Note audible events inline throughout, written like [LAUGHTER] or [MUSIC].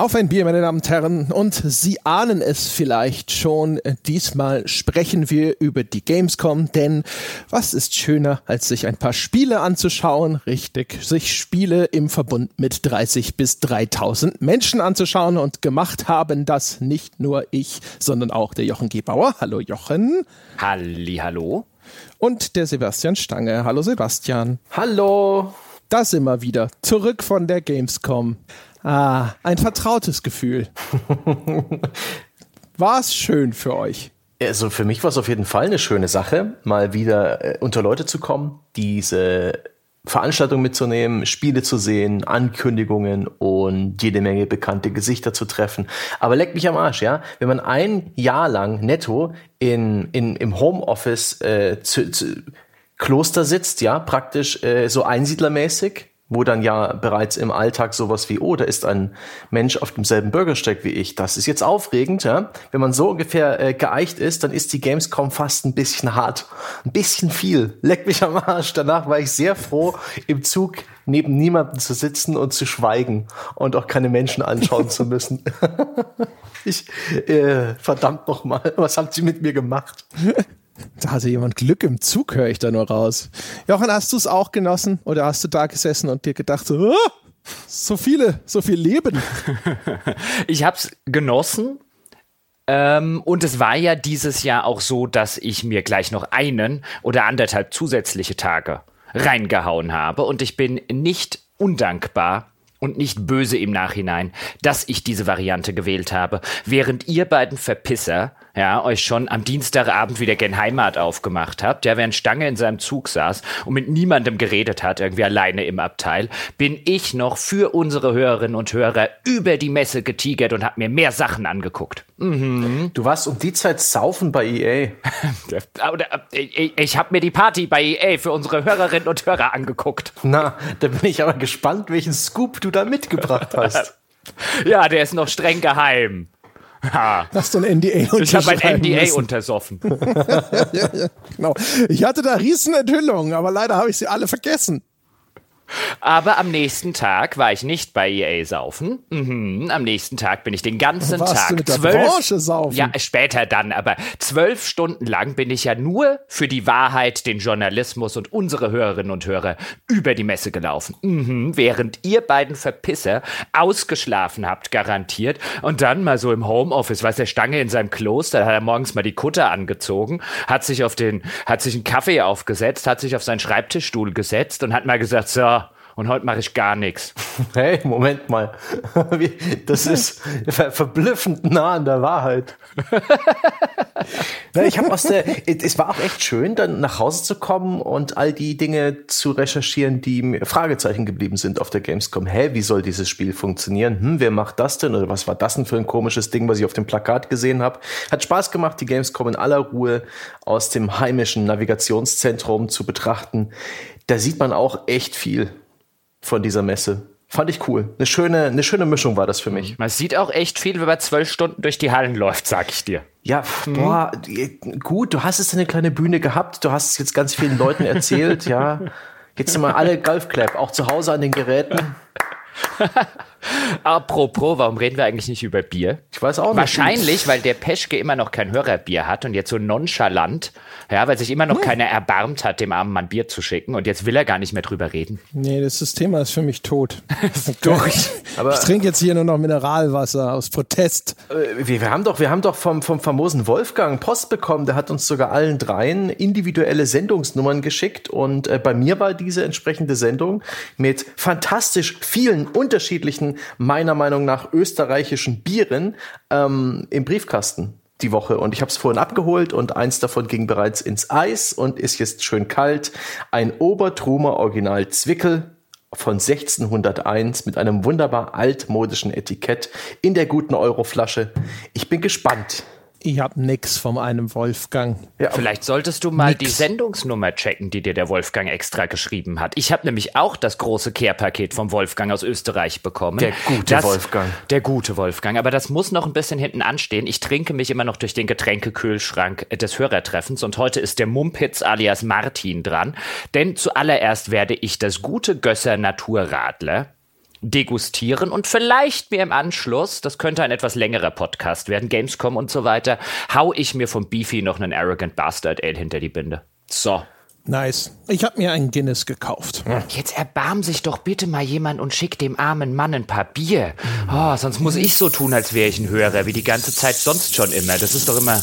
Auf ein Bier, meine Damen und Herren. Und Sie ahnen es vielleicht schon. Diesmal sprechen wir über die Gamescom, denn was ist schöner, als sich ein paar Spiele anzuschauen? Richtig, sich Spiele im Verbund mit 30 bis 3000 Menschen anzuschauen. Und gemacht haben das nicht nur ich, sondern auch der Jochen Gebauer. Hallo Jochen. Halli, hallo. Und der Sebastian Stange. Hallo Sebastian. Hallo. Da sind wir wieder. Zurück von der Gamescom. Ah, ein vertrautes Gefühl. [LAUGHS] War es schön für euch? Also für mich war es auf jeden Fall eine schöne Sache, mal wieder äh, unter Leute zu kommen, diese Veranstaltung mitzunehmen, Spiele zu sehen, Ankündigungen und jede Menge bekannte Gesichter zu treffen. Aber leck mich am Arsch, ja. Wenn man ein Jahr lang netto in, in, im Homeoffice äh, zu, zu Kloster sitzt, ja, praktisch äh, so einsiedlermäßig, wo dann ja bereits im Alltag sowas wie, oh, da ist ein Mensch auf demselben Bürgersteig wie ich. Das ist jetzt aufregend, ja. Wenn man so ungefähr äh, geeicht ist, dann ist die Gamescom fast ein bisschen hart. Ein bisschen viel. Leck mich am Arsch. Danach war ich sehr froh, im Zug neben niemanden zu sitzen und zu schweigen und auch keine Menschen anschauen zu müssen. [LAUGHS] ich, äh, verdammt noch mal, was habt ihr mit mir gemacht? Da hatte jemand Glück im Zug, höre ich da nur raus. Jochen, hast du es auch genossen oder hast du da gesessen und dir gedacht, so, oh, so viele, so viel Leben? [LAUGHS] ich habe es genossen. Ähm, und es war ja dieses Jahr auch so, dass ich mir gleich noch einen oder anderthalb zusätzliche Tage reingehauen habe. Und ich bin nicht undankbar und nicht böse im Nachhinein, dass ich diese Variante gewählt habe, während ihr beiden Verpisser ja, euch schon am Dienstagabend wieder gen Heimat aufgemacht habt, ja, während Stange in seinem Zug saß und mit niemandem geredet hat, irgendwie alleine im Abteil, bin ich noch für unsere Hörerinnen und Hörer über die Messe getigert und hab mir mehr Sachen angeguckt. Mhm. Du warst um die Zeit saufen bei EA. [LAUGHS] ich ich habe mir die Party bei EA für unsere Hörerinnen und Hörer angeguckt. Na, da bin ich aber gespannt, welchen Scoop du da mitgebracht hast. [LAUGHS] ja, der ist noch streng geheim. Ha. Hast du ein NDA Ich habe ein NDA müssen. untersoffen. ja, [LAUGHS] ja, ja, genau. Ich hatte da riesen Enthüllungen, aber leider habe ich sie alle vergessen. Aber am nächsten Tag war ich nicht bei EA saufen. Mhm, am nächsten Tag bin ich den ganzen Warst Tag du mit der zwölf, Branche saufen. Ja, später dann, aber zwölf Stunden lang bin ich ja nur für die Wahrheit, den Journalismus und unsere Hörerinnen und Hörer über die Messe gelaufen. Mhm, während ihr beiden Verpisser ausgeschlafen habt, garantiert. Und dann mal so im Homeoffice, weiß der Stange in seinem Kloster, hat er morgens mal die Kutter angezogen, hat sich auf den, hat sich einen Kaffee aufgesetzt, hat sich auf seinen Schreibtischstuhl gesetzt und hat mal gesagt, so, und heute mache ich gar nichts. [LAUGHS] Hey, Moment mal. [LAUGHS] Das ist verblüffend nah an der Wahrheit. [LAUGHS] ich habe aus der, es war auch echt schön, dann nach Hause zu kommen und all die Dinge zu recherchieren, die mir Fragezeichen geblieben sind auf der Gamescom. Hä, wie soll dieses Spiel funktionieren? Hm, wer macht das denn? Oder was war das denn für ein komisches Ding, was ich auf dem Plakat gesehen habe? Hat Spaß gemacht, die Gamescom in aller Ruhe aus dem heimischen Navigationszentrum zu betrachten. Da sieht man auch echt viel von dieser Messe. Fand ich cool. Eine schöne, eine schöne Mischung war das für mich. Man sieht auch echt viel, wenn man zwölf Stunden durch die Hallen läuft, sag ich dir. Ja, mhm. boah, gut, du hast jetzt eine kleine Bühne gehabt, du hast es jetzt ganz vielen Leuten erzählt, ja. Jetzt wir alle Golfclap, auch zu Hause an den Geräten. [LAUGHS] Apropos, warum reden wir eigentlich nicht über Bier? Ich weiß auch nicht. Wahrscheinlich, weil der Peschke immer noch kein Hörerbier hat und jetzt so nonchalant, ja, weil sich immer noch hm. keiner erbarmt hat, dem armen Mann Bier zu schicken und jetzt will er gar nicht mehr drüber reden. Nee, das, das Thema ist für mich tot. [LAUGHS] Durch. Aber ich trinke jetzt hier nur noch Mineralwasser aus Protest. Äh, wir, wir, haben doch, wir haben doch vom, vom famosen Wolfgang Post bekommen, der hat uns sogar allen dreien individuelle Sendungsnummern geschickt und äh, bei mir war diese entsprechende Sendung mit fantastisch vielen unterschiedlichen meiner Meinung nach österreichischen Bieren ähm, im Briefkasten die Woche und ich habe es vorhin abgeholt und eins davon ging bereits ins Eis und ist jetzt schön kalt. Ein Obertrumer Original Zwickel von 1601 mit einem wunderbar altmodischen Etikett in der guten Euroflasche. Ich bin gespannt. Ich hab nix von einem Wolfgang. Ja, Vielleicht solltest du mal nix. die Sendungsnummer checken, die dir der Wolfgang extra geschrieben hat. Ich habe nämlich auch das große Care-Paket vom Wolfgang aus Österreich bekommen. Der gute das, Wolfgang. Der gute Wolfgang. Aber das muss noch ein bisschen hinten anstehen. Ich trinke mich immer noch durch den Getränkekühlschrank des Hörertreffens und heute ist der Mumpitz alias Martin dran. Denn zuallererst werde ich das gute Gösser Naturradler degustieren und vielleicht mir im Anschluss, das könnte ein etwas längerer Podcast werden, Gamescom und so weiter, hau ich mir vom Beefy noch einen Arrogant Bastard Ale hinter die Binde. So. Nice. Ich habe mir einen Guinness gekauft. Jetzt erbarm sich doch bitte mal jemand und schick dem armen Mann ein paar Bier. Oh, sonst muss ich so tun, als wäre ich ein Hörer, wie die ganze Zeit sonst schon immer. Das ist doch immer.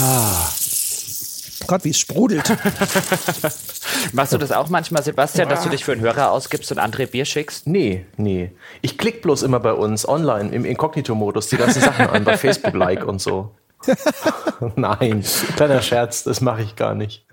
Oh. Gott, wie es sprudelt. [LAUGHS] Machst du das auch manchmal, Sebastian, dass du dich für einen Hörer ausgibst und André Bier schickst? Nee, nee. Ich klicke bloß immer bei uns online im Inkognito-Modus die ganzen Sachen an, bei Facebook-Like und so. [LAUGHS] Nein, kleiner Scherz, das mache ich gar nicht.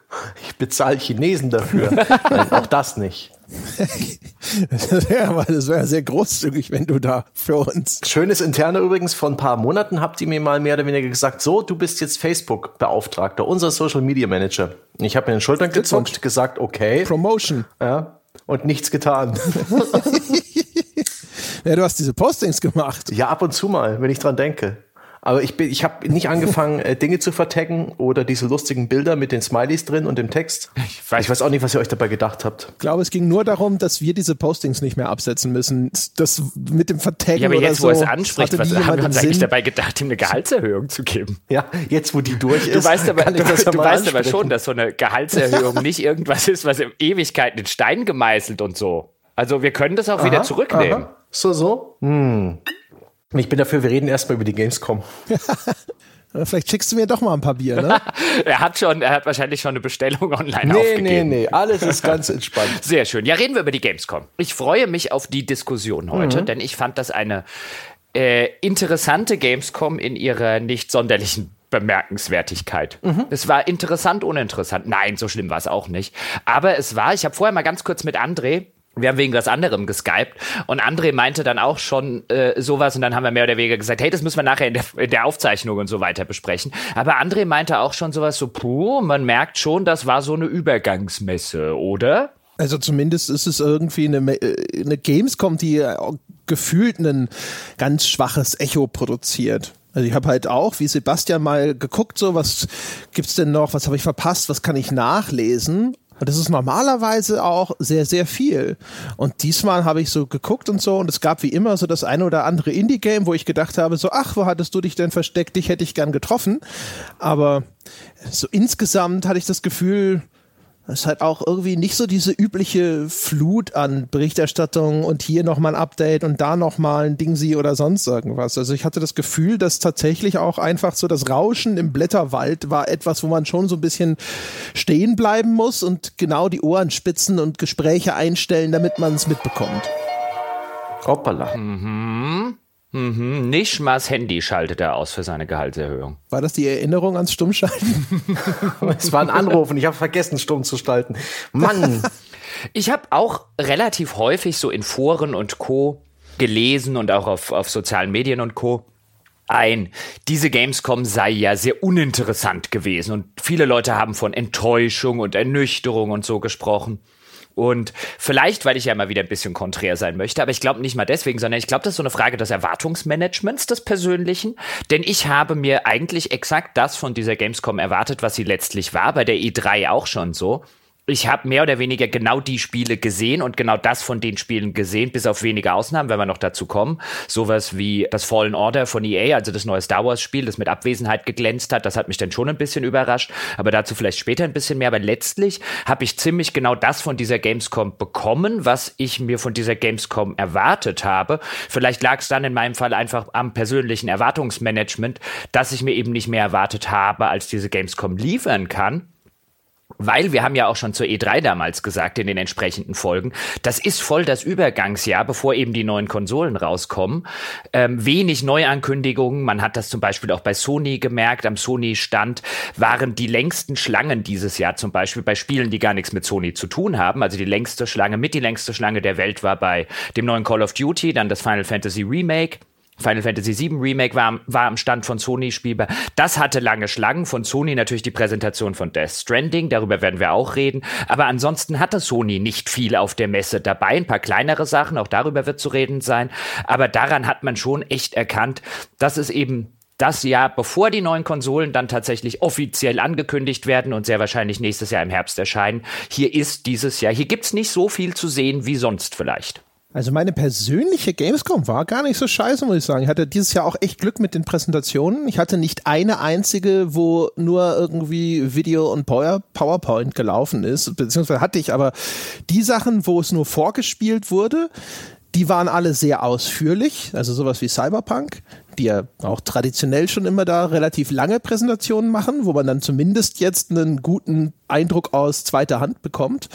Ich bezahle Chinesen dafür. Nein, auch das nicht. [LAUGHS] das wäre wär sehr großzügig, wenn du da für uns. Schönes Interne übrigens, vor ein paar Monaten habt ihr mir mal mehr oder weniger gesagt, so, du bist jetzt Facebook-Beauftragter, unser Social Media Manager. Ich habe mir den Schultern gezuckt, gesagt, okay. Promotion. Ja, und nichts getan. [LAUGHS] ja, du hast diese Postings gemacht. Ja, ab und zu mal, wenn ich dran denke. Aber ich, bin, ich habe nicht angefangen, äh, Dinge zu vertaggen oder diese lustigen Bilder mit den Smileys drin und dem Text. Ich weiß, ich weiß auch nicht, was ihr euch dabei gedacht habt. Ich glaube, es ging nur darum, dass wir diese Postings nicht mehr absetzen müssen. Das mit dem Vertaggen Ja, aber jetzt, so, wo es anspricht, was haben wir uns eigentlich dabei gedacht, ihm eine Gehaltserhöhung zu geben? Ja, jetzt, wo die durch ist. Du weißt aber, du, du weißt aber schon, dass so eine Gehaltserhöhung [LAUGHS] nicht irgendwas ist, was in Ewigkeiten in Stein gemeißelt und so. Also wir können das auch aha, wieder zurücknehmen. Aha. So, so. Hm. Ich bin dafür, wir reden erstmal über die Gamescom. [LAUGHS] Vielleicht schickst du mir doch mal ein paar Bier, ne? [LAUGHS] er hat schon, er hat wahrscheinlich schon eine Bestellung online nee, aufgegeben. Nee, nee, nee, alles ist [LAUGHS] ganz entspannt. Sehr schön. Ja, reden wir über die Gamescom. Ich freue mich auf die Diskussion heute, mhm. denn ich fand das eine äh, interessante Gamescom in ihrer nicht sonderlichen Bemerkenswertigkeit. Mhm. Es war interessant, uninteressant. Nein, so schlimm war es auch nicht. Aber es war, ich habe vorher mal ganz kurz mit André wir haben wegen was anderem geskypt und André meinte dann auch schon äh, sowas und dann haben wir mehr oder weniger gesagt, hey, das müssen wir nachher in der, in der Aufzeichnung und so weiter besprechen. Aber André meinte auch schon sowas so, puh, man merkt schon, das war so eine Übergangsmesse, oder? Also zumindest ist es irgendwie eine, äh, eine Gamescom, die gefühlt ein ganz schwaches Echo produziert. Also ich habe halt auch, wie Sebastian mal geguckt, so was gibt's denn noch, was habe ich verpasst, was kann ich nachlesen? Und das ist normalerweise auch sehr, sehr viel. Und diesmal habe ich so geguckt und so und es gab wie immer so das eine oder andere Indie-Game, wo ich gedacht habe, so, ach, wo hattest du dich denn versteckt? Dich hätte ich gern getroffen. Aber so insgesamt hatte ich das Gefühl, es ist halt auch irgendwie nicht so diese übliche Flut an Berichterstattung und hier nochmal ein Update und da nochmal ein Dingsi oder sonst irgendwas. Also ich hatte das Gefühl, dass tatsächlich auch einfach so das Rauschen im Blätterwald war etwas, wo man schon so ein bisschen stehen bleiben muss und genau die Ohren spitzen und Gespräche einstellen, damit man es mitbekommt. Hoppala. Mhm. Mhm. Nischmas Handy schaltet er aus für seine Gehaltserhöhung. War das die Erinnerung ans Stummschalten? [LAUGHS] es war ein Anruf und ich habe vergessen, stumm zu schalten. Mann! [LAUGHS] ich habe auch relativ häufig so in Foren und Co. gelesen und auch auf, auf sozialen Medien und Co. ein, diese Gamescom sei ja sehr uninteressant gewesen und viele Leute haben von Enttäuschung und Ernüchterung und so gesprochen. Und vielleicht, weil ich ja mal wieder ein bisschen konträr sein möchte, aber ich glaube nicht mal deswegen, sondern ich glaube, das ist so eine Frage des Erwartungsmanagements des Persönlichen. Denn ich habe mir eigentlich exakt das von dieser Gamescom erwartet, was sie letztlich war, bei der E3 auch schon so ich habe mehr oder weniger genau die Spiele gesehen und genau das von den Spielen gesehen, bis auf wenige Ausnahmen, wenn wir noch dazu kommen. Sowas wie das Fallen Order von EA, also das neue Star Wars Spiel, das mit Abwesenheit geglänzt hat, das hat mich dann schon ein bisschen überrascht, aber dazu vielleicht später ein bisschen mehr. Aber letztlich habe ich ziemlich genau das von dieser Gamescom bekommen, was ich mir von dieser Gamescom erwartet habe. Vielleicht lag es dann in meinem Fall einfach am persönlichen Erwartungsmanagement, dass ich mir eben nicht mehr erwartet habe, als diese Gamescom liefern kann. Weil wir haben ja auch schon zur E3 damals gesagt in den entsprechenden Folgen, das ist voll das Übergangsjahr, bevor eben die neuen Konsolen rauskommen. Ähm, wenig Neuankündigungen. Man hat das zum Beispiel auch bei Sony gemerkt. Am Sony-Stand waren die längsten Schlangen dieses Jahr zum Beispiel bei Spielen, die gar nichts mit Sony zu tun haben. Also die längste Schlange mit die längste Schlange der Welt war bei dem neuen Call of Duty, dann das Final Fantasy Remake. Final Fantasy VII Remake war, war am Stand von Sony spielbar. Das hatte lange Schlangen. Von Sony natürlich die Präsentation von Death Stranding. Darüber werden wir auch reden. Aber ansonsten hatte Sony nicht viel auf der Messe dabei. Ein paar kleinere Sachen. Auch darüber wird zu reden sein. Aber daran hat man schon echt erkannt, dass es eben das Jahr, bevor die neuen Konsolen dann tatsächlich offiziell angekündigt werden und sehr wahrscheinlich nächstes Jahr im Herbst erscheinen, hier ist dieses Jahr, hier gibt's nicht so viel zu sehen wie sonst vielleicht. Also meine persönliche Gamescom war gar nicht so scheiße, muss ich sagen. Ich hatte dieses Jahr auch echt Glück mit den Präsentationen. Ich hatte nicht eine einzige, wo nur irgendwie Video und PowerPoint gelaufen ist, beziehungsweise hatte ich aber die Sachen, wo es nur vorgespielt wurde, die waren alle sehr ausführlich, also sowas wie Cyberpunk, die ja auch traditionell schon immer da relativ lange Präsentationen machen, wo man dann zumindest jetzt einen guten Eindruck aus zweiter Hand bekommt.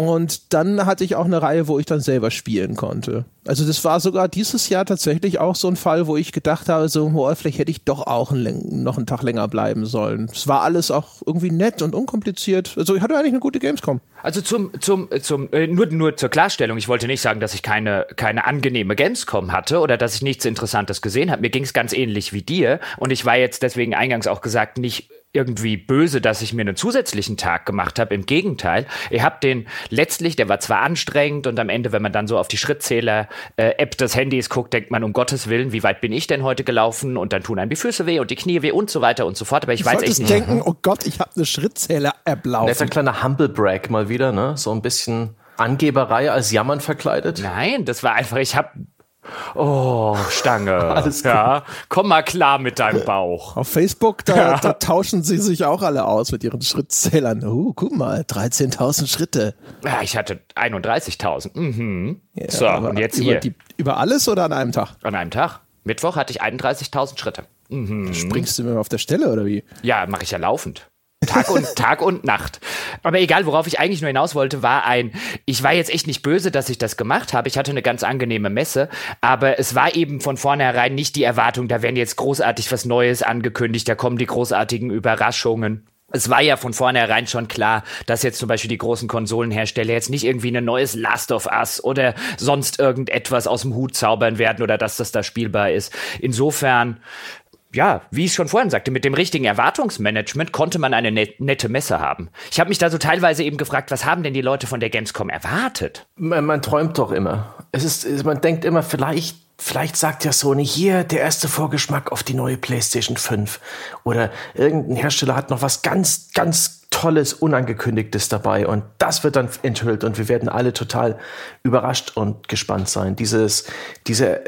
Und dann hatte ich auch eine Reihe, wo ich dann selber spielen konnte. Also das war sogar dieses Jahr tatsächlich auch so ein Fall, wo ich gedacht habe, so, oh, vielleicht hätte ich doch auch einen, noch einen Tag länger bleiben sollen. Es war alles auch irgendwie nett und unkompliziert. Also ich hatte eigentlich eine gute Gamescom. Also zum, zum, zum, äh, nur, nur zur Klarstellung, ich wollte nicht sagen, dass ich keine, keine angenehme Gamescom hatte oder dass ich nichts Interessantes gesehen habe. Mir ging es ganz ähnlich wie dir und ich war jetzt deswegen eingangs auch gesagt, nicht irgendwie böse, dass ich mir einen zusätzlichen Tag gemacht habe. Im Gegenteil, ihr habt den letztlich, der war zwar anstrengend und am Ende, wenn man dann so auf die Schrittzähler-App des Handys guckt, denkt man, um Gottes Willen, wie weit bin ich denn heute gelaufen? Und dann tun einem die Füße weh und die Knie weh und so weiter und so fort. Aber ich du weiß echt nicht. denken, oh Gott, ich habe eine Schrittzähler-App laufen. Jetzt ein kleiner Humble Brag mal wieder, ne? So ein bisschen Angeberei als Jammern verkleidet. Nein, das war einfach, ich habe Oh, Stange. [LAUGHS] Alles gut. Ja, komm mal klar mit deinem Bauch. Auf Facebook, da, ja. da tauschen sie sich auch alle aus mit ihren Schrittzählern. Oh, guck mal, 13.000 Schritte. Ja, ich hatte 31.000. Mhm. Ja, so, und jetzt über, hier. Die, über alles oder an einem Tag? An einem Tag. Mittwoch hatte ich 31.000 Schritte. Mhm. Springst du mir auf der Stelle oder wie? Ja, mache ich ja laufend. Tag und, Tag und Nacht. Aber egal, worauf ich eigentlich nur hinaus wollte, war ein, ich war jetzt echt nicht böse, dass ich das gemacht habe. Ich hatte eine ganz angenehme Messe, aber es war eben von vornherein nicht die Erwartung, da werden jetzt großartig was Neues angekündigt, da kommen die großartigen Überraschungen. Es war ja von vornherein schon klar, dass jetzt zum Beispiel die großen Konsolenhersteller jetzt nicht irgendwie ein neues Last of Us oder sonst irgendetwas aus dem Hut zaubern werden oder dass das da spielbar ist. Insofern ja, wie ich schon vorhin sagte, mit dem richtigen Erwartungsmanagement konnte man eine net nette Messe haben. Ich habe mich da so teilweise eben gefragt, was haben denn die Leute von der Gamescom erwartet? Man, man träumt doch immer. Es ist, man denkt immer, vielleicht Vielleicht sagt ja Sony hier der erste Vorgeschmack auf die neue PlayStation 5. Oder irgendein Hersteller hat noch was ganz, ganz Tolles, Unangekündigtes dabei. Und das wird dann enthüllt und wir werden alle total überrascht und gespannt sein. Dieses, diese,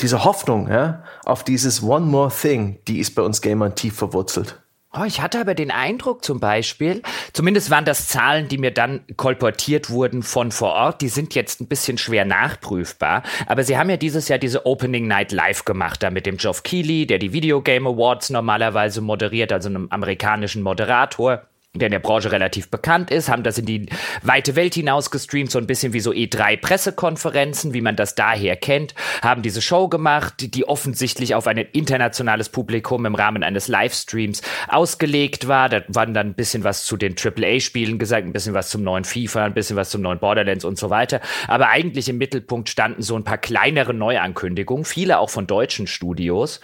diese Hoffnung ja, auf dieses One More Thing, die ist bei uns Gamern tief verwurzelt. Oh, ich hatte aber den Eindruck zum Beispiel, zumindest waren das Zahlen, die mir dann kolportiert wurden von vor Ort, die sind jetzt ein bisschen schwer nachprüfbar, aber sie haben ja dieses Jahr diese Opening Night Live gemacht, da mit dem Geoff Keighley, der die Video Game Awards normalerweise moderiert, also einem amerikanischen Moderator der in der Branche relativ bekannt ist, haben das in die weite Welt hinaus gestreamt, so ein bisschen wie so E3-Pressekonferenzen, wie man das daher kennt, haben diese Show gemacht, die offensichtlich auf ein internationales Publikum im Rahmen eines Livestreams ausgelegt war. Da waren dann ein bisschen was zu den AAA-Spielen gesagt, ein bisschen was zum neuen FIFA, ein bisschen was zum neuen Borderlands und so weiter. Aber eigentlich im Mittelpunkt standen so ein paar kleinere Neuankündigungen, viele auch von deutschen Studios.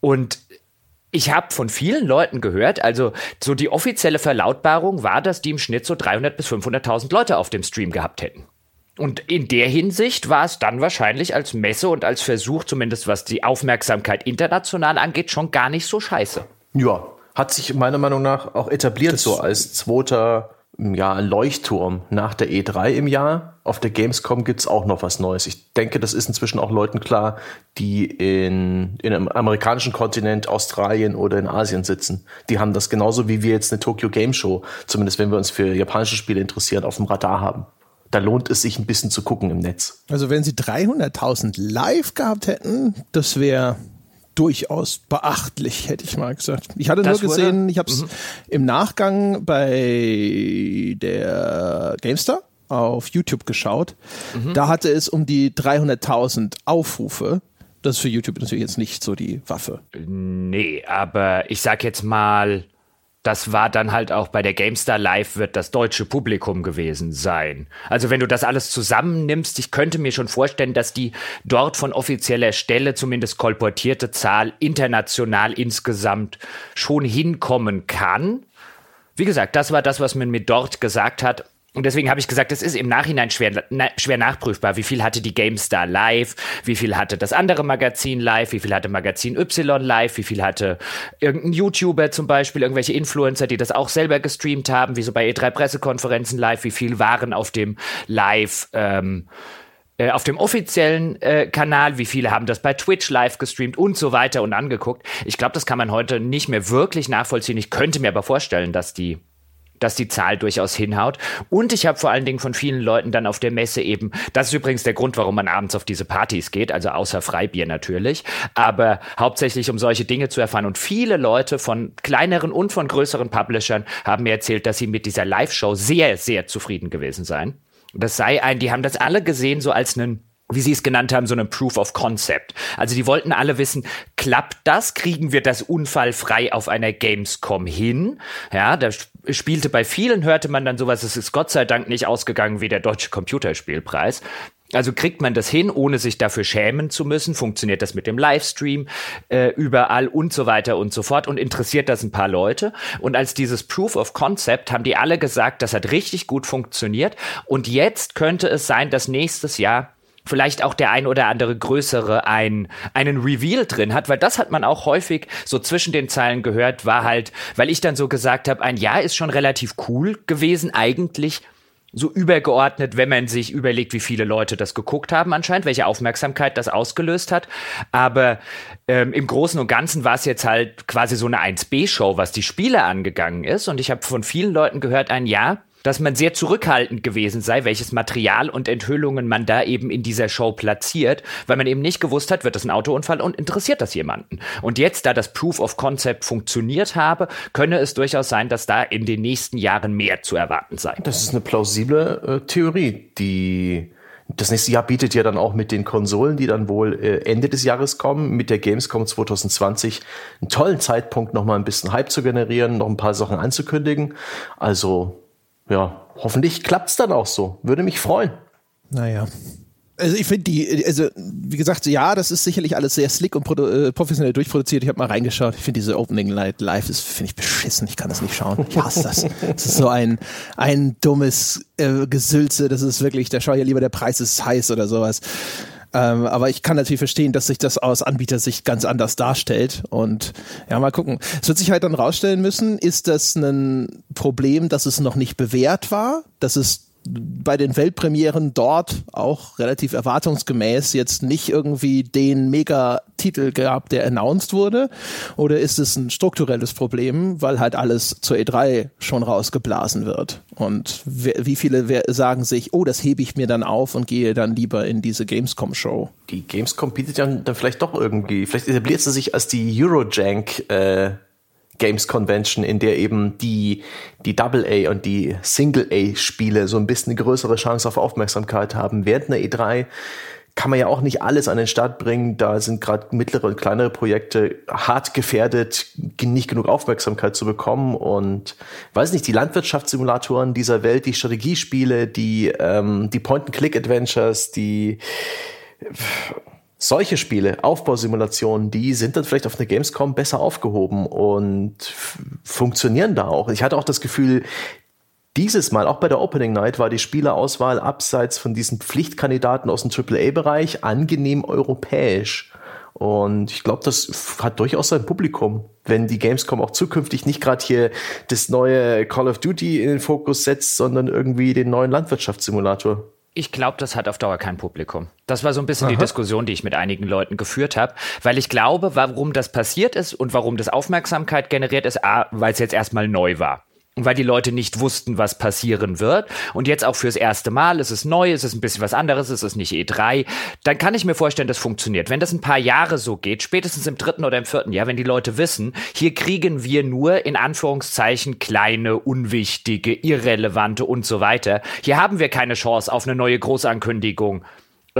Und ich habe von vielen Leuten gehört, also so die offizielle Verlautbarung war, dass die im Schnitt so 300 bis 500.000 Leute auf dem Stream gehabt hätten. Und in der Hinsicht war es dann wahrscheinlich als Messe und als Versuch, zumindest was die Aufmerksamkeit international angeht, schon gar nicht so scheiße. Ja, hat sich meiner Meinung nach auch etabliert das so als zweiter ja, Leuchtturm nach der E3 im Jahr. Auf der Gamescom gibt's auch noch was Neues. Ich denke, das ist inzwischen auch Leuten klar, die in, in einem amerikanischen Kontinent, Australien oder in Asien sitzen. Die haben das genauso wie wir jetzt eine Tokyo Game Show, zumindest wenn wir uns für japanische Spiele interessieren, auf dem Radar haben. Da lohnt es sich ein bisschen zu gucken im Netz. Also wenn sie 300.000 live gehabt hätten, das wäre durchaus beachtlich, hätte ich mal gesagt. Ich hatte das nur gesehen, ich habe es mhm. im Nachgang bei der GameStar auf YouTube geschaut. Mhm. Da hatte es um die 300.000 Aufrufe. Das ist für YouTube natürlich jetzt nicht so die Waffe. Nee, aber ich sag jetzt mal das war dann halt auch bei der GameStar Live wird das deutsche Publikum gewesen sein. Also wenn du das alles zusammennimmst, ich könnte mir schon vorstellen, dass die dort von offizieller Stelle zumindest kolportierte Zahl international insgesamt schon hinkommen kann. Wie gesagt, das war das, was man mir dort gesagt hat. Und deswegen habe ich gesagt, es ist im Nachhinein schwer, na, schwer nachprüfbar. Wie viel hatte die GameStar live? Wie viel hatte das andere Magazin live? Wie viel hatte Magazin Y live? Wie viel hatte irgendein YouTuber zum Beispiel, irgendwelche Influencer, die das auch selber gestreamt haben, wie so bei E3 Pressekonferenzen live? Wie viel waren auf dem Live? Ähm, äh, auf dem offiziellen äh, Kanal, wie viele haben das bei Twitch live gestreamt und so weiter und angeguckt. Ich glaube, das kann man heute nicht mehr wirklich nachvollziehen. Ich könnte mir aber vorstellen, dass die dass die Zahl durchaus hinhaut. Und ich habe vor allen Dingen von vielen Leuten dann auf der Messe eben, das ist übrigens der Grund, warum man abends auf diese Partys geht, also außer Freibier natürlich, aber hauptsächlich um solche Dinge zu erfahren. Und viele Leute von kleineren und von größeren Publishern haben mir erzählt, dass sie mit dieser Live-Show sehr, sehr zufrieden gewesen seien. Das sei ein, die haben das alle gesehen so als einen wie sie es genannt haben, so einen Proof of Concept. Also die wollten alle wissen, klappt das? Kriegen wir das unfallfrei auf einer Gamescom hin? Ja, da spielte bei vielen, hörte man dann sowas, es ist Gott sei Dank nicht ausgegangen wie der Deutsche Computerspielpreis. Also kriegt man das hin, ohne sich dafür schämen zu müssen? Funktioniert das mit dem Livestream äh, überall und so weiter und so fort? Und interessiert das ein paar Leute? Und als dieses Proof of Concept haben die alle gesagt, das hat richtig gut funktioniert. Und jetzt könnte es sein, dass nächstes Jahr vielleicht auch der ein oder andere größere ein, einen Reveal drin hat, weil das hat man auch häufig so zwischen den Zeilen gehört, war halt, weil ich dann so gesagt habe, ein Jahr ist schon relativ cool gewesen eigentlich so übergeordnet, wenn man sich überlegt, wie viele Leute das geguckt haben anscheinend, welche Aufmerksamkeit das ausgelöst hat. Aber ähm, im Großen und Ganzen war es jetzt halt quasi so eine 1B-Show, was die Spiele angegangen ist. Und ich habe von vielen Leuten gehört, ein Jahr dass man sehr zurückhaltend gewesen sei, welches Material und Enthüllungen man da eben in dieser Show platziert, weil man eben nicht gewusst hat, wird das ein Autounfall und interessiert das jemanden. Und jetzt, da das Proof of Concept funktioniert habe, könne es durchaus sein, dass da in den nächsten Jahren mehr zu erwarten sei. Das ist eine plausible äh, Theorie, die das nächste Jahr bietet ja dann auch mit den Konsolen, die dann wohl äh, Ende des Jahres kommen, mit der Gamescom 2020 einen tollen Zeitpunkt, noch mal ein bisschen Hype zu generieren, noch ein paar Sachen anzukündigen. Also ja, hoffentlich klappt's dann auch so. Würde mich freuen. Naja. Also ich finde die, also wie gesagt, ja, das ist sicherlich alles sehr slick und äh, professionell durchproduziert. Ich habe mal reingeschaut. Ich finde diese Opening Light Live ist finde ich beschissen. Ich kann das nicht schauen. Ich hasse das. Das ist so ein ein dummes äh, Gesülze. Das ist wirklich. Da schaue ich ja lieber der Preis ist heiß oder sowas. Ähm, aber ich kann natürlich verstehen, dass sich das aus Anbietersicht ganz anders darstellt. Und ja, mal gucken. Es wird sich halt dann rausstellen müssen, ist das ein Problem, dass es noch nicht bewährt war, dass es bei den Weltpremieren dort auch relativ erwartungsgemäß jetzt nicht irgendwie den Mega-Titel gab, der announced wurde? Oder ist es ein strukturelles Problem, weil halt alles zur E3 schon rausgeblasen wird? Und wie viele sagen sich, oh, das hebe ich mir dann auf und gehe dann lieber in diese Gamescom-Show? Die Gamescom bietet ja dann vielleicht doch irgendwie, vielleicht etabliert sie sich als die Eurojank äh, Games Convention, in der eben die, die Double-A und die Single-A-Spiele so ein bisschen eine größere Chance auf Aufmerksamkeit haben. Während einer E3 kann man ja auch nicht alles an den Start bringen. Da sind gerade mittlere und kleinere Projekte hart gefährdet, nicht genug Aufmerksamkeit zu bekommen. Und weiß nicht, die Landwirtschaftssimulatoren dieser Welt, die Strategiespiele, die, ähm, die Point-and-Click-Adventures, die solche Spiele, Aufbausimulationen, die sind dann vielleicht auf einer Gamescom besser aufgehoben und funktionieren da auch. Ich hatte auch das Gefühl, dieses Mal, auch bei der Opening Night, war die Spielerauswahl abseits von diesen Pflichtkandidaten aus dem AAA-Bereich angenehm europäisch. Und ich glaube, das hat durchaus sein Publikum, wenn die Gamescom auch zukünftig nicht gerade hier das neue Call of Duty in den Fokus setzt, sondern irgendwie den neuen Landwirtschaftssimulator. Ich glaube, das hat auf Dauer kein Publikum. Das war so ein bisschen Aha. die Diskussion, die ich mit einigen Leuten geführt habe, weil ich glaube, warum das passiert ist und warum das Aufmerksamkeit generiert ist, weil es jetzt erstmal neu war weil die Leute nicht wussten, was passieren wird. Und jetzt auch fürs erste Mal, es ist neu, es ist ein bisschen was anderes, es ist nicht E3. Dann kann ich mir vorstellen, das funktioniert. Wenn das ein paar Jahre so geht, spätestens im dritten oder im vierten Jahr, wenn die Leute wissen, hier kriegen wir nur in Anführungszeichen kleine, unwichtige, irrelevante und so weiter. Hier haben wir keine Chance auf eine neue Großankündigung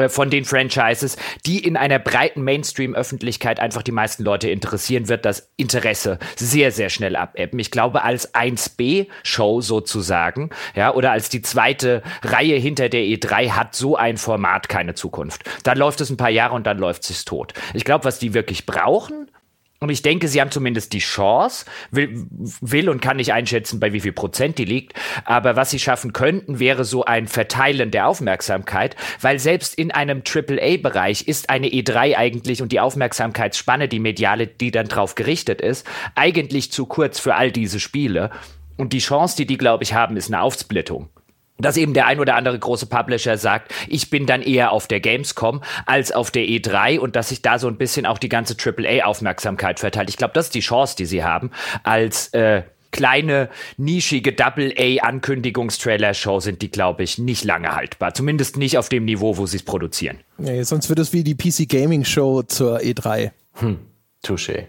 von den Franchises, die in einer breiten Mainstream-Öffentlichkeit einfach die meisten Leute interessieren, wird das Interesse sehr, sehr schnell abebben. Ich glaube, als 1B-Show sozusagen, ja, oder als die zweite Reihe hinter der E3 hat so ein Format keine Zukunft. Dann läuft es ein paar Jahre und dann läuft es sich tot. Ich glaube, was die wirklich brauchen, und ich denke, sie haben zumindest die Chance, will, will, und kann nicht einschätzen, bei wie viel Prozent die liegt. Aber was sie schaffen könnten, wäre so ein Verteilen der Aufmerksamkeit, weil selbst in einem AAA-Bereich ist eine E3 eigentlich und die Aufmerksamkeitsspanne, die mediale, die dann drauf gerichtet ist, eigentlich zu kurz für all diese Spiele. Und die Chance, die die, glaube ich, haben, ist eine Aufsplittung. Dass eben der ein oder andere große Publisher sagt, ich bin dann eher auf der Gamescom als auf der E3 und dass sich da so ein bisschen auch die ganze AAA-Aufmerksamkeit verteilt. Ich glaube, das ist die Chance, die sie haben, als äh, kleine, nischige Double-A-Ankündigungstrailer-Show sind die, glaube ich, nicht lange haltbar. Zumindest nicht auf dem Niveau, wo sie es produzieren. Nee, sonst wird es wie die PC Gaming Show zur E3. Hm. Touché.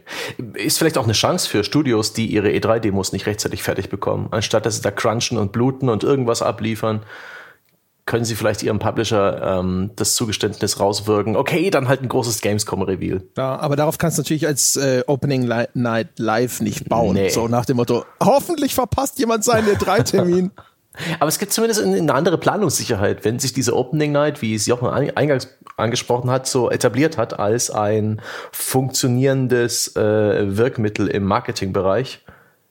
Ist vielleicht auch eine Chance für Studios, die ihre E3-Demos nicht rechtzeitig fertig bekommen. Anstatt dass sie da crunchen und bluten und irgendwas abliefern, können sie vielleicht ihrem Publisher ähm, das Zugeständnis rauswirken. Okay, dann halt ein großes Gamescom-Reveal. Ja, aber darauf kannst du natürlich als äh, Opening Night Live nicht bauen. Nee. So nach dem Motto, hoffentlich verpasst jemand seinen E3-Termin. [LAUGHS] Aber es gibt zumindest eine andere Planungssicherheit, wenn sich diese Opening Night, wie es Jochen eingangs angesprochen hat, so etabliert hat als ein funktionierendes äh, Wirkmittel im Marketingbereich.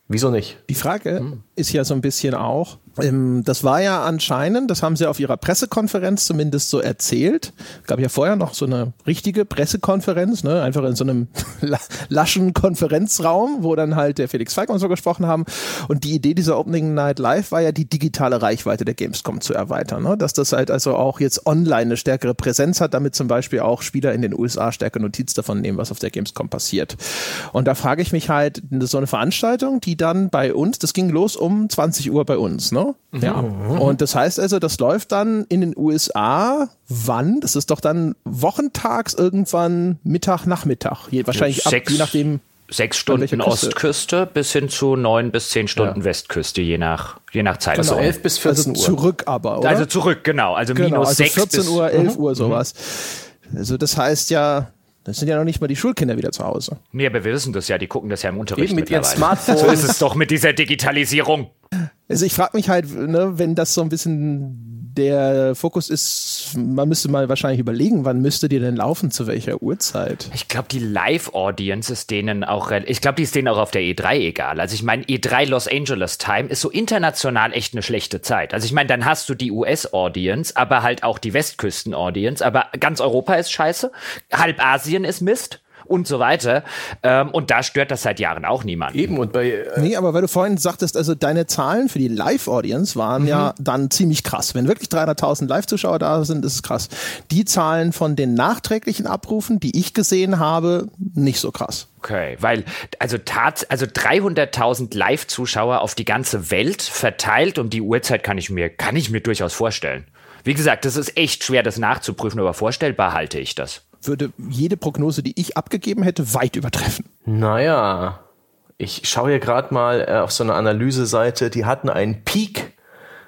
Wieso nicht? Die Frage hm. Ist ja so ein bisschen auch, ähm, das war ja anscheinend, das haben sie auf ihrer Pressekonferenz zumindest so erzählt. Gab ja vorher noch so eine richtige Pressekonferenz, ne? einfach in so einem [LAUGHS] laschen Konferenzraum, wo dann halt der Felix Falk und so gesprochen haben. Und die Idee dieser Opening Night Live war ja die digitale Reichweite der Gamescom zu erweitern, ne? dass das halt also auch jetzt online eine stärkere Präsenz hat, damit zum Beispiel auch Spieler in den USA stärker Notiz davon nehmen, was auf der Gamescom passiert. Und da frage ich mich halt, so eine Veranstaltung, die dann bei uns, das ging los um 20 Uhr bei uns, ne? Mhm. Ja. Und das heißt also, das läuft dann in den USA wann? Das ist doch dann wochentags irgendwann Mittag, Nachmittag. Je, wahrscheinlich ja, ab, je nachdem. Sechs Stunden Ostküste bis hin zu neun bis zehn Stunden ja. Westküste, je nach, je nach Zeit. Also elf bis 14 also Uhr. zurück aber, oder? Also zurück, genau. Also genau, minus also 6 14 Uhr, 11 mhm. Uhr sowas. Also das heißt ja, das sind ja noch nicht mal die Schulkinder wieder zu Hause. Nee, aber wir wissen das ja, die gucken das ja im Unterricht Eben mit ihren Smartphones. So ist es doch mit dieser Digitalisierung. Also ich frage mich halt, ne, wenn das so ein bisschen der Fokus ist, man müsste mal wahrscheinlich überlegen, wann müsste die denn laufen, zu welcher Uhrzeit? Ich glaube, die Live-Audience ist denen auch, ich glaube, die ist denen auch auf der E3 egal. Also ich meine, E3 Los Angeles Time ist so international echt eine schlechte Zeit. Also ich meine, dann hast du die US-Audience, aber halt auch die Westküsten-Audience, aber ganz Europa ist scheiße, halb Asien ist Mist und so weiter. Ähm, und da stört das seit Jahren auch niemand. Eben und bei. Äh nee, aber weil du vorhin sagtest, also deine Zahlen für die Live-Audience waren mhm. ja dann ziemlich krass. Wenn wirklich 300.000 Live-Zuschauer da sind, ist es krass. Die Zahlen von den nachträglichen Abrufen, die ich gesehen habe, nicht so krass. Okay, weil also tat, also 300.000 Live-Zuschauer auf die ganze Welt verteilt um die Uhrzeit kann ich mir kann ich mir durchaus vorstellen. Wie gesagt, das ist echt schwer, das nachzuprüfen, aber vorstellbar halte ich das würde jede Prognose, die ich abgegeben hätte, weit übertreffen. Naja, ich schaue hier gerade mal äh, auf so eine Analyseseite, die hatten einen Peak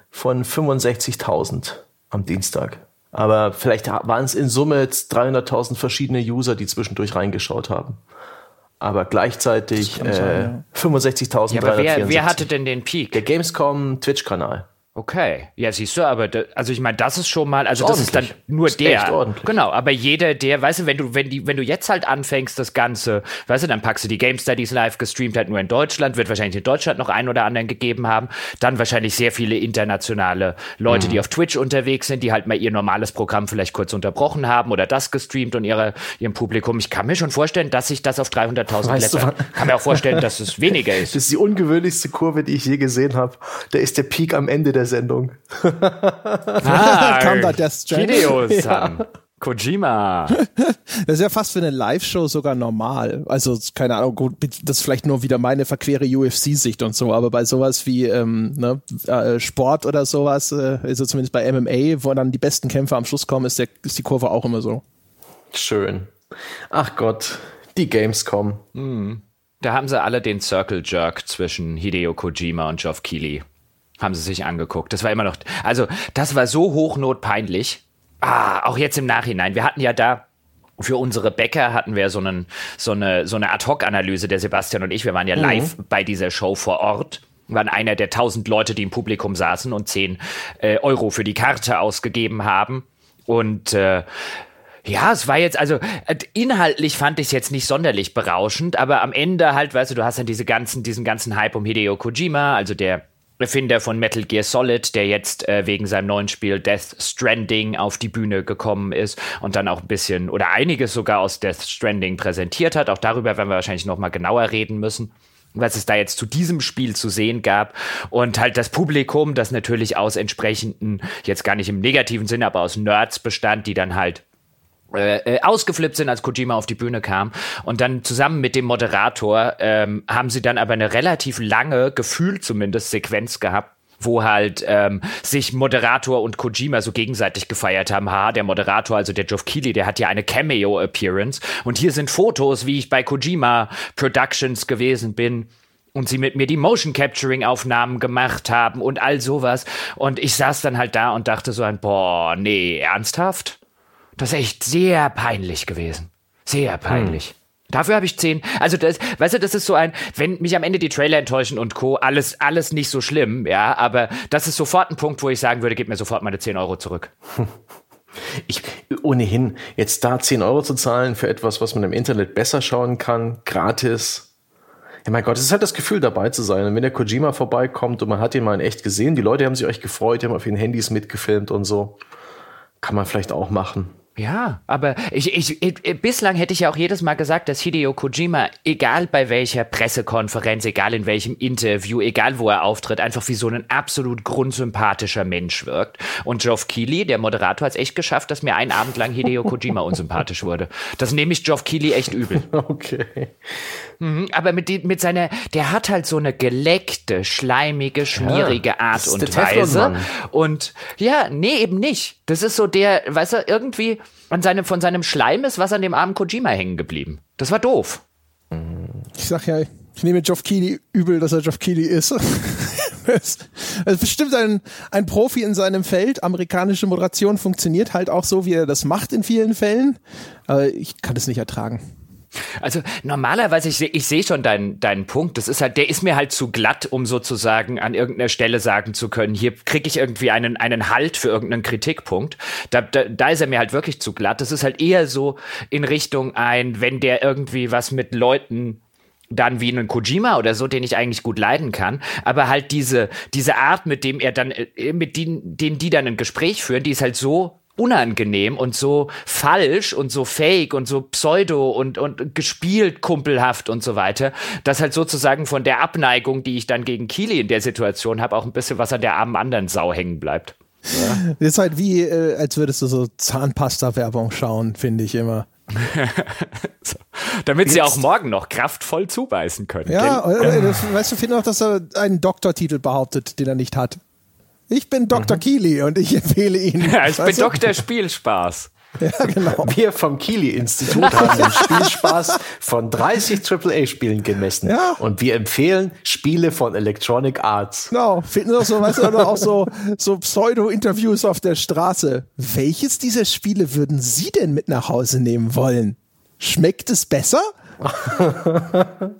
von 65.000 am Dienstag. Aber vielleicht waren es in Summe jetzt 300.000 verschiedene User, die zwischendurch reingeschaut haben. Aber gleichzeitig äh, ja. 65.000. Ja, wer, wer hatte denn den Peak? Der Gamescom Twitch-Kanal. Okay, ja, siehst du, aber da, also ich meine, das ist schon mal, also das ist dann nur ist der. Ordentlich. Genau, aber jeder, der, weißt du, wenn du, wenn die, wenn du jetzt halt anfängst, das Ganze, weißt du, dann packst du die Game Studies live gestreamt halt nur in Deutschland, wird wahrscheinlich in Deutschland noch einen oder anderen gegeben haben, dann wahrscheinlich sehr viele internationale Leute, mhm. die auf Twitch unterwegs sind, die halt mal ihr normales Programm vielleicht kurz unterbrochen haben oder das gestreamt und ihre, ihrem Publikum. Ich kann mir schon vorstellen, dass sich das auf 300.000 letzter, kann mir auch vorstellen, dass es weniger [LAUGHS] ist. Das ist die ungewöhnlichste Kurve, die ich je gesehen habe. Da ist der Peak am Ende der Sendung. [LAUGHS] ah, kam da Stranding. Videos [LAUGHS] ja. Kojima. [LAUGHS] Das ist ja fast für eine Live-Show sogar normal. Also, keine Ahnung, gut, das ist vielleicht nur wieder meine verquere UFC-Sicht und so, aber bei sowas wie ähm, ne, äh, Sport oder sowas, äh, also zumindest bei MMA, wo dann die besten Kämpfer am Schluss kommen, ist, der, ist die Kurve auch immer so. Schön. Ach Gott, die Gamescom. Mhm. Da haben sie alle den Circle Jerk zwischen Hideo Kojima und Geoff Keighley haben sie sich angeguckt. Das war immer noch, also das war so hochnotpeinlich. Ah, auch jetzt im Nachhinein. Wir hatten ja da für unsere Bäcker hatten wir so, einen, so eine, so eine Ad-Hoc-Analyse, der Sebastian und ich. Wir waren ja mhm. live bei dieser Show vor Ort waren einer der tausend Leute, die im Publikum saßen und zehn äh, Euro für die Karte ausgegeben haben. Und äh, ja, es war jetzt, also äh, inhaltlich fand ich es jetzt nicht sonderlich berauschend, aber am Ende halt, weißt du, du hast dann diese ganzen, diesen ganzen Hype um Hideo Kojima, also der Erfinder von Metal Gear Solid, der jetzt äh, wegen seinem neuen Spiel Death Stranding auf die Bühne gekommen ist und dann auch ein bisschen oder einiges sogar aus Death Stranding präsentiert hat. Auch darüber werden wir wahrscheinlich noch mal genauer reden müssen. was es da jetzt zu diesem Spiel zu sehen gab. Und halt das Publikum, das natürlich aus entsprechenden, jetzt gar nicht im negativen Sinne, aber aus Nerds bestand, die dann halt äh, äh, ausgeflippt sind, als Kojima auf die Bühne kam. Und dann zusammen mit dem Moderator ähm, haben sie dann aber eine relativ lange, gefühlt zumindest, Sequenz gehabt, wo halt ähm, sich Moderator und Kojima so gegenseitig gefeiert haben. Ha, der Moderator, also der Geoff Keighley, der hat ja eine Cameo-Appearance. Und hier sind Fotos, wie ich bei Kojima Productions gewesen bin und sie mit mir die Motion Capturing Aufnahmen gemacht haben und all sowas. Und ich saß dann halt da und dachte so ein, boah, nee, ernsthaft? Das ist echt sehr peinlich gewesen. Sehr peinlich. Hm. Dafür habe ich zehn. Also das, weißt du, das ist so ein, wenn mich am Ende die Trailer enttäuschen und Co. alles, alles nicht so schlimm, ja. Aber das ist sofort ein Punkt, wo ich sagen würde, gib mir sofort meine zehn Euro zurück. [LAUGHS] Ich ohnehin jetzt da zehn Euro zu zahlen für etwas, was man im Internet besser schauen kann, gratis. Ja, mein Gott, es ist halt das Gefühl, dabei zu sein. Und wenn der Kojima vorbeikommt und man hat ihn mal in echt gesehen, die Leute haben sich euch gefreut, die haben auf ihren Handys mitgefilmt und so, kann man vielleicht auch machen. Ja, aber ich, ich, ich, bislang hätte ich ja auch jedes Mal gesagt, dass Hideo Kojima, egal bei welcher Pressekonferenz, egal in welchem Interview, egal wo er auftritt, einfach wie so ein absolut grundsympathischer Mensch wirkt. Und Geoff Keighley, der Moderator, hat es echt geschafft, dass mir einen Abend lang Hideo Kojima unsympathisch wurde. Das nehme ich Geoff Keighley echt übel. [LAUGHS] Okay. Mhm, aber mit, die, mit seiner, der hat halt so eine geleckte, schleimige, schmierige ja, Art und Weise. Und ja, nee, eben nicht. Das ist so der, weißt du, irgendwie an seinem, von seinem Schleim ist was an dem armen Kojima hängen geblieben. Das war doof. Ich sag ja, ich nehme Geoff Keighley übel, dass er Geoff Keighley ist. [LAUGHS] ist bestimmt ein, ein Profi in seinem Feld. Amerikanische Moderation funktioniert halt auch so, wie er das macht in vielen Fällen. Aber ich kann das nicht ertragen. Also normalerweise, ich, ich sehe schon deinen, deinen Punkt. Das ist halt, der ist mir halt zu glatt, um sozusagen an irgendeiner Stelle sagen zu können, hier kriege ich irgendwie einen, einen Halt für irgendeinen Kritikpunkt. Da, da, da ist er mir halt wirklich zu glatt. Das ist halt eher so in Richtung ein, wenn der irgendwie was mit Leuten dann wie einen Kojima oder so, den ich eigentlich gut leiden kann, aber halt diese diese Art, mit dem er dann äh, mit denen, denen die dann ein Gespräch führen, die ist halt so unangenehm und so falsch und so fake und so pseudo und, und gespielt kumpelhaft und so weiter, dass halt sozusagen von der Abneigung, die ich dann gegen Kili in der Situation habe, auch ein bisschen was an der armen anderen Sau hängen bleibt. Ja. Das ist halt wie, äh, als würdest du so Zahnpasta-Werbung schauen, finde ich immer. [LAUGHS] so. Damit Jetzt. sie auch morgen noch kraftvoll zubeißen können. Ja, äh, das, weißt du, finde auch, dass er einen Doktortitel behauptet, den er nicht hat. Ich bin Dr. Mhm. Keely und ich empfehle Ihnen. Ja, [LAUGHS] ich bin du? Dr. Spielspaß. [LAUGHS] Ja, genau. Wir vom Keely-Institut haben den Spielspaß von 30 AAA-Spielen gemessen. Ja. Und wir empfehlen Spiele von Electronic Arts. Genau. Finden auch so, weißt du, auch so, so Pseudo-Interviews auf der Straße. Welches dieser Spiele würden Sie denn mit nach Hause nehmen wollen? Schmeckt es besser? [LAUGHS]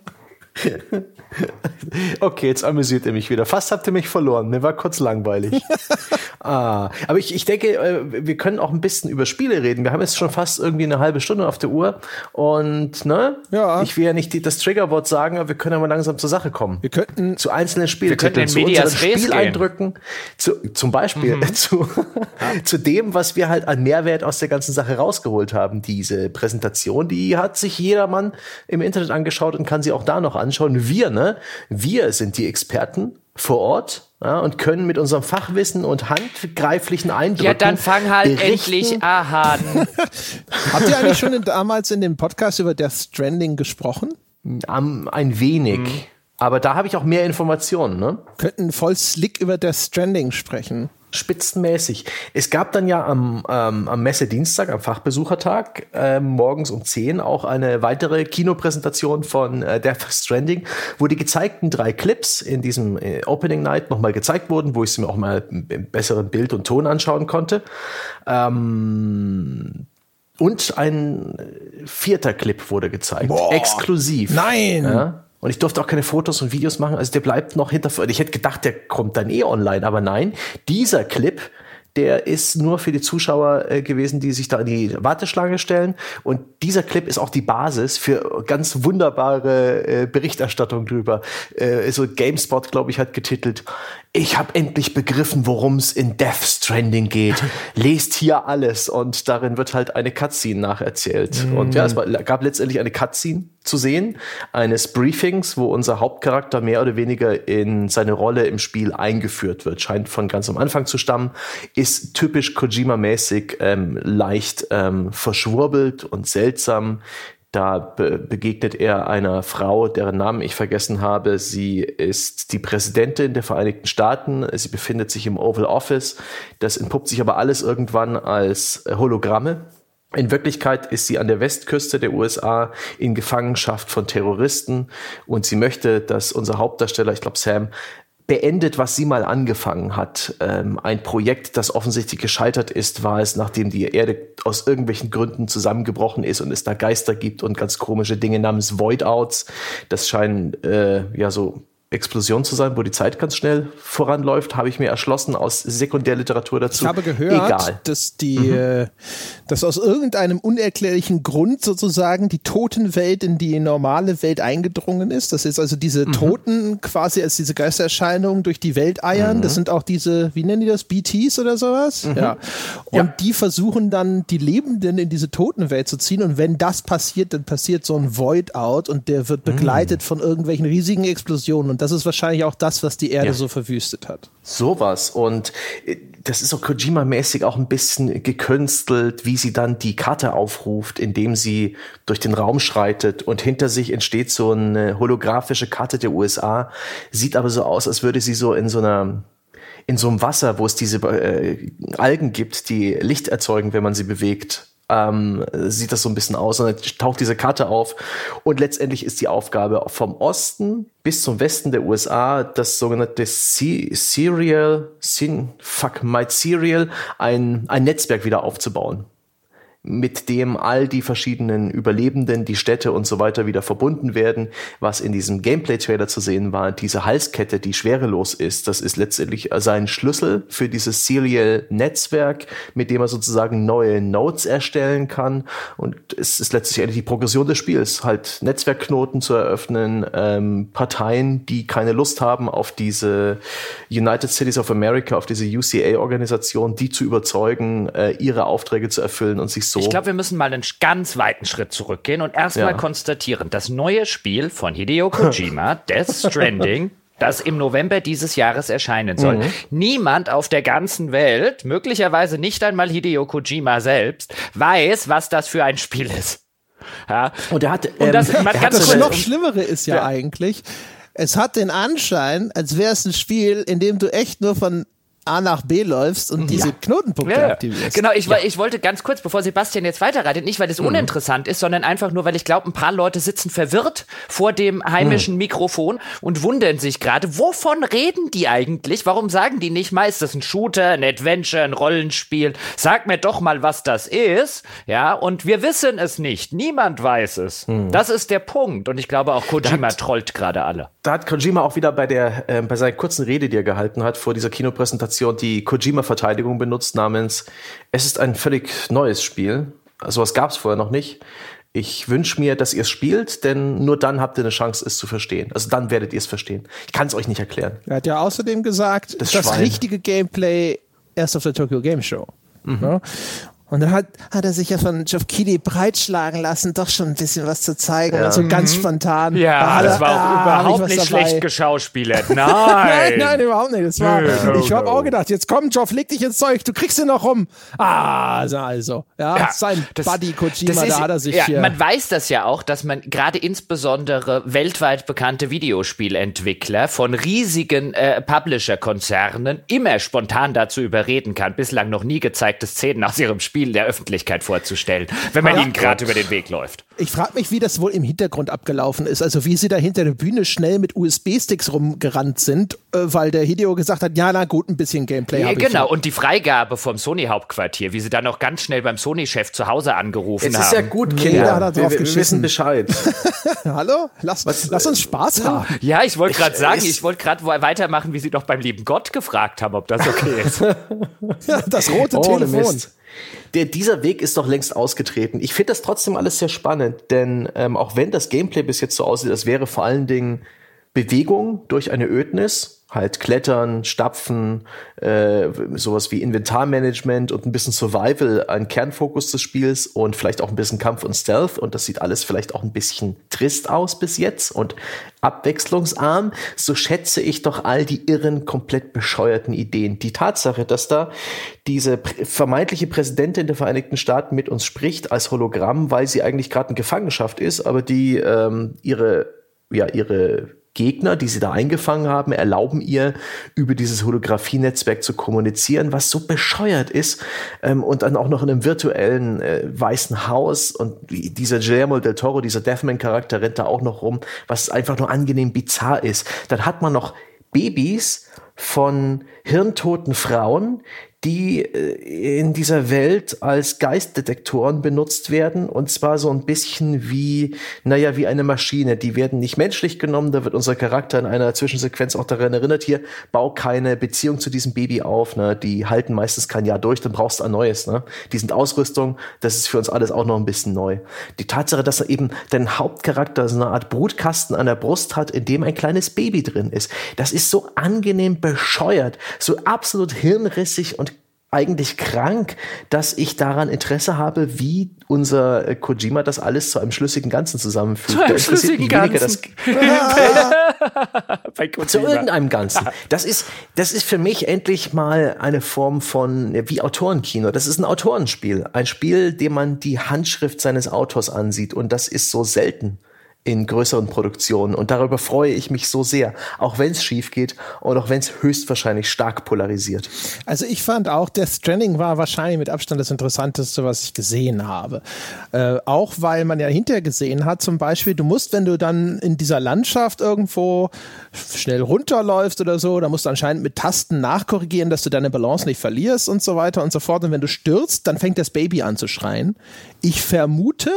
[LAUGHS] Okay, jetzt amüsiert ihr mich wieder. Fast habt ihr mich verloren. Mir war kurz langweilig. [LAUGHS] ah, aber ich, ich denke, äh, wir können auch ein bisschen über Spiele reden. Wir haben jetzt schon fast irgendwie eine halbe Stunde auf der Uhr. Und, ne? Ja. Ich will ja nicht das Triggerwort sagen, aber wir können aber langsam zur Sache kommen. Wir könnten zu einzelnen Spielen, wir könnten zu unseren Spieleindrücken, zu, zum Beispiel mhm. [LAUGHS] zu, zu dem, was wir halt an Mehrwert aus der ganzen Sache rausgeholt haben. Diese Präsentation, die hat sich jedermann im Internet angeschaut und kann sie auch da noch anschauen. Wir, ne? Wir sind die Experten vor Ort ja, und können mit unserem Fachwissen und handgreiflichen Eindrücken. Ja, dann fang halt berichten. endlich an. [LAUGHS] Habt ihr eigentlich schon in, damals in dem Podcast über Death Stranding gesprochen? Um, ein wenig. Hm. Aber da habe ich auch mehr Informationen, ne? Könnten voll slick über Death Stranding sprechen spitzenmäßig. Es gab dann ja am, ähm, am Messedienstag, am Fachbesuchertag, äh, morgens um 10 auch eine weitere Kinopräsentation von äh, Death Stranding, wo die gezeigten drei Clips in diesem äh, Opening Night nochmal gezeigt wurden, wo ich sie mir auch mal im besseren Bild und Ton anschauen konnte. Ähm, und ein vierter Clip wurde gezeigt, Boah, exklusiv. Nein! Ja? Und ich durfte auch keine Fotos und Videos machen. Also der bleibt noch hinter. Ich hätte gedacht, der kommt dann eh online, aber nein. Dieser Clip, der ist nur für die Zuschauer äh, gewesen, die sich da in die Warteschlange stellen. Und dieser Clip ist auch die Basis für ganz wunderbare äh, Berichterstattung drüber. Äh, so GameSpot, glaube ich, hat getitelt, ich habe endlich begriffen, worum es in Death Stranding geht. [LAUGHS] Lest hier alles. Und darin wird halt eine Cutscene nacherzählt. Mm. Und ja, es war, gab letztendlich eine Cutscene zu sehen, eines Briefings, wo unser Hauptcharakter mehr oder weniger in seine Rolle im Spiel eingeführt wird. Scheint von ganz am Anfang zu stammen, ist typisch Kojima-mäßig ähm, leicht ähm, verschwurbelt und seltsam. Da be begegnet er einer Frau, deren Namen ich vergessen habe. Sie ist die Präsidentin der Vereinigten Staaten. Sie befindet sich im Oval Office. Das entpuppt sich aber alles irgendwann als Hologramme. In Wirklichkeit ist sie an der Westküste der USA in Gefangenschaft von Terroristen und sie möchte, dass unser Hauptdarsteller, ich glaube Sam, beendet, was sie mal angefangen hat. Ähm, ein Projekt, das offensichtlich gescheitert ist, war es, nachdem die Erde aus irgendwelchen Gründen zusammengebrochen ist und es da Geister gibt und ganz komische Dinge namens Voidouts. Das scheinen äh, ja so Explosion zu sein, wo die Zeit ganz schnell voranläuft, habe ich mir erschlossen aus Sekundärliteratur dazu. Ich habe gehört, Egal. dass die, mhm. äh, dass aus irgendeinem unerklärlichen Grund sozusagen die Totenwelt in die normale Welt eingedrungen ist. Das ist also diese mhm. Toten quasi als diese Geistererscheinungen durch die Welt eiern. Mhm. Das sind auch diese, wie nennen die das, BTs oder sowas? Mhm. Ja. Und ja. die versuchen dann die Lebenden in diese Totenwelt zu ziehen. Und wenn das passiert, dann passiert so ein Void-Out und der wird begleitet mhm. von irgendwelchen riesigen Explosionen. Und das ist wahrscheinlich auch das, was die Erde ja. so verwüstet hat. Sowas. Und äh, das ist so Kojima-mäßig auch ein bisschen gekünstelt, wie sie dann die Karte aufruft, indem sie durch den Raum schreitet und hinter sich entsteht so eine holographische Karte der USA. Sieht aber so aus, als würde sie so in so einer in so einem Wasser, wo es diese äh, Algen gibt, die Licht erzeugen, wenn man sie bewegt, ähm, sieht das so ein bisschen aus und dann taucht diese Karte auf und letztendlich ist die Aufgabe vom Osten bis zum Westen der USA das sogenannte Serial, fuck, My Serial, ein, ein Netzwerk wieder aufzubauen mit dem all die verschiedenen Überlebenden, die Städte und so weiter wieder verbunden werden. Was in diesem Gameplay-Trailer zu sehen war, diese Halskette, die schwerelos ist, das ist letztendlich sein Schlüssel für dieses Serial-Netzwerk, mit dem er sozusagen neue Nodes erstellen kann. Und es ist letztlich die Progression des Spiels, halt Netzwerkknoten zu eröffnen, ähm, Parteien, die keine Lust haben auf diese United Cities of America, auf diese UCA-Organisation, die zu überzeugen, äh, ihre Aufträge zu erfüllen und sich so. Ich glaube, wir müssen mal einen ganz weiten Schritt zurückgehen und erstmal ja. konstatieren, das neue Spiel von Hideo Kojima, [LAUGHS] Death Stranding, das im November dieses Jahres erscheinen soll. Mhm. Niemand auf der ganzen Welt, möglicherweise nicht einmal Hideo Kojima selbst, weiß, was das für ein Spiel ist. Ja. Und er hat, ähm, und das, man ganz das noch Schlimmere ist ja, ja eigentlich, es hat den Anschein, als wäre es ein Spiel, in dem du echt nur von A nach B läufst und diese ja. Knotenpunkte ja. aktivierst. Genau, ich, ja. ich wollte ganz kurz, bevor Sebastian jetzt weiterreitet, nicht weil das mhm. uninteressant ist, sondern einfach nur, weil ich glaube, ein paar Leute sitzen verwirrt vor dem heimischen mhm. Mikrofon und wundern sich gerade, wovon reden die eigentlich? Warum sagen die nicht mal, ist das ein Shooter, ein Adventure, ein Rollenspiel? Sag mir doch mal, was das ist. Ja, und wir wissen es nicht. Niemand weiß es. Mhm. Das ist der Punkt. Und ich glaube, auch Kojima hat, trollt gerade alle. Da hat Kojima auch wieder bei der, äh, bei seiner kurzen Rede, die er gehalten hat, vor dieser Kinopräsentation Edition die Kojima-Verteidigung benutzt namens Es ist ein völlig neues Spiel. Also was gab es vorher noch nicht. Ich wünsche mir, dass ihr es spielt, denn nur dann habt ihr eine Chance, es zu verstehen. Also dann werdet ihr es verstehen. Ich kann es euch nicht erklären. Er hat ja außerdem gesagt, das, das richtige Gameplay erst auf der Tokyo Game Show. Mhm. Ja? Und dann hat, hat er sich ja von Geoff Keighley breitschlagen lassen, doch schon ein bisschen was zu zeigen. Ja. Also ganz mhm. spontan. Ja, da das war auch ah, überhaupt nicht schlecht geschauspielert. [LAUGHS] Nein. nein, nein, überhaupt nicht. Das war, no, ich habe no. auch gedacht, jetzt komm, Geoff, leg dich ins Zeug, du kriegst ihn noch rum. Ah, also, also ja, ja sein das, Buddy Kojima, ist, da hat er sich ja, hier. Man weiß das ja auch, dass man gerade insbesondere weltweit bekannte Videospielentwickler von riesigen äh, Publisher-Konzernen immer spontan dazu überreden kann, bislang noch nie gezeigte Szenen aus ihrem Spiel Spiel der Öffentlichkeit vorzustellen, wenn man ja, ihnen gerade über den Weg läuft. Ich frage mich, wie das wohl im Hintergrund abgelaufen ist. Also wie sie da hinter der Bühne schnell mit USB-Sticks rumgerannt sind, äh, weil der Hideo gesagt hat, ja, na gut, ein bisschen Gameplay. Ja, genau, und die Freigabe vom Sony-Hauptquartier, wie sie dann auch ganz schnell beim Sony-Chef zu Hause angerufen haben. Es ist ja gut, Kinder. Ja, wir, wir wissen Bescheid. [LAUGHS] Hallo? Lass, Was, lass uns Spaß haben. Ja, ich wollte gerade sagen, ich wollte gerade weitermachen, wie sie doch beim lieben Gott gefragt haben, ob das okay ist. [LAUGHS] ja, das rote oh, Telefon. Mist der, dieser Weg ist doch längst ausgetreten. Ich finde das trotzdem alles sehr spannend, denn ähm, auch wenn das Gameplay bis jetzt so aussieht, als wäre vor allen Dingen Bewegung durch eine Ödnis halt Klettern, Stapfen, äh, sowas wie Inventarmanagement und ein bisschen Survival ein Kernfokus des Spiels und vielleicht auch ein bisschen Kampf und Stealth und das sieht alles vielleicht auch ein bisschen trist aus bis jetzt und abwechslungsarm, so schätze ich doch all die irren, komplett bescheuerten Ideen. Die Tatsache, dass da diese vermeintliche Präsidentin der Vereinigten Staaten mit uns spricht als Hologramm, weil sie eigentlich gerade in Gefangenschaft ist, aber die ähm, ihre ja ihre Gegner, die sie da eingefangen haben, erlauben ihr, über dieses Holographie-Netzwerk zu kommunizieren, was so bescheuert ist. Ähm, und dann auch noch in einem virtuellen äh, weißen Haus. Und dieser Guillermo del Toro, dieser Deathman-Charakter rennt da auch noch rum, was einfach nur angenehm bizarr ist. Dann hat man noch Babys von hirntoten Frauen, die äh, in dieser Welt als Geistdetektoren benutzt werden und zwar so ein bisschen wie, naja, wie eine Maschine. Die werden nicht menschlich genommen, da wird unser Charakter in einer Zwischensequenz auch daran erinnert, hier, bau keine Beziehung zu diesem Baby auf, ne? die halten meistens kein Jahr durch, dann brauchst du ein neues. Ne? Die sind Ausrüstung, das ist für uns alles auch noch ein bisschen neu. Die Tatsache, dass er eben dein Hauptcharakter so eine Art Brutkasten an der Brust hat, in dem ein kleines Baby drin ist, das ist so angenehm bescheuert, so absolut hirnrissig und eigentlich krank, dass ich daran Interesse habe, wie unser äh, Kojima das alles zu einem schlüssigen Ganzen zusammenfügt. Zu einem schlüssigen Ganzen. [LAUGHS] zu irgendeinem Ganzen. Das ist, das ist für mich endlich mal eine Form von, wie Autorenkino. Das ist ein Autorenspiel. Ein Spiel, dem man die Handschrift seines Autors ansieht. Und das ist so selten in größeren Produktionen. Und darüber freue ich mich so sehr, auch wenn es schief geht und auch wenn es höchstwahrscheinlich stark polarisiert. Also ich fand auch, Death Stranding war wahrscheinlich mit Abstand das Interessanteste, was ich gesehen habe. Äh, auch weil man ja hinterher gesehen hat, zum Beispiel, du musst, wenn du dann in dieser Landschaft irgendwo schnell runterläufst oder so, da musst du anscheinend mit Tasten nachkorrigieren, dass du deine Balance nicht verlierst und so weiter und so fort. Und wenn du stürzt, dann fängt das Baby an zu schreien. Ich vermute,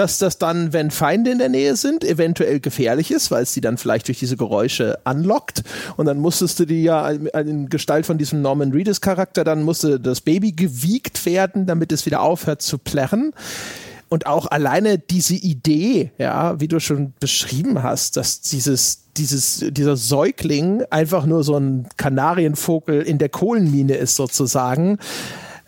dass das dann, wenn Feinde in der Nähe sind, eventuell gefährlich ist, weil es sie dann vielleicht durch diese Geräusche anlockt. Und dann musstest du die ja in Gestalt von diesem Norman Reedus Charakter, dann musste das Baby gewiegt werden, damit es wieder aufhört zu plärren. Und auch alleine diese Idee, ja, wie du schon beschrieben hast, dass dieses, dieses, dieser Säugling einfach nur so ein Kanarienvogel in der Kohlenmine ist sozusagen.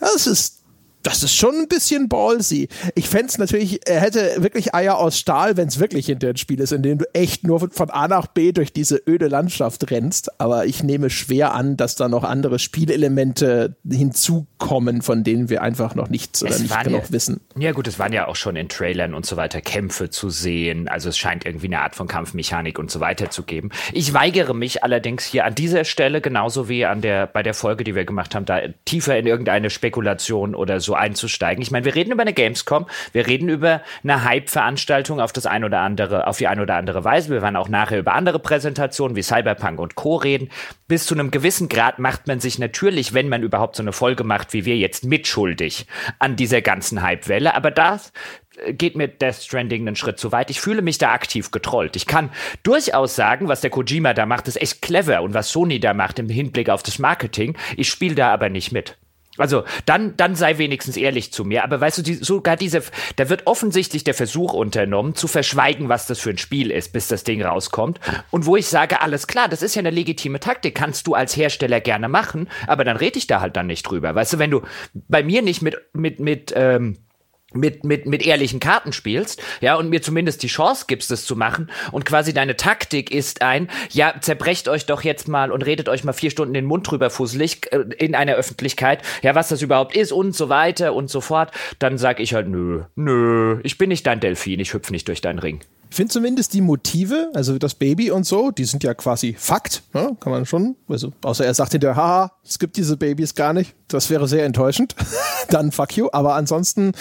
Das ist das ist schon ein bisschen ballsy. Ich fände es natürlich, er hätte wirklich Eier aus Stahl, wenn es wirklich hinter ein Spiel ist, in dem du echt nur von A nach B durch diese öde Landschaft rennst. Aber ich nehme schwer an, dass da noch andere Spielelemente hinzukommen, von denen wir einfach noch nichts oder es nicht genug ja, wissen. Ja gut, es waren ja auch schon in Trailern und so weiter Kämpfe zu sehen. Also es scheint irgendwie eine Art von Kampfmechanik und so weiter zu geben. Ich weigere mich allerdings hier an dieser Stelle, genauso wie an der, bei der Folge, die wir gemacht haben, da tiefer in irgendeine Spekulation oder so einzusteigen. Ich meine, wir reden über eine Gamescom, wir reden über eine Hype-Veranstaltung auf das ein oder andere, auf die ein oder andere Weise. Wir werden auch nachher über andere Präsentationen wie Cyberpunk und Co. reden. Bis zu einem gewissen Grad macht man sich natürlich, wenn man überhaupt so eine Folge macht wie wir jetzt, mitschuldig an dieser ganzen Hype-Welle. Aber das äh, geht mir Death Stranding einen Schritt zu weit. Ich fühle mich da aktiv getrollt. Ich kann durchaus sagen, was der Kojima da macht, ist echt clever und was Sony da macht im Hinblick auf das Marketing. Ich spiele da aber nicht mit. Also dann, dann sei wenigstens ehrlich zu mir. Aber weißt du, die, sogar diese, da wird offensichtlich der Versuch unternommen, zu verschweigen, was das für ein Spiel ist, bis das Ding rauskommt. Und wo ich sage, alles klar, das ist ja eine legitime Taktik, kannst du als Hersteller gerne machen, aber dann rede ich da halt dann nicht drüber. Weißt du, wenn du bei mir nicht mit, mit, mit, ähm, mit, mit, mit ehrlichen Karten spielst, ja, und mir zumindest die Chance gibst, das zu machen, und quasi deine Taktik ist ein, ja, zerbrecht euch doch jetzt mal und redet euch mal vier Stunden den Mund drüber fusselig äh, in einer Öffentlichkeit, ja, was das überhaupt ist und so weiter und so fort, dann sag ich halt, nö, nö, ich bin nicht dein Delfin, ich hüpf nicht durch deinen Ring. Ich finde zumindest die Motive, also das Baby und so, die sind ja quasi Fakt, ne? kann man schon. Also, außer er sagt hinterher, haha, es gibt diese Babys gar nicht. Das wäre sehr enttäuschend. [LAUGHS] Dann fuck you. Aber ansonsten,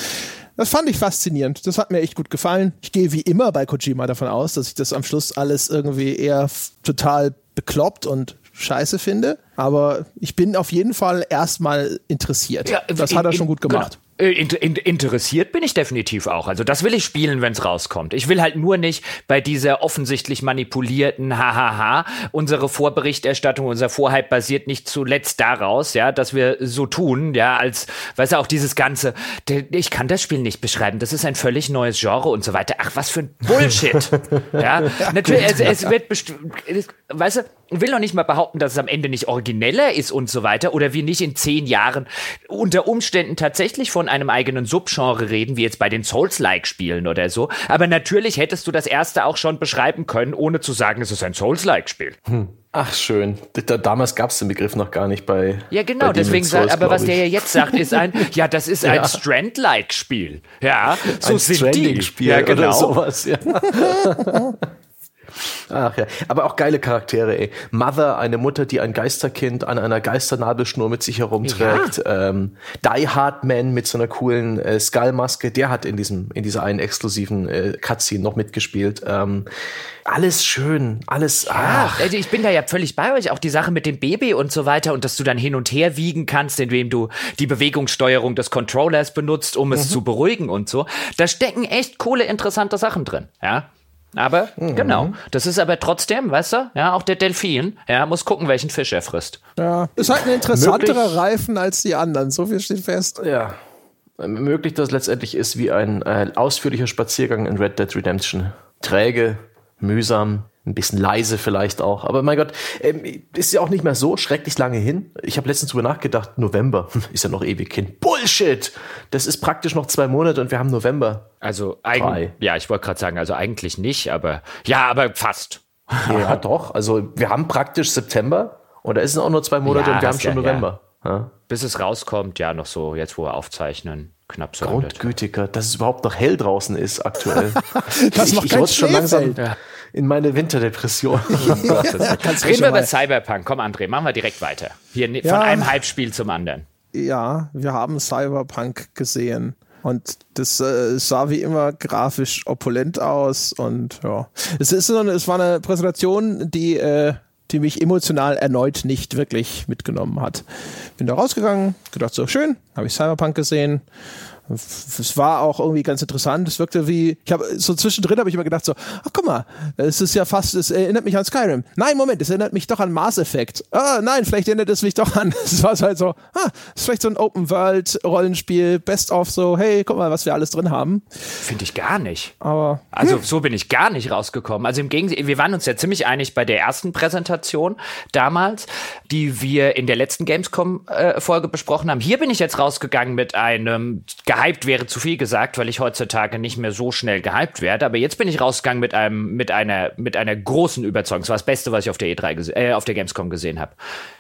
das fand ich faszinierend. Das hat mir echt gut gefallen. Ich gehe wie immer bei Kojima davon aus, dass ich das am Schluss alles irgendwie eher total bekloppt und scheiße finde. Aber ich bin auf jeden Fall erstmal interessiert. Ja, das in, hat er schon gut gemacht. Genau inter interessiert bin ich definitiv auch. Also das will ich spielen, wenn es rauskommt. Ich will halt nur nicht bei dieser offensichtlich manipulierten Hahaha. Unsere Vorberichterstattung, unser Vorhype basiert nicht zuletzt daraus, ja, dass wir so tun, ja, als, weißt du, auch dieses ganze, ich kann das Spiel nicht beschreiben, das ist ein völlig neues Genre und so weiter. Ach, was für ein Bullshit. [LAUGHS] ja, natürlich, es, es wird bestimmt, weißt du, will noch nicht mal behaupten, dass es am Ende nicht origineller ist und so weiter oder wir nicht in zehn Jahren unter Umständen tatsächlich von einem eigenen Subgenre reden, wie jetzt bei den Souls-like-Spielen oder so. Aber natürlich hättest du das erste auch schon beschreiben können, ohne zu sagen, es ist ein Souls-like-Spiel. Hm. Ach schön. Da, damals gab es den Begriff noch gar nicht bei. Ja, genau, bei deswegen sagt, aber was der ja jetzt sagt, ist ein, [LAUGHS] ja, das ist ein ja. Strand-like-Spiel. Ja, so ein sind die. Spiel ja, genau. Oder sowas, ja. [LAUGHS] Ach ja, aber auch geile Charaktere, ey. Mother, eine Mutter, die ein Geisterkind an einer Geisternabelschnur mit sich herumträgt. Ja. Ähm, Die Hard Man mit so einer coolen äh, Skullmaske, der hat in diesem, in dieser einen exklusiven äh, Cutscene noch mitgespielt. Ähm, alles schön, alles. Ach. Ja, also ich bin da ja völlig bei euch. Auch die Sache mit dem Baby und so weiter und dass du dann hin und her wiegen kannst, indem du die Bewegungssteuerung des Controllers benutzt, um es mhm. zu beruhigen und so. Da stecken echt coole, interessante Sachen drin. Ja. Aber mhm. genau, das ist aber trotzdem, weißt du, ja, auch der Delfin, ja, muss gucken, welchen Fisch er frisst. Ja, ist halt ein interessanterer Reifen als die anderen, so viel steht fest. Ja. Möglich, dass es letztendlich ist wie ein äh, ausführlicher Spaziergang in Red Dead Redemption. Träge, mühsam, ein bisschen leise vielleicht auch. Aber mein Gott, ähm, ist ja auch nicht mehr so schrecklich lange hin. Ich habe letztens drüber nachgedacht, November ist ja noch ewig hin. Bullshit! Das ist praktisch noch zwei Monate und wir haben November. Also eigentlich, ja, ich wollte gerade sagen, also eigentlich nicht, aber ja, aber fast. ja, doch. Also wir haben praktisch September und da ist es auch nur zwei Monate ja, und wir haben schon ja, November. Ja. Bis es rauskommt, ja, noch so, jetzt wo wir aufzeichnen knapp so. Grundgütiger, dass es überhaupt noch hell draußen ist aktuell. [LAUGHS] das ich, ich rutsche schon langsam ja. In meine Winterdepression. [LAUGHS] ja, Reden wir über Cyberpunk. Komm, André, machen wir direkt weiter. Hier ja. von einem Halbspiel zum anderen. Ja, wir haben Cyberpunk gesehen. Und das äh, sah wie immer grafisch opulent aus und ja. Es ist so eine, es war eine Präsentation, die äh, die mich emotional erneut nicht wirklich mitgenommen hat. Bin da rausgegangen, gedacht so schön, habe ich Cyberpunk gesehen es war auch irgendwie ganz interessant. Es wirkte wie, ich habe so zwischendrin habe ich immer gedacht so, ach guck mal, es ist ja fast, es erinnert mich an Skyrim. Nein, Moment, es erinnert mich doch an Mass Effect. Ah, nein, vielleicht erinnert es mich doch an. [LAUGHS] Es war halt so, ah, es ist vielleicht so ein Open World Rollenspiel, Best of so, hey, guck mal, was wir alles drin haben. Finde ich gar nicht. Aber also hm. so bin ich gar nicht rausgekommen. Also im Gegenteil, wir waren uns ja ziemlich einig bei der ersten Präsentation damals, die wir in der letzten Gamescom äh, Folge besprochen haben. Hier bin ich jetzt rausgegangen mit einem Gehalt gehypt wäre zu viel gesagt, weil ich heutzutage nicht mehr so schnell gehypt werde. Aber jetzt bin ich rausgegangen mit einem, mit einer, mit einer großen Überzeugung. Das war das Beste, was ich auf der E3, äh, auf der Gamescom gesehen habe.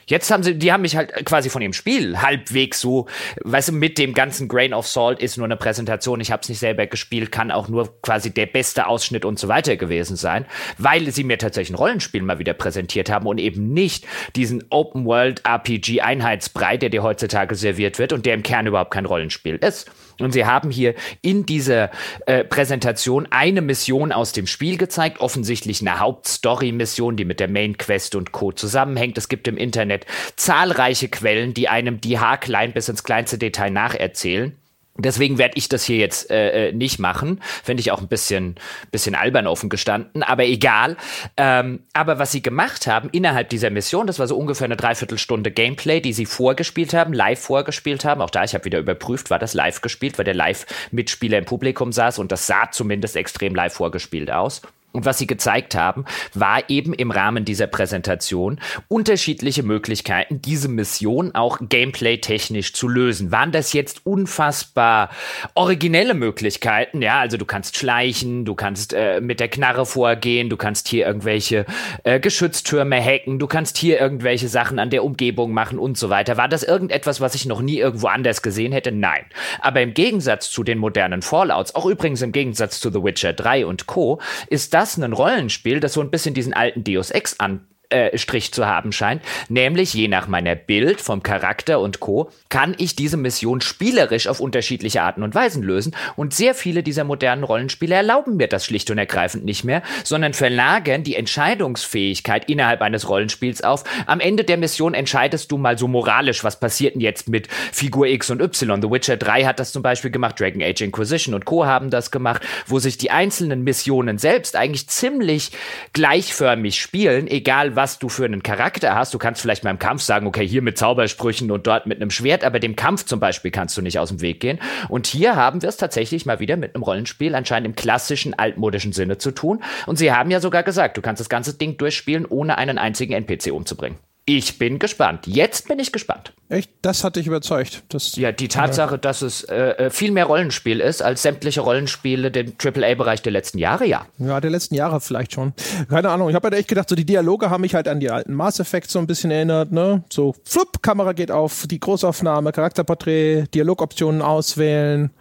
Jetzt haben sie, die haben mich halt quasi von dem Spiel halbwegs so, weißt du, mit dem ganzen Grain of Salt ist nur eine Präsentation. Ich habe es nicht selber gespielt, kann auch nur quasi der beste Ausschnitt und so weiter gewesen sein, weil sie mir tatsächlich ein Rollenspiel mal wieder präsentiert haben und eben nicht diesen Open World RPG Einheitsbrei, der dir heutzutage serviert wird und der im Kern überhaupt kein Rollenspiel ist. Und sie haben hier in dieser äh, Präsentation eine Mission aus dem Spiel gezeigt, offensichtlich eine Hauptstory-Mission, die mit der Main Quest und Co. zusammenhängt. Es gibt im Internet zahlreiche Quellen, die einem die haarklein bis ins kleinste Detail nacherzählen. Deswegen werde ich das hier jetzt äh, äh, nicht machen. Finde ich auch ein bisschen, bisschen albern offen gestanden, aber egal. Ähm, aber was sie gemacht haben innerhalb dieser Mission, das war so ungefähr eine Dreiviertelstunde Gameplay, die sie vorgespielt haben, live vorgespielt haben. Auch da, ich habe wieder überprüft, war das live gespielt, weil der Live-Mitspieler im Publikum saß und das sah zumindest extrem live vorgespielt aus. Und was sie gezeigt haben, war eben im Rahmen dieser Präsentation unterschiedliche Möglichkeiten, diese Mission auch gameplay-technisch zu lösen. Waren das jetzt unfassbar originelle Möglichkeiten? Ja, also du kannst schleichen, du kannst äh, mit der Knarre vorgehen, du kannst hier irgendwelche äh, Geschütztürme hacken, du kannst hier irgendwelche Sachen an der Umgebung machen und so weiter. War das irgendetwas, was ich noch nie irgendwo anders gesehen hätte? Nein. Aber im Gegensatz zu den modernen Fallouts, auch übrigens im Gegensatz zu The Witcher 3 und Co., ist das das ein Rollenspiel, das so ein bisschen diesen alten Deus Ex an Strich zu haben scheint. Nämlich, je nach meiner Bild vom Charakter und Co., kann ich diese Mission spielerisch auf unterschiedliche Arten und Weisen lösen. Und sehr viele dieser modernen Rollenspiele erlauben mir das schlicht und ergreifend nicht mehr, sondern verlagern die Entscheidungsfähigkeit innerhalb eines Rollenspiels auf. Am Ende der Mission entscheidest du mal so moralisch, was passiert denn jetzt mit Figur X und Y. The Witcher 3 hat das zum Beispiel gemacht, Dragon Age Inquisition und Co. haben das gemacht, wo sich die einzelnen Missionen selbst eigentlich ziemlich gleichförmig spielen, egal was du für einen Charakter hast. Du kannst vielleicht mal im Kampf sagen, okay, hier mit Zaubersprüchen und dort mit einem Schwert, aber dem Kampf zum Beispiel kannst du nicht aus dem Weg gehen. Und hier haben wir es tatsächlich mal wieder mit einem Rollenspiel anscheinend im klassischen, altmodischen Sinne zu tun. Und sie haben ja sogar gesagt, du kannst das ganze Ding durchspielen, ohne einen einzigen NPC umzubringen. Ich bin gespannt. Jetzt bin ich gespannt. Echt? Das hat dich überzeugt. Das, ja, die Tatsache, dass es äh, äh, viel mehr Rollenspiel ist als sämtliche Rollenspiele dem AAA-Bereich der letzten Jahre, ja. Ja, der letzten Jahre vielleicht schon. Keine Ahnung. Ich habe halt echt gedacht, so die Dialoge haben mich halt an die alten Mass Effect so ein bisschen erinnert, ne? So, flupp, Kamera geht auf, die Großaufnahme, Charakterporträt, Dialogoptionen auswählen.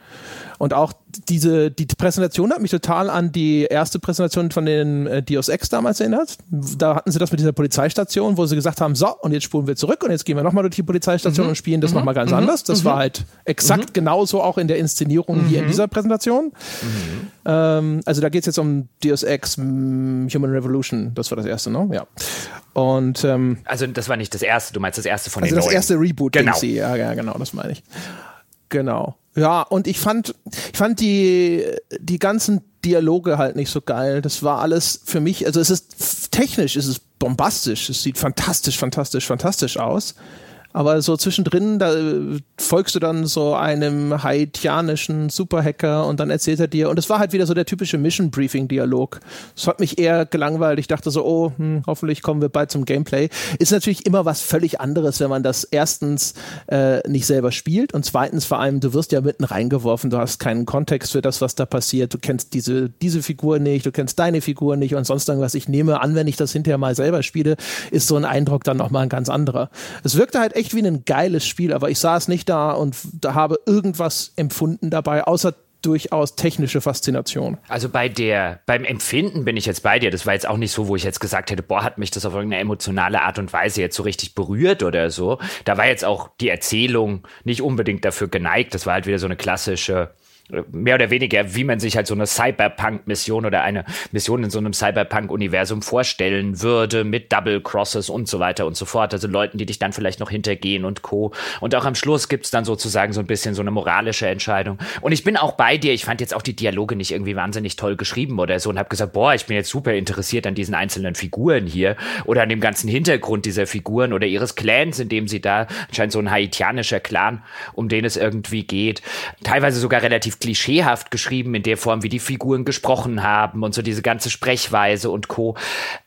Und auch diese, die Präsentation hat mich total an die erste Präsentation von den äh, Dios Ex damals erinnert. Da hatten sie das mit dieser Polizeistation, wo sie gesagt haben, so, und jetzt spulen wir zurück und jetzt gehen wir nochmal durch die Polizeistation mhm. und spielen das mhm. nochmal ganz mhm. anders. Das mhm. war halt exakt mhm. genauso auch in der Inszenierung hier in mhm. dieser Präsentation. Ähm, also da geht es jetzt um Deus Ex Human Revolution. Das war das erste, ne? Ja. Und ähm, also das war nicht das erste, du meinst das erste von also den das neuen. erste Reboot, genau. Ja, ja, genau, das meine ich. Genau. Ja, und ich fand, ich fand die, die ganzen Dialoge halt nicht so geil. Das war alles für mich, also es ist technisch, es ist bombastisch, es sieht fantastisch, fantastisch, fantastisch aus. Aber so zwischendrin, da äh, folgst du dann so einem haitianischen Superhacker und dann erzählt er dir, und es war halt wieder so der typische Mission Briefing Dialog. Das hat mich eher gelangweilt. Ich dachte so, oh, hm, hoffentlich kommen wir bald zum Gameplay. Ist natürlich immer was völlig anderes, wenn man das erstens äh, nicht selber spielt und zweitens vor allem, du wirst ja mitten reingeworfen, du hast keinen Kontext für das, was da passiert. Du kennst diese, diese Figur nicht, du kennst deine Figur nicht und sonst irgendwas. Ich nehme an, wenn ich das hinterher mal selber spiele, ist so ein Eindruck dann nochmal ein ganz anderer. Es wirkte halt echt wie ein geiles Spiel, aber ich saß nicht da und da habe irgendwas empfunden dabei, außer durchaus technische Faszination. Also bei der, beim Empfinden bin ich jetzt bei dir. Das war jetzt auch nicht so, wo ich jetzt gesagt hätte, boah, hat mich das auf irgendeine emotionale Art und Weise jetzt so richtig berührt oder so. Da war jetzt auch die Erzählung nicht unbedingt dafür geneigt. Das war halt wieder so eine klassische mehr oder weniger, wie man sich halt so eine Cyberpunk-Mission oder eine Mission in so einem Cyberpunk-Universum vorstellen würde, mit Double Crosses und so weiter und so fort. Also Leuten, die dich dann vielleicht noch hintergehen und Co. Und auch am Schluss gibt's dann sozusagen so ein bisschen so eine moralische Entscheidung. Und ich bin auch bei dir, ich fand jetzt auch die Dialoge nicht irgendwie wahnsinnig toll geschrieben oder so und habe gesagt, boah, ich bin jetzt super interessiert an diesen einzelnen Figuren hier oder an dem ganzen Hintergrund dieser Figuren oder ihres Clans, in dem sie da, scheint so ein haitianischer Clan, um den es irgendwie geht. Teilweise sogar relativ klischeehaft geschrieben in der Form, wie die Figuren gesprochen haben und so diese ganze Sprechweise und Co.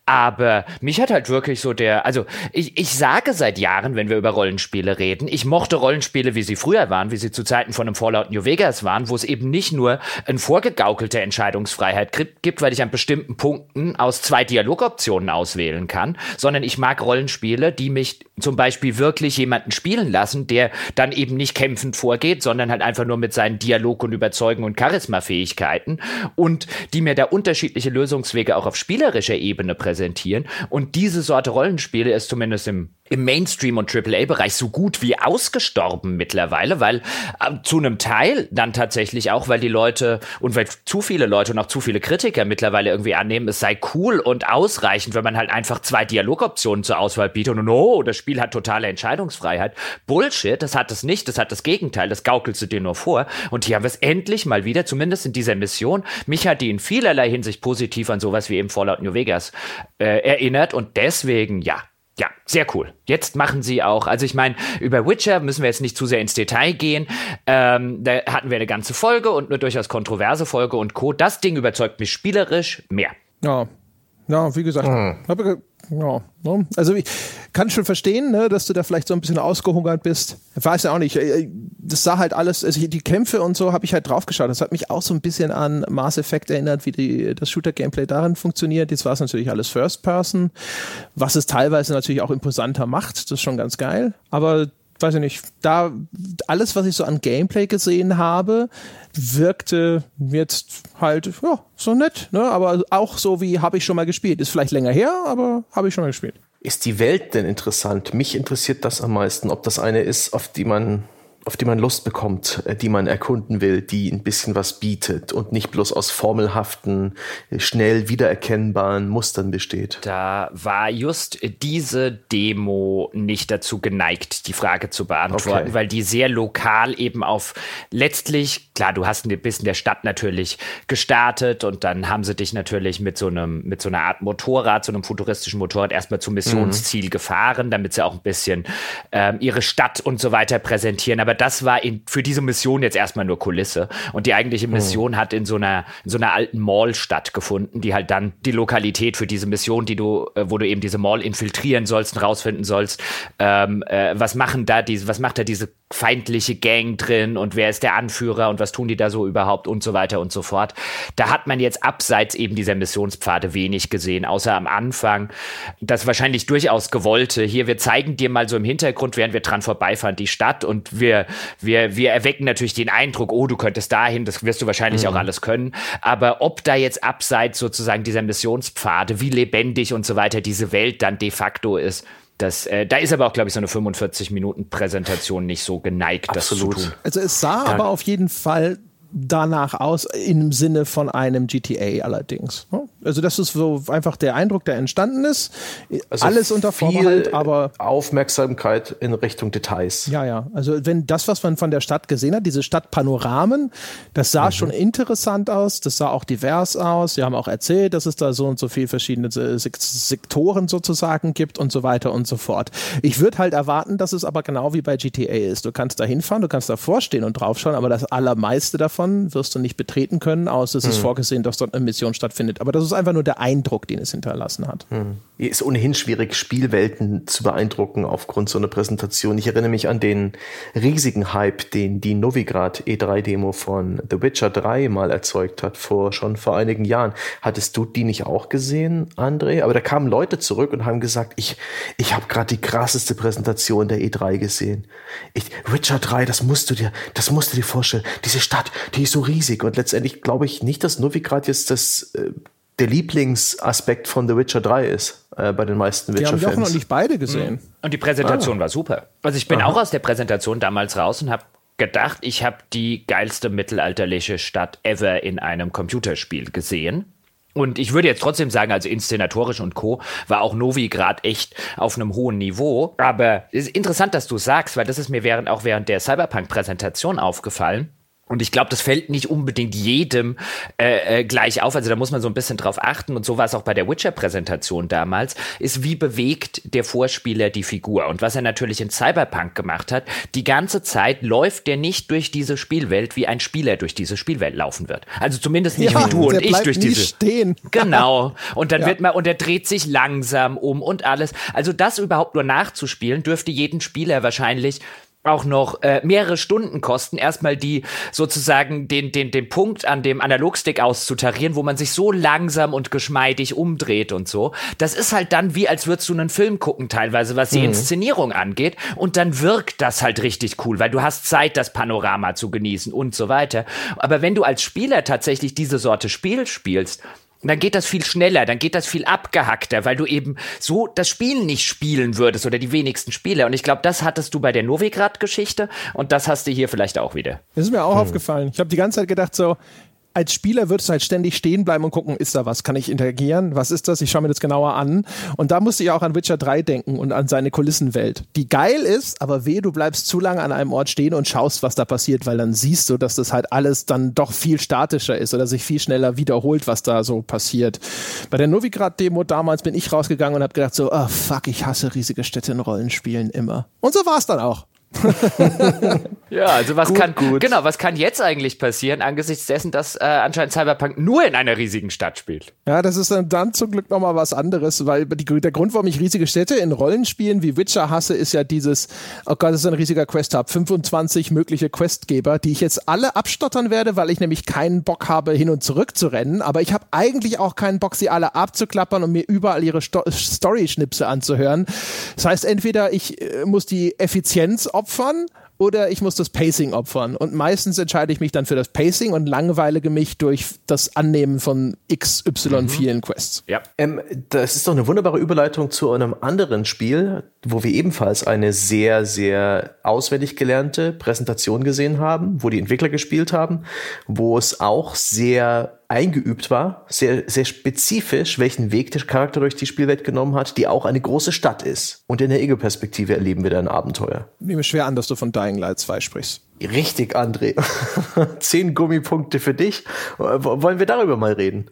Aber mich hat halt wirklich so der, also ich, ich sage seit Jahren, wenn wir über Rollenspiele reden, ich mochte Rollenspiele, wie sie früher waren, wie sie zu Zeiten von einem Fallout New Vegas waren, wo es eben nicht nur eine vorgegaukelte Entscheidungsfreiheit gibt, weil ich an bestimmten Punkten aus zwei Dialogoptionen auswählen kann, sondern ich mag Rollenspiele, die mich zum Beispiel wirklich jemanden spielen lassen, der dann eben nicht kämpfend vorgeht, sondern halt einfach nur mit seinen Dialog- und Überzeugen- und Charismafähigkeiten und die mir da unterschiedliche Lösungswege auch auf spielerischer Ebene präsentieren präsentieren. Und diese Sorte Rollenspiele ist zumindest im im Mainstream- und AAA-Bereich so gut wie ausgestorben mittlerweile, weil äh, zu einem Teil dann tatsächlich auch, weil die Leute und weil zu viele Leute und auch zu viele Kritiker mittlerweile irgendwie annehmen, es sei cool und ausreichend, wenn man halt einfach zwei Dialogoptionen zur Auswahl bietet und oh, das Spiel hat totale Entscheidungsfreiheit. Bullshit, das hat es nicht, das hat das Gegenteil, das gaukelst du dir nur vor. Und hier haben wir es endlich mal wieder, zumindest in dieser Mission. Mich hat die in vielerlei Hinsicht positiv an sowas wie eben Fallout New Vegas äh, erinnert und deswegen, ja, ja, sehr cool. Jetzt machen sie auch, also ich meine, über Witcher müssen wir jetzt nicht zu sehr ins Detail gehen. Ähm, da hatten wir eine ganze Folge und eine durchaus kontroverse Folge und Co. Das Ding überzeugt mich spielerisch mehr. Ja, ja, wie gesagt, mhm. habe ja, ne? also ich kann schon verstehen, ne, dass du da vielleicht so ein bisschen ausgehungert bist. Ich weiß ja auch nicht. Äh, das sah halt alles, also die Kämpfe und so habe ich halt draufgeschaut. Das hat mich auch so ein bisschen an Mass Effect erinnert, wie die, das Shooter-Gameplay darin funktioniert. Jetzt war es natürlich alles First Person, was es teilweise natürlich auch imposanter macht. Das ist schon ganz geil. Aber weiß ich nicht, da alles, was ich so an Gameplay gesehen habe, wirkte jetzt halt ja, so nett, ne? aber auch so wie habe ich schon mal gespielt. Ist vielleicht länger her, aber habe ich schon mal gespielt. ist die Welt denn interessant? Mich interessiert das am meisten, ob das eine ist, auf die man auf die man Lust bekommt, äh, die man erkunden will, die ein bisschen was bietet und nicht bloß aus formelhaften, schnell wiedererkennbaren Mustern besteht. Da war just diese Demo nicht dazu geneigt, die Frage zu beantworten, okay. weil die sehr lokal eben auf letztlich, klar, du hast ein bisschen der Stadt natürlich gestartet und dann haben sie dich natürlich mit so einem, mit so einer Art Motorrad, so einem futuristischen Motorrad erstmal zum Missionsziel mhm. gefahren, damit sie auch ein bisschen ähm, ihre Stadt und so weiter präsentieren. Aber das war in, für diese Mission jetzt erstmal nur Kulisse. Und die eigentliche hm. Mission mhm. hat in so einer, in so einer alten Mall stattgefunden, die halt dann die Lokalität für diese Mission, die du, äh, wo du eben diese Mall infiltrieren sollst und rausfinden sollst, ähm, äh, was machen da diese, was macht da diese feindliche Gang drin und wer ist der Anführer und was tun die da so überhaupt und so weiter und so fort. Da hat man jetzt abseits eben dieser Missionspfade wenig gesehen, außer am Anfang das wahrscheinlich durchaus gewollte. Hier, wir zeigen dir mal so im Hintergrund, während wir dran vorbeifahren, die Stadt und wir, wir, wir erwecken natürlich den Eindruck, oh, du könntest dahin, das wirst du wahrscheinlich mhm. auch alles können. Aber ob da jetzt abseits sozusagen dieser Missionspfade, wie lebendig und so weiter diese Welt dann de facto ist, das, äh, da ist aber auch, glaube ich, so eine 45-Minuten-Präsentation nicht so geneigt, Absolut. das zu tun. Also es sah ja. aber auf jeden Fall danach aus, im Sinne von einem GTA allerdings. Also das ist so einfach der Eindruck, der entstanden ist. Also Alles unter Vorbehalt, aber Aufmerksamkeit in Richtung Details. Ja, ja. Also wenn das, was man von der Stadt gesehen hat, diese Stadtpanoramen, das sah mhm. schon interessant aus. Das sah auch divers aus. Sie haben auch erzählt, dass es da so und so viele verschiedene Sektoren sozusagen gibt und so weiter und so fort. Ich würde halt erwarten, dass es aber genau wie bei GTA ist. Du kannst da hinfahren, du kannst davor stehen und draufschauen, aber das allermeiste davon davon wirst du nicht betreten können, außer es ist hm. vorgesehen, dass dort eine Mission stattfindet. Aber das ist einfach nur der Eindruck, den es hinterlassen hat. Hm. Ist ohnehin schwierig, Spielwelten zu beeindrucken aufgrund so einer Präsentation. Ich erinnere mich an den riesigen Hype, den die Novigrad E3-Demo von The Witcher 3 mal erzeugt hat, vor, schon vor einigen Jahren. Hattest du die nicht auch gesehen, André? Aber da kamen Leute zurück und haben gesagt, ich, ich habe gerade die krasseste Präsentation der E3 gesehen. Ich, Witcher 3, das musst du dir, das musst du dir vorstellen. Diese Stadt, die ist so riesig. Und letztendlich glaube ich nicht, dass Novigrad jetzt das, äh, der Lieblingsaspekt von The Witcher 3 ist äh, bei den meisten Witcher-Fans. Die haben doch noch nicht beide gesehen. Mhm. Und die Präsentation ah. war super. Also ich bin Aha. auch aus der Präsentation damals raus und habe gedacht, ich habe die geilste mittelalterliche Stadt ever in einem Computerspiel gesehen. Und ich würde jetzt trotzdem sagen, also inszenatorisch und Co. war auch Novigrad echt auf einem hohen Niveau. Aber es ist interessant, dass du sagst, weil das ist mir während, auch während der Cyberpunk-Präsentation aufgefallen. Und ich glaube, das fällt nicht unbedingt jedem äh, äh, gleich auf. Also da muss man so ein bisschen drauf achten. Und so war es auch bei der Witcher-Präsentation damals, ist, wie bewegt der Vorspieler die Figur. Und was er natürlich in Cyberpunk gemacht hat, die ganze Zeit läuft der nicht durch diese Spielwelt, wie ein Spieler durch diese Spielwelt laufen wird. Also zumindest nicht ja, wie du und ich durch diese. Stehen. [LAUGHS] Genau. Und dann ja. wird man, und er dreht sich langsam um und alles. Also das überhaupt nur nachzuspielen, dürfte jeden Spieler wahrscheinlich auch noch äh, mehrere Stunden kosten, erstmal die sozusagen den, den, den Punkt an dem Analogstick auszutarieren, wo man sich so langsam und geschmeidig umdreht und so. Das ist halt dann wie, als würdest du einen Film gucken, teilweise, was die mhm. Inszenierung angeht. Und dann wirkt das halt richtig cool, weil du hast Zeit, das Panorama zu genießen und so weiter. Aber wenn du als Spieler tatsächlich diese Sorte Spiel spielst, dann geht das viel schneller, dann geht das viel abgehackter, weil du eben so das Spiel nicht spielen würdest oder die wenigsten Spiele. Und ich glaube, das hattest du bei der Novigrad-Geschichte und das hast du hier vielleicht auch wieder. Das ist mir auch hm. aufgefallen. Ich habe die ganze Zeit gedacht so, als Spieler würdest du halt ständig stehen bleiben und gucken, ist da was? Kann ich interagieren? Was ist das? Ich schaue mir das genauer an. Und da musste ich auch an Witcher 3 denken und an seine Kulissenwelt, die geil ist, aber weh, du bleibst zu lange an einem Ort stehen und schaust, was da passiert, weil dann siehst du, dass das halt alles dann doch viel statischer ist oder sich viel schneller wiederholt, was da so passiert. Bei der Novigrad-Demo damals bin ich rausgegangen und habe gedacht so, oh fuck, ich hasse riesige Städte in Rollenspielen immer. Und so war es dann auch. [LAUGHS] ja, also was gut, kann gut. genau, was kann jetzt eigentlich passieren angesichts dessen, dass äh, anscheinend Cyberpunk nur in einer riesigen Stadt spielt? Ja, das ist dann, dann zum Glück nochmal was anderes, weil die, der Grund, warum ich riesige Städte in Rollenspielen wie Witcher hasse, ist ja dieses, oh Gott, das ist ein riesiger Quest-Hub, 25 mögliche Questgeber, die ich jetzt alle abstottern werde, weil ich nämlich keinen Bock habe, hin und zurück zu rennen, aber ich habe eigentlich auch keinen Bock, sie alle abzuklappern und mir überall ihre Sto Story-Schnipse anzuhören. Das heißt, entweder ich äh, muss die Effizienz opfern oder ich muss das Pacing opfern. Und meistens entscheide ich mich dann für das Pacing und langweile mich durch das Annehmen von XY mhm. vielen Quests. Ja. Ähm, das ist doch eine wunderbare Überleitung zu einem anderen Spiel, wo wir ebenfalls eine sehr, sehr auswendig gelernte Präsentation gesehen haben, wo die Entwickler gespielt haben, wo es auch sehr eingeübt war, sehr, sehr spezifisch, welchen Weg der Charakter durch die Spielwelt genommen hat, die auch eine große Stadt ist. Und in der Ego-Perspektive erleben wir da ein Abenteuer. Ich nehme schwer an, dass du von Dying Light 2 sprichst. Richtig, André. [LAUGHS] Zehn Gummipunkte für dich. Wollen wir darüber mal reden?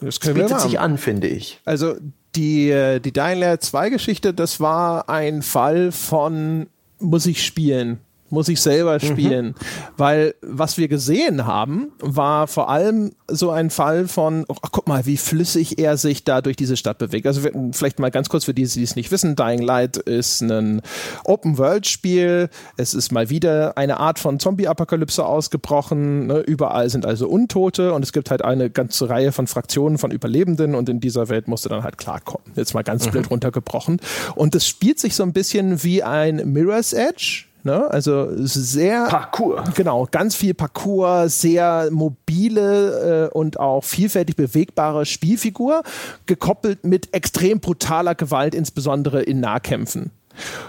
Das, das bietet sich an, finde ich. Also die, äh, die Dying Light 2 Geschichte, das war ein Fall von muss ich spielen muss ich selber mhm. spielen. Mhm. Weil was wir gesehen haben, war vor allem so ein Fall von, oh, guck mal, wie flüssig er sich da durch diese Stadt bewegt. Also vielleicht mal ganz kurz für die, die es nicht wissen, Dying Light ist ein Open-World-Spiel. Es ist mal wieder eine Art von Zombie-Apokalypse ausgebrochen. Ne? Überall sind also Untote und es gibt halt eine ganze Reihe von Fraktionen von Überlebenden und in dieser Welt musste dann halt klarkommen. Jetzt mal ganz mhm. blöd runtergebrochen. Und es spielt sich so ein bisschen wie ein Mirror's Edge Ne? Also sehr Parcours. Genau, ganz viel Parcours, sehr mobile äh, und auch vielfältig bewegbare Spielfigur, gekoppelt mit extrem brutaler Gewalt, insbesondere in Nahkämpfen.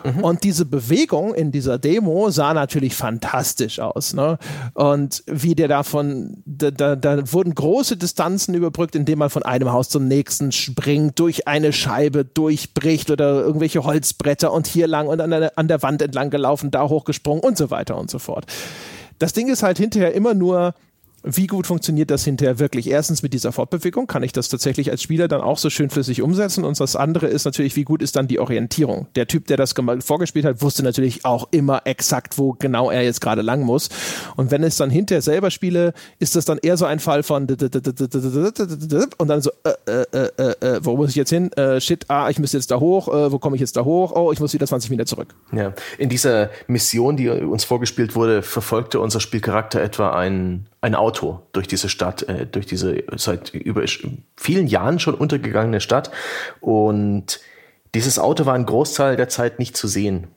Mhm. Und diese Bewegung in dieser Demo sah natürlich fantastisch aus. Ne? Und wie der davon, da, da, da wurden große Distanzen überbrückt, indem man von einem Haus zum nächsten springt, durch eine Scheibe durchbricht oder irgendwelche Holzbretter und hier lang und an der, an der Wand entlang gelaufen, da hochgesprungen und so weiter und so fort. Das Ding ist halt hinterher immer nur wie gut funktioniert das hinterher wirklich? Erstens mit dieser Fortbewegung kann ich das tatsächlich als Spieler dann auch so schön flüssig umsetzen und das andere ist natürlich, wie gut ist dann die Orientierung? Der Typ, der das vorgespielt hat, wusste natürlich auch immer exakt, wo genau er jetzt gerade lang muss und wenn es dann hinterher selber spiele, ist das dann eher so ein Fall von und dann so, äh, äh, äh, wo muss ich jetzt hin? shit, ah, ich müsste jetzt da hoch, wo komme ich jetzt da hoch? Oh, ich muss wieder 20 Meter zurück. Ja, in dieser Mission, die uns vorgespielt wurde, verfolgte unser Spielcharakter etwa ein ein Auto durch diese Stadt, äh, durch diese seit über vielen Jahren schon untergegangene Stadt. Und dieses Auto war einen Großteil der Zeit nicht zu sehen.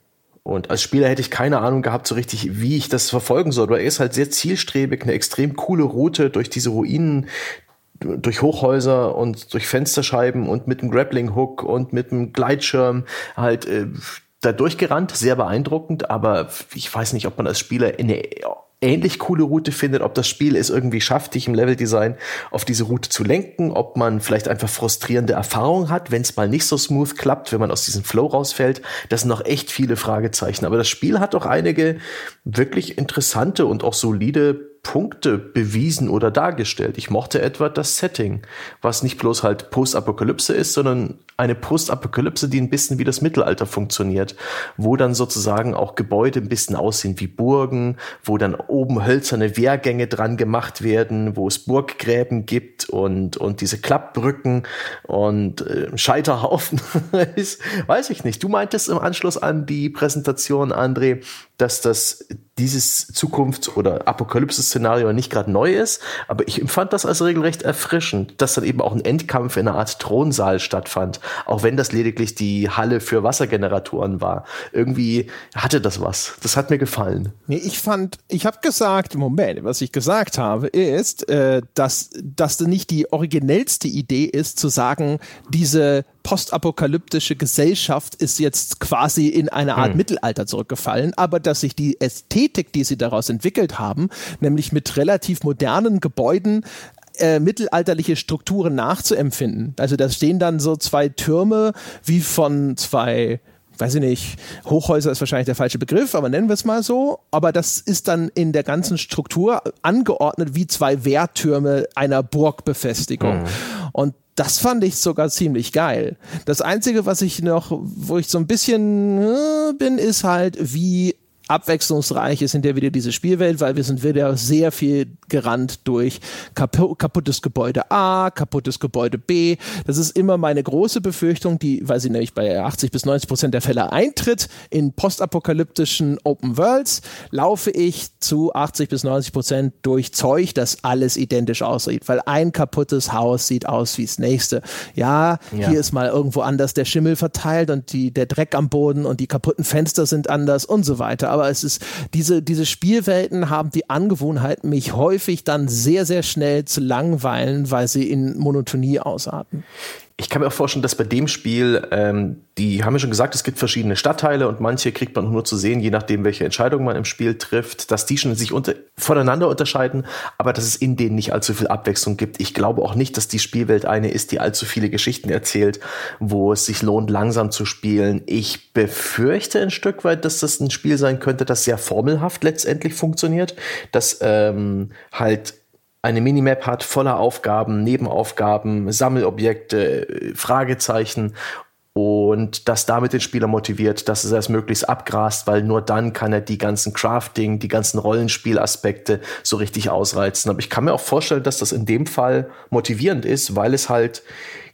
Und als Spieler hätte ich keine Ahnung gehabt, so richtig, wie ich das verfolgen soll. Aber er ist halt sehr zielstrebig, eine extrem coole Route durch diese Ruinen, durch Hochhäuser und durch Fensterscheiben und mit einem Grappling Hook und mit einem Gleitschirm halt äh, da durchgerannt, sehr beeindruckend, aber ich weiß nicht, ob man als Spieler in eine ähnlich coole Route findet, ob das Spiel es irgendwie schafft, dich im Leveldesign auf diese Route zu lenken, ob man vielleicht einfach frustrierende Erfahrungen hat, wenn es mal nicht so smooth klappt, wenn man aus diesem Flow rausfällt. Das sind noch echt viele Fragezeichen. Aber das Spiel hat auch einige wirklich interessante und auch solide Punkte bewiesen oder dargestellt. Ich mochte etwa das Setting, was nicht bloß halt Postapokalypse ist, sondern eine Postapokalypse, die ein bisschen wie das Mittelalter funktioniert, wo dann sozusagen auch Gebäude ein bisschen aussehen wie Burgen, wo dann oben hölzerne Wehrgänge dran gemacht werden, wo es Burggräben gibt und, und diese Klappbrücken und äh, Scheiterhaufen [LAUGHS] ist, weiß ich nicht. Du meintest im Anschluss an die Präsentation, André, dass das dieses Zukunfts- oder Apokalypse-Szenario nicht gerade neu ist, aber ich empfand das als regelrecht erfrischend, dass dann eben auch ein Endkampf in einer Art Thronsaal stattfand, auch wenn das lediglich die Halle für Wassergeneratoren war. Irgendwie hatte das was. Das hat mir gefallen. Nee, ich fand, ich habe gesagt, Moment, was ich gesagt habe, ist, äh, dass das nicht die originellste Idee ist, zu sagen, diese postapokalyptische Gesellschaft ist jetzt quasi in eine Art hm. Mittelalter zurückgefallen, aber dass sich die Ästhetik, die sie daraus entwickelt haben, nämlich mit relativ modernen Gebäuden äh, mittelalterliche Strukturen nachzuempfinden. Also da stehen dann so zwei Türme wie von zwei weiß ich nicht, Hochhäuser ist wahrscheinlich der falsche Begriff, aber nennen wir es mal so. Aber das ist dann in der ganzen Struktur angeordnet wie zwei Wehrtürme einer Burgbefestigung. Mhm. Und das fand ich sogar ziemlich geil. Das Einzige, was ich noch, wo ich so ein bisschen äh, bin, ist halt, wie abwechslungsreich ist hinterher wieder diese Spielwelt, weil wir sind wieder sehr viel gerannt durch kaputtes Gebäude A, kaputtes Gebäude B. Das ist immer meine große Befürchtung, die, weil sie nämlich bei 80 bis 90 Prozent der Fälle eintritt, in postapokalyptischen Open Worlds laufe ich zu 80 bis 90 Prozent durch Zeug, das alles identisch aussieht, weil ein kaputtes Haus sieht aus wie das nächste. Ja, ja. hier ist mal irgendwo anders der Schimmel verteilt und die, der Dreck am Boden und die kaputten Fenster sind anders und so weiter. Aber aber es ist, diese, diese Spielwelten haben die Angewohnheit, mich häufig dann sehr, sehr schnell zu langweilen, weil sie in Monotonie ausarten. Ich kann mir auch vorstellen, dass bei dem Spiel, ähm, die haben ja schon gesagt, es gibt verschiedene Stadtteile und manche kriegt man nur zu sehen, je nachdem, welche Entscheidung man im Spiel trifft, dass die schon sich unter, voneinander unterscheiden, aber dass es in denen nicht allzu viel Abwechslung gibt. Ich glaube auch nicht, dass die Spielwelt eine ist, die allzu viele Geschichten erzählt, wo es sich lohnt, langsam zu spielen. Ich befürchte ein Stück weit, dass das ein Spiel sein könnte, das sehr formelhaft letztendlich funktioniert, dass ähm, halt eine Minimap hat voller Aufgaben, Nebenaufgaben, Sammelobjekte, Fragezeichen und das damit den Spieler motiviert, dass er es möglichst abgrast, weil nur dann kann er die ganzen Crafting, die ganzen Rollenspielaspekte so richtig ausreizen. Aber ich kann mir auch vorstellen, dass das in dem Fall motivierend ist, weil es halt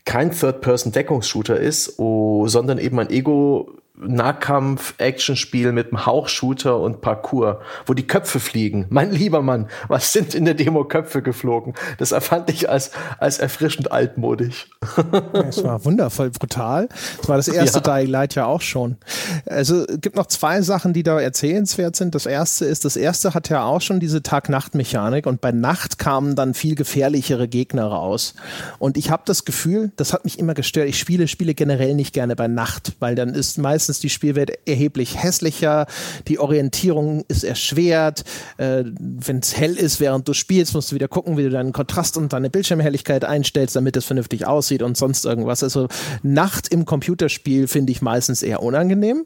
kein Third-Person-Deckungsshooter ist, oh, sondern eben ein Ego Nahkampf-Action-Spiel mit einem Hauchshooter und Parkour, wo die Köpfe fliegen. [LAUGHS] Mein lieber Mann, was sind in der Demo Köpfe geflogen? Das erfand ich als, als erfrischend altmodisch. Es war wundervoll brutal. Das war das erste ja. Dying Light ja auch schon. Also es gibt noch zwei Sachen, die da erzählenswert sind. Das erste ist, das erste hat ja auch schon diese Tag-Nacht-Mechanik und bei Nacht kamen dann viel gefährlichere Gegner raus. Und ich habe das Gefühl, das hat mich immer gestört. Ich spiele Spiele generell nicht gerne bei Nacht, weil dann ist meist meistens die Spielwelt erheblich hässlicher, die Orientierung ist erschwert, äh, wenn es hell ist, während du spielst, musst du wieder gucken, wie du deinen Kontrast und deine Bildschirmhelligkeit einstellst, damit es vernünftig aussieht und sonst irgendwas. Also Nacht im Computerspiel finde ich meistens eher unangenehm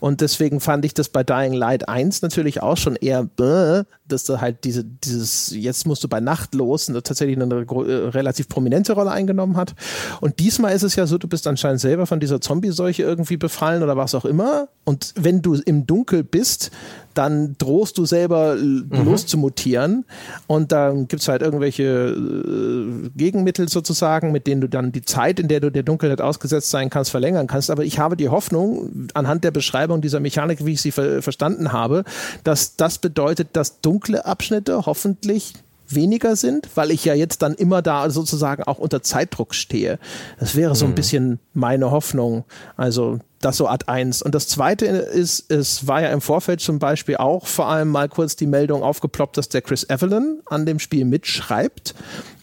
und deswegen fand ich das bei Dying Light 1 natürlich auch schon eher, bäh, dass du halt diese, dieses, jetzt musst du bei Nacht los tatsächlich eine äh, relativ prominente Rolle eingenommen hat. Und diesmal ist es ja so, du bist anscheinend selber von dieser Zombie-Seuche irgendwie befallen oder was auch immer. Und wenn du im Dunkel bist, dann drohst du selber mhm. loszumutieren. Und dann gibt es halt irgendwelche äh, Gegenmittel sozusagen, mit denen du dann die Zeit, in der du der Dunkelheit ausgesetzt sein kannst, verlängern kannst. Aber ich habe die Hoffnung, anhand der Beschreibung dieser Mechanik, wie ich sie ver verstanden habe, dass das bedeutet, dass dunkle Abschnitte hoffentlich weniger sind, weil ich ja jetzt dann immer da sozusagen auch unter Zeitdruck stehe. Das wäre so ein mhm. bisschen meine Hoffnung. Also das so Art 1. Und das zweite ist, es war ja im Vorfeld zum Beispiel auch vor allem mal kurz die Meldung aufgeploppt, dass der Chris Evelyn an dem Spiel mitschreibt.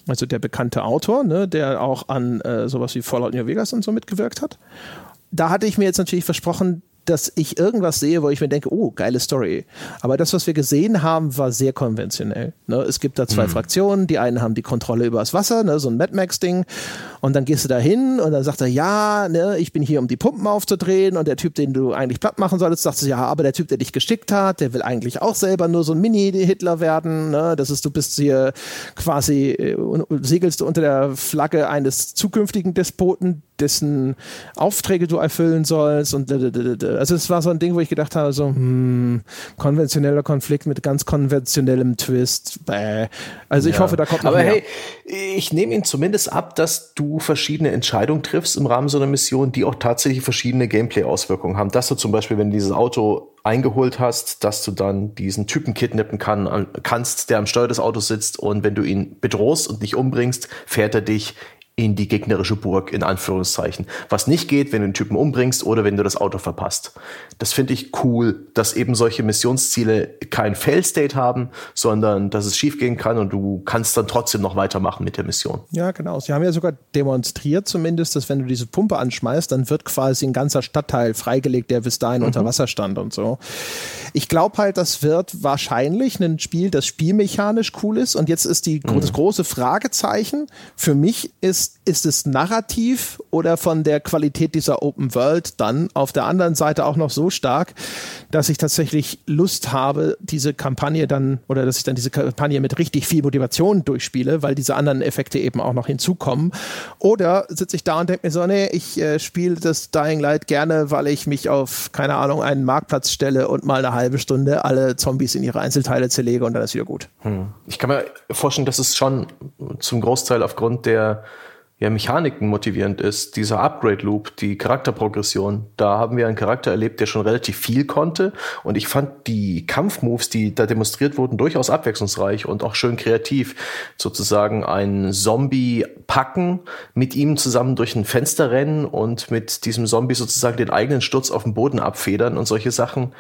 Also der bekannte Autor, ne, der auch an äh, sowas wie Fallout New Vegas und so mitgewirkt hat. Da hatte ich mir jetzt natürlich versprochen, dass ich irgendwas sehe, wo ich mir denke, oh, geile Story. Aber das, was wir gesehen haben, war sehr konventionell. Ne? Es gibt da zwei mhm. Fraktionen. Die einen haben die Kontrolle über das Wasser, ne? so ein Mad Max-Ding. Und dann gehst du da hin und dann sagt er, ja, ne, ich bin hier, um die Pumpen aufzudrehen. Und der Typ, den du eigentlich platt machen solltest, sagt ja, aber der Typ, der dich geschickt hat, der will eigentlich auch selber nur so ein Mini-Hitler werden. Ne? Das ist, du bist hier quasi, äh, segelst du unter der Flagge eines zukünftigen Despoten, dessen Aufträge du erfüllen sollst. Und also es war so ein Ding, wo ich gedacht habe, so, hm, konventioneller Konflikt mit ganz konventionellem Twist. Bäh. Also ich ja. hoffe, da kommt noch Aber mehr. hey, ich nehme ihn zumindest ab, dass du verschiedene Entscheidungen triffst im Rahmen so einer Mission, die auch tatsächlich verschiedene Gameplay-Auswirkungen haben. Dass du zum Beispiel, wenn du dieses Auto eingeholt hast, dass du dann diesen Typen kidnappen kann, kannst, der am Steuer des Autos sitzt und wenn du ihn bedrohst und nicht umbringst, fährt er dich in die gegnerische Burg, in Anführungszeichen. Was nicht geht, wenn du den Typen umbringst oder wenn du das Auto verpasst. Das finde ich cool, dass eben solche Missionsziele kein Fail-State haben, sondern dass es schiefgehen kann und du kannst dann trotzdem noch weitermachen mit der Mission. Ja, genau. Sie haben ja sogar demonstriert zumindest, dass wenn du diese Pumpe anschmeißt, dann wird quasi ein ganzer Stadtteil freigelegt, der bis dahin mhm. unter Wasser stand und so. Ich glaube halt, das wird wahrscheinlich ein Spiel, das spielmechanisch cool ist. Und jetzt ist die, mhm. das große Fragezeichen für mich ist, ist, es narrativ oder von der Qualität dieser Open World dann auf der anderen Seite auch noch so stark, dass ich tatsächlich Lust habe, diese Kampagne dann oder dass ich dann diese Kampagne mit richtig viel Motivation durchspiele, weil diese anderen Effekte eben auch noch hinzukommen. Oder sitze ich da und denke mir so, nee, ich äh, spiele das Dying Light gerne, weil ich mich auf, keine Ahnung, einen Marktplatz stelle und mal eine halbe Stunde alle Zombies in ihre Einzelteile zerlege und dann ist wieder gut. Hm. Ich kann mir vorstellen, dass es schon zum Großteil aufgrund der ja, Mechaniken motivierend ist, dieser Upgrade-Loop, die Charakterprogression, da haben wir einen Charakter erlebt, der schon relativ viel konnte. Und ich fand die Kampfmoves, die da demonstriert wurden, durchaus abwechslungsreich und auch schön kreativ. Sozusagen ein Zombie packen, mit ihm zusammen durch ein Fenster rennen und mit diesem Zombie sozusagen den eigenen Sturz auf dem Boden abfedern und solche Sachen.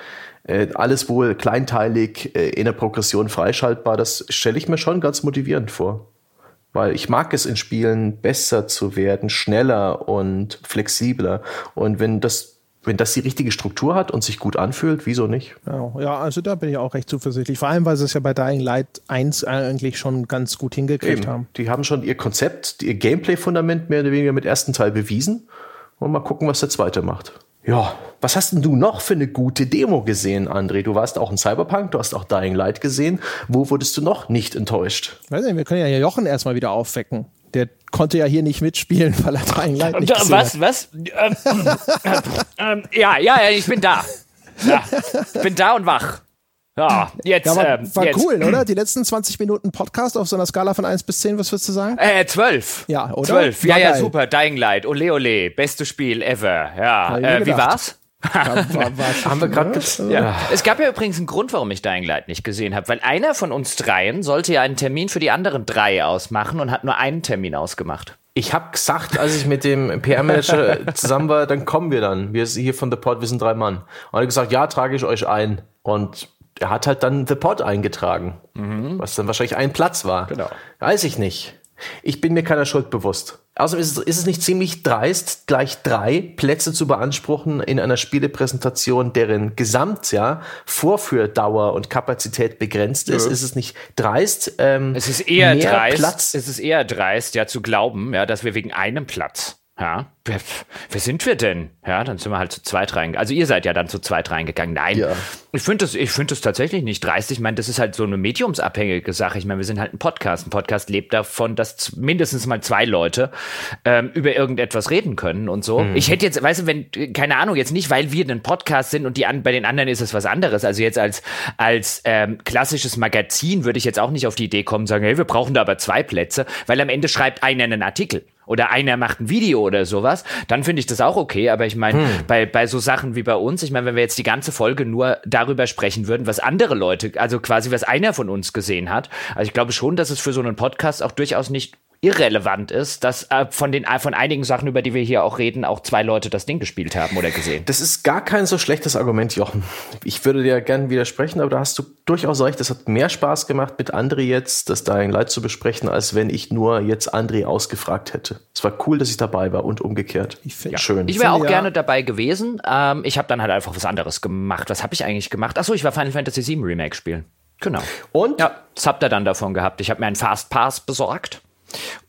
Äh, alles wohl kleinteilig äh, in der Progression freischaltbar. Das stelle ich mir schon ganz motivierend vor. Weil ich mag es in Spielen besser zu werden, schneller und flexibler. Und wenn das wenn das die richtige Struktur hat und sich gut anfühlt, wieso nicht? Ja, ja, also da bin ich auch recht zuversichtlich. Vor allem, weil sie es ja bei Dying Light 1 eigentlich schon ganz gut hingekriegt Eben. haben. Die haben schon ihr Konzept, ihr Gameplay-Fundament mehr oder weniger mit ersten Teil bewiesen. Und mal gucken, was der zweite macht. Ja, was hast denn du noch für eine gute Demo gesehen, André? Du warst auch in Cyberpunk, du hast auch Dying Light gesehen. Wo wurdest du noch nicht enttäuscht? Weiß nicht, wir können ja Jochen erstmal wieder aufwecken. Der konnte ja hier nicht mitspielen, [LAUGHS] weil er Dying Light nicht gesehen was, hat. Was, was? Ähm, ähm, ja, ja, ich bin da. Ja, ich bin da und wach. Ja, jetzt. Ja, war, ähm, war jetzt. cool, oder? Die letzten 20 Minuten Podcast auf so einer Skala von 1 bis 10, was würdest du sagen? Äh, 12. Ja, oder? Zwölf. War Ja, ja, geil. super. Dying Light. Ole, ole. Beste Spiel ever. Ja. Äh, wie war's? War, war, [LAUGHS] war Haben wir gerade Ja. Es gab ja übrigens einen Grund, warum ich Dying Light nicht gesehen habe, weil einer von uns dreien sollte ja einen Termin für die anderen drei ausmachen und hat nur einen Termin ausgemacht. Ich habe gesagt, als ich mit dem PR-Manager [LAUGHS] zusammen war, dann kommen wir dann. Wir sind hier von The Pod, wir sind drei Mann. Und er hat gesagt, ja, trage ich euch ein. Und er hat halt dann The Pod eingetragen, was dann wahrscheinlich ein Platz war. Genau. Weiß ich nicht. Ich bin mir keiner Schuld bewusst. Außerdem ist es, ist es nicht ziemlich dreist, gleich drei Plätze zu beanspruchen in einer Spielepräsentation, deren Gesamtjahr Vorführdauer und Kapazität begrenzt ist. Ist es nicht dreist? Ähm, Es ist eher mehr dreist, Platz es ist eher dreist, ja, zu glauben, ja, dass wir wegen einem Platz, ja, wer, wer sind wir denn? Ja, dann sind wir halt zu zweit reingegangen. Also ihr seid ja dann zu zweit reingegangen. Nein, Ja. ich finde das, ich finde das tatsächlich nicht dreist. Ich meine, das ist halt so eine mediumsabhängige Sache. Ich meine, wir sind halt ein Podcast. Ein Podcast lebt davon, dass mindestens mal zwei Leute ähm, über irgendetwas reden können und so. Mhm. Ich hätte jetzt, weißt du, wenn, keine Ahnung, jetzt nicht, weil wir ein Podcast sind und die an, bei den anderen ist es was anderes. Also jetzt als, als ähm, klassisches Magazin würde ich jetzt auch nicht auf die Idee kommen, sagen, hey, wir brauchen da aber zwei Plätze, weil am Ende schreibt einer einen Artikel oder einer macht ein Video oder sowas, dann finde ich das auch okay. Aber ich meine, bei, bei so Sachen wie bei uns, ich meine, wenn wir jetzt die ganze Folge nur darüber sprechen würden, was andere Leute, also quasi was einer von uns gesehen hat, also ich glaube schon, dass es für so einen Podcast auch durchaus nicht irrelevant ist, dass äh, von den von einigen Sachen, über die wir hier auch reden, auch zwei Leute das Ding gespielt haben oder gesehen. Das ist gar kein so schlechtes Argument, Jochen. Ich würde dir gerne widersprechen, aber da hast du durchaus recht. Es hat mehr Spaß gemacht, mit André jetzt das Dying Light zu besprechen, als wenn ich nur jetzt André ausgefragt hätte. Es war cool, dass ich dabei war und umgekehrt. Ich find- Schön. Ich wäre auch finde ja- gerne dabei gewesen. Ähm, ich habe dann halt einfach was anderes gemacht. Was habe ich eigentlich gemacht? Achso, ich war Final Fantasy VII Remake spielen. Genau. und Ja, das habt ihr dann davon gehabt. Ich habe mir einen Fast Pass besorgt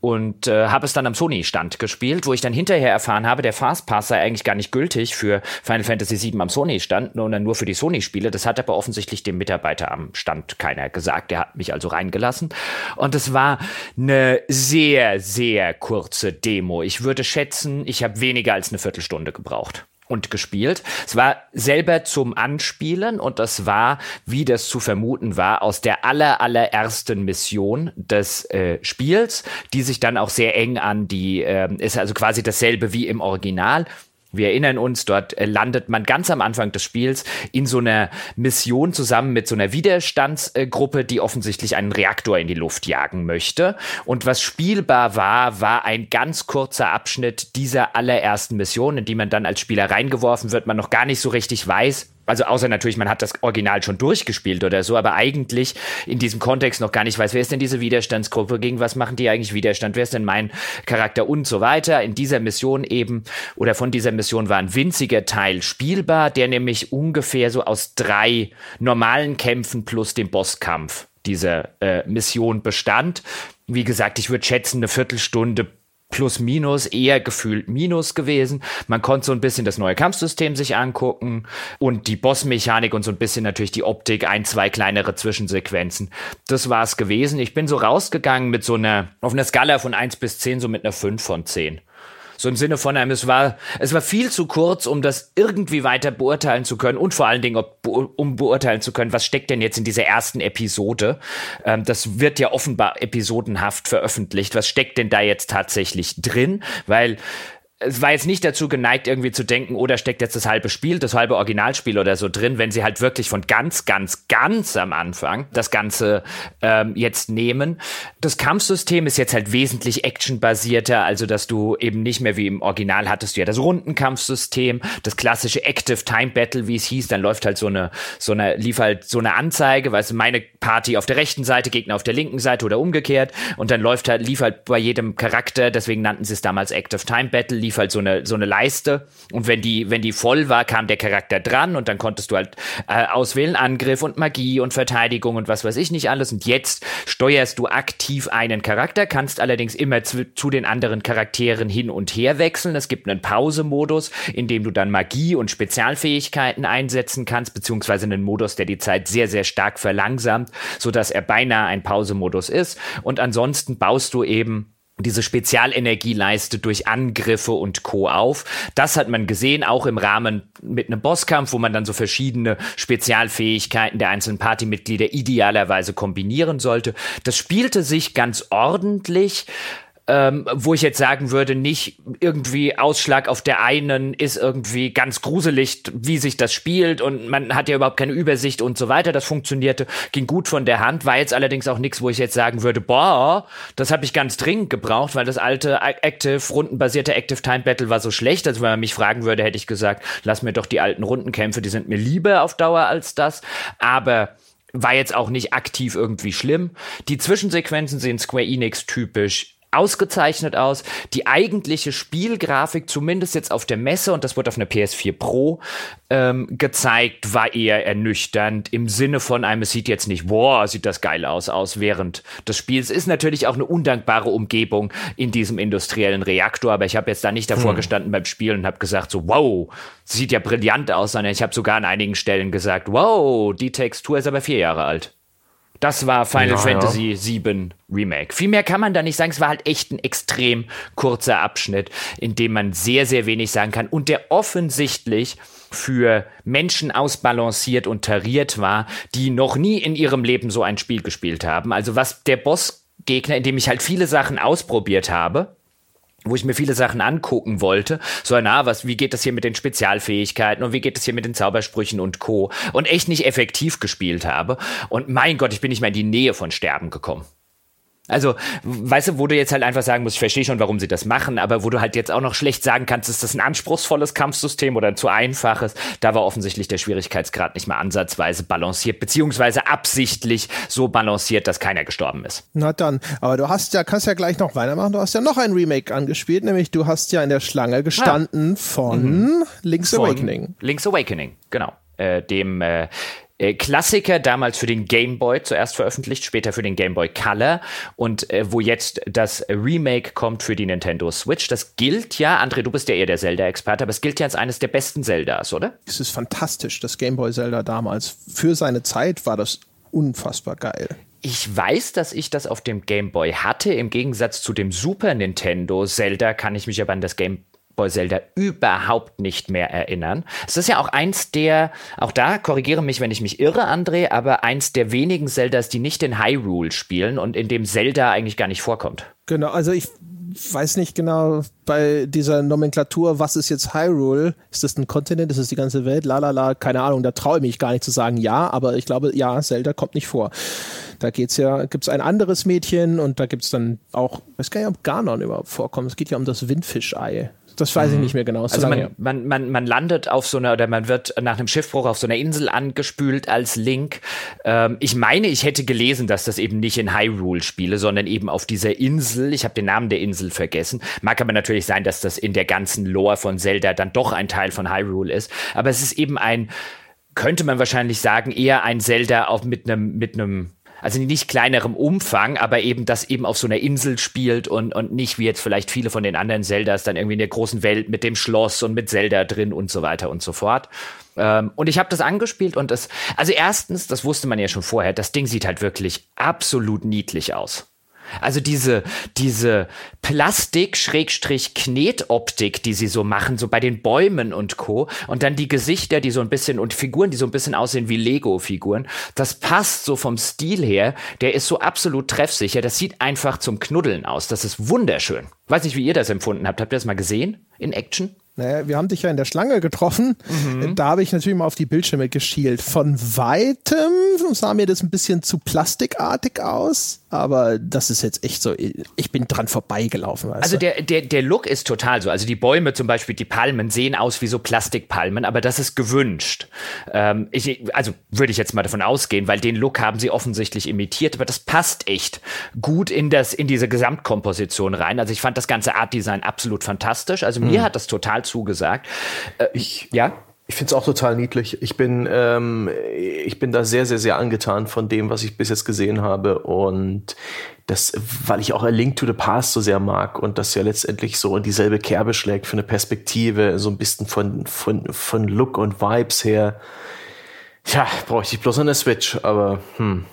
und äh, habe es dann am Sony-Stand gespielt, wo ich dann hinterher erfahren habe, der Fast Pass sei eigentlich gar nicht gültig für Final Fantasy VII am Sony-Stand, sondern nur für die Sony-Spiele. Das hat aber offensichtlich dem Mitarbeiter am Stand keiner gesagt. Der hat mich also reingelassen. Und es war eine sehr, sehr kurze Demo. Ich würde schätzen, ich habe weniger als eine Viertelstunde gebraucht und gespielt. Es war selber zum Anspielen und das war, wie das zu vermuten war, aus der aller, allerersten Mission des äh, Spiels, die sich dann auch sehr eng an die, ähm, ist also quasi dasselbe wie im Original. Wir erinnern uns, dort äh, landet man ganz am Anfang des Spiels in so einer Mission zusammen mit so einer Widerstandsgruppe, die offensichtlich einen Reaktor in die Luft jagen möchte. Und was spielbar war, war ein ganz kurzer Abschnitt dieser allerersten Mission, in die man dann als Spieler reingeworfen wird, man noch gar nicht so richtig weiß, also außer natürlich, man hat das Original schon durchgespielt oder so, aber eigentlich in diesem Kontext noch gar nicht weiß, wer ist denn diese Widerstandsgruppe, gegen was machen die eigentlich Widerstand, wer ist denn mein Charakter und so weiter. In dieser Mission eben oder von dieser Mission war ein winziger Teil spielbar, der nämlich ungefähr so aus drei normalen Kämpfen plus dem Bosskampf dieser äh, Mission bestand. Wie gesagt, ich würde schätzen, eine Viertelstunde plus minus, eher gefühlt minus gewesen. Man konnte so ein bisschen das neue Kampfsystem sich angucken und die Bossmechanik und so ein bisschen natürlich die Optik, ein, zwei kleinere Zwischensequenzen. Das war's gewesen. Ich bin so rausgegangen mit so einer, auf einer Skala von 1 bis 10, so mit einer 5 von 10. So im Sinne von einem, es war, es war viel zu kurz, um das irgendwie weiter beurteilen zu können und vor allen Dingen, ob, um beurteilen zu können, was steckt denn jetzt in dieser ersten Episode. Ähm, das wird ja offenbar episodenhaft veröffentlicht. Was steckt denn da jetzt tatsächlich drin? Weil es war jetzt nicht dazu geneigt, irgendwie zu denken, oder oh, steckt jetzt das halbe Spiel, das halbe Originalspiel oder so drin, wenn sie halt wirklich von ganz, ganz, ganz am Anfang das Ganze ähm, jetzt nehmen. Das Kampfsystem ist jetzt halt wesentlich actionbasierter, also dass du eben nicht mehr wie im Original hattest du ja das Rundenkampfsystem, das klassische Active Time Battle, wie es hieß, dann läuft halt so eine, so eine, lief halt so eine Anzeige, weißt du, meine Party auf der rechten Seite, Gegner auf der linken Seite oder umgekehrt und dann läuft halt, lief halt bei jedem Charakter, deswegen nannten sie es damals Active Time Battle, lief lief halt so eine, so eine Leiste. Und wenn die, wenn die voll war, kam der Charakter dran und dann konntest du halt äh, auswählen Angriff und Magie und Verteidigung und was weiß ich nicht alles. Und jetzt steuerst du aktiv einen Charakter, kannst allerdings immer zu, zu den anderen Charakteren hin und her wechseln. Es gibt einen Pausemodus, in dem du dann Magie und Spezialfähigkeiten einsetzen kannst, beziehungsweise einen Modus, der die Zeit sehr, sehr stark verlangsamt, sodass er beinahe ein Pausemodus ist. Und ansonsten baust du eben diese Spezialenergieleiste durch Angriffe und Co. auf. Das hat man gesehen, auch im Rahmen mit einem Bosskampf, wo man dann so verschiedene Spezialfähigkeiten der einzelnen Partymitglieder idealerweise kombinieren sollte. Das spielte sich ganz ordentlich ähm, wo ich jetzt sagen würde, nicht irgendwie Ausschlag auf der einen ist irgendwie ganz gruselig, wie sich das spielt und man hat ja überhaupt keine Übersicht und so weiter. Das funktionierte, ging gut von der Hand, war jetzt allerdings auch nichts, wo ich jetzt sagen würde, boah, das habe ich ganz dringend gebraucht, weil das alte Active, rundenbasierte Active Time Battle war so schlecht. Also wenn man mich fragen würde, hätte ich gesagt, lass mir doch die alten Rundenkämpfe, die sind mir lieber auf Dauer als das. Aber war jetzt auch nicht aktiv irgendwie schlimm. Die Zwischensequenzen sehen Square Enix typisch ausgezeichnet aus. Die eigentliche Spielgrafik, zumindest jetzt auf der Messe, und das wurde auf einer PS4 Pro ähm, gezeigt, war eher ernüchternd im Sinne von einem, es sieht jetzt nicht, boah, sieht das geil aus, aus während des Spiels. Ist natürlich auch eine undankbare Umgebung in diesem industriellen Reaktor, aber ich habe jetzt da nicht davor hm. gestanden beim Spielen und habe gesagt, so, wow, sieht ja brillant aus, sondern ich habe sogar an einigen Stellen gesagt, wow, die Textur ist aber vier Jahre alt. Das war Final ja, Fantasy ja. VII Remake. Viel mehr kann man da nicht sagen. Es war halt echt ein extrem kurzer Abschnitt, in dem man sehr, sehr wenig sagen kann und der offensichtlich für Menschen ausbalanciert und tariert war, die noch nie in ihrem Leben so ein Spiel gespielt haben. Also was der Bossgegner, in dem ich halt viele Sachen ausprobiert habe, wo ich mir viele Sachen angucken wollte. So, na, was, wie geht das hier mit den Spezialfähigkeiten und wie geht das hier mit den Zaubersprüchen und Co. Und echt nicht effektiv gespielt habe. Und mein Gott, ich bin nicht mehr in die Nähe von Sterben gekommen. Also, weißt du, wo du jetzt halt einfach sagen musst, ich verstehe schon, warum sie das machen, aber wo du halt jetzt auch noch schlecht sagen kannst, ist das ein anspruchsvolles Kampfsystem oder ein zu einfaches, da war offensichtlich der Schwierigkeitsgrad nicht mal ansatzweise balanciert, beziehungsweise absichtlich so balanciert, dass keiner gestorben ist. Na dann, aber du hast ja, kannst ja gleich noch weitermachen, du hast ja noch ein Remake angespielt, nämlich du hast ja in der Schlange gestanden ah. von mhm. Link's von Awakening. Link's Awakening, genau. Äh, dem äh, äh, Klassiker, damals für den Game Boy zuerst veröffentlicht, später für den Game Boy Color und äh, wo jetzt das Remake kommt für die Nintendo Switch. Das gilt ja, André, du bist ja eher der Zelda-Experte, aber es gilt ja als eines der besten Zeldas, oder? Es ist fantastisch, das Game Boy Zelda damals. Für seine Zeit war das unfassbar geil. Ich weiß, dass ich das auf dem Game Boy hatte. Im Gegensatz zu dem Super Nintendo Zelda kann ich mich aber an das Game Zelda überhaupt nicht mehr erinnern. Es ist ja auch eins der, auch da korrigiere mich, wenn ich mich irre, André, aber eins der wenigen Zeldas, die nicht in Hyrule spielen und in dem Zelda eigentlich gar nicht vorkommt. Genau, also ich weiß nicht genau bei dieser Nomenklatur, was ist jetzt Hyrule? Ist das ein Kontinent? Ist das die ganze Welt? Lalala, keine Ahnung, da traue ich mich gar nicht zu sagen ja, aber ich glaube, ja, Zelda kommt nicht vor. Da geht's ja, gibt's ein anderes Mädchen und da gibt's dann auch, ich weiß gar nicht, ob Ganon überhaupt vorkommt. Es geht ja um das Windfischei. Das weiß ich nicht mehr genau. Also man, man, man, man landet auf so einer, oder man wird nach einem Schiffbruch auf so einer Insel angespült als Link. Ähm, ich meine, ich hätte gelesen, dass das eben nicht in Hyrule spiele, sondern eben auf dieser Insel. Ich habe den Namen der Insel vergessen. Mag aber natürlich sein, dass das in der ganzen Lore von Zelda dann doch ein Teil von Hyrule ist. Aber es ist eben ein, könnte man wahrscheinlich sagen, eher ein Zelda auch mit einem, mit einem also nicht kleinerem Umfang, aber eben das eben auf so einer Insel spielt und, und nicht wie jetzt vielleicht viele von den anderen Zeldas dann irgendwie in der großen Welt mit dem Schloss und mit Zelda drin und so weiter und so fort. Ähm, und ich habe das angespielt und das, also erstens, das wusste man ja schon vorher, das Ding sieht halt wirklich absolut niedlich aus. Also diese, diese Plastik-Knetoptik, die sie so machen, so bei den Bäumen und Co. Und dann die Gesichter, die so ein bisschen und Figuren, die so ein bisschen aussehen wie Lego-Figuren. Das passt so vom Stil her. Der ist so absolut treffsicher. Das sieht einfach zum Knuddeln aus. Das ist wunderschön. Weiß nicht, wie ihr das empfunden habt. Habt ihr das mal gesehen in Action? Naja, wir haben dich ja in der Schlange getroffen. Mhm. Da habe ich natürlich mal auf die Bildschirme geschielt. Von weitem sah mir das ein bisschen zu plastikartig aus, aber das ist jetzt echt so, ich bin dran vorbeigelaufen. also der, der, der Look ist total so. Also die Bäume zum Beispiel, die Palmen sehen aus wie so Plastikpalmen, aber das ist gewünscht. Ähm, ich, also würde ich jetzt mal davon ausgehen, weil den Look haben sie offensichtlich imitiert, aber das passt echt gut in, das, in diese Gesamtkomposition rein. Also ich fand das ganze Artdesign absolut fantastisch. Also mir mhm. hat das total zugesagt. Äh, ich, ja. Ich finde es auch total niedlich. Ich bin, ähm, ich bin da sehr, sehr, sehr angetan von dem, was ich bis jetzt gesehen habe. Und das, weil ich auch A Link to the Past so sehr mag und das ja letztendlich so in dieselbe Kerbe schlägt für eine Perspektive, so ein bisschen von, von, von Look und Vibes her. Ja, bräuchte ich bloß eine Switch, aber hm.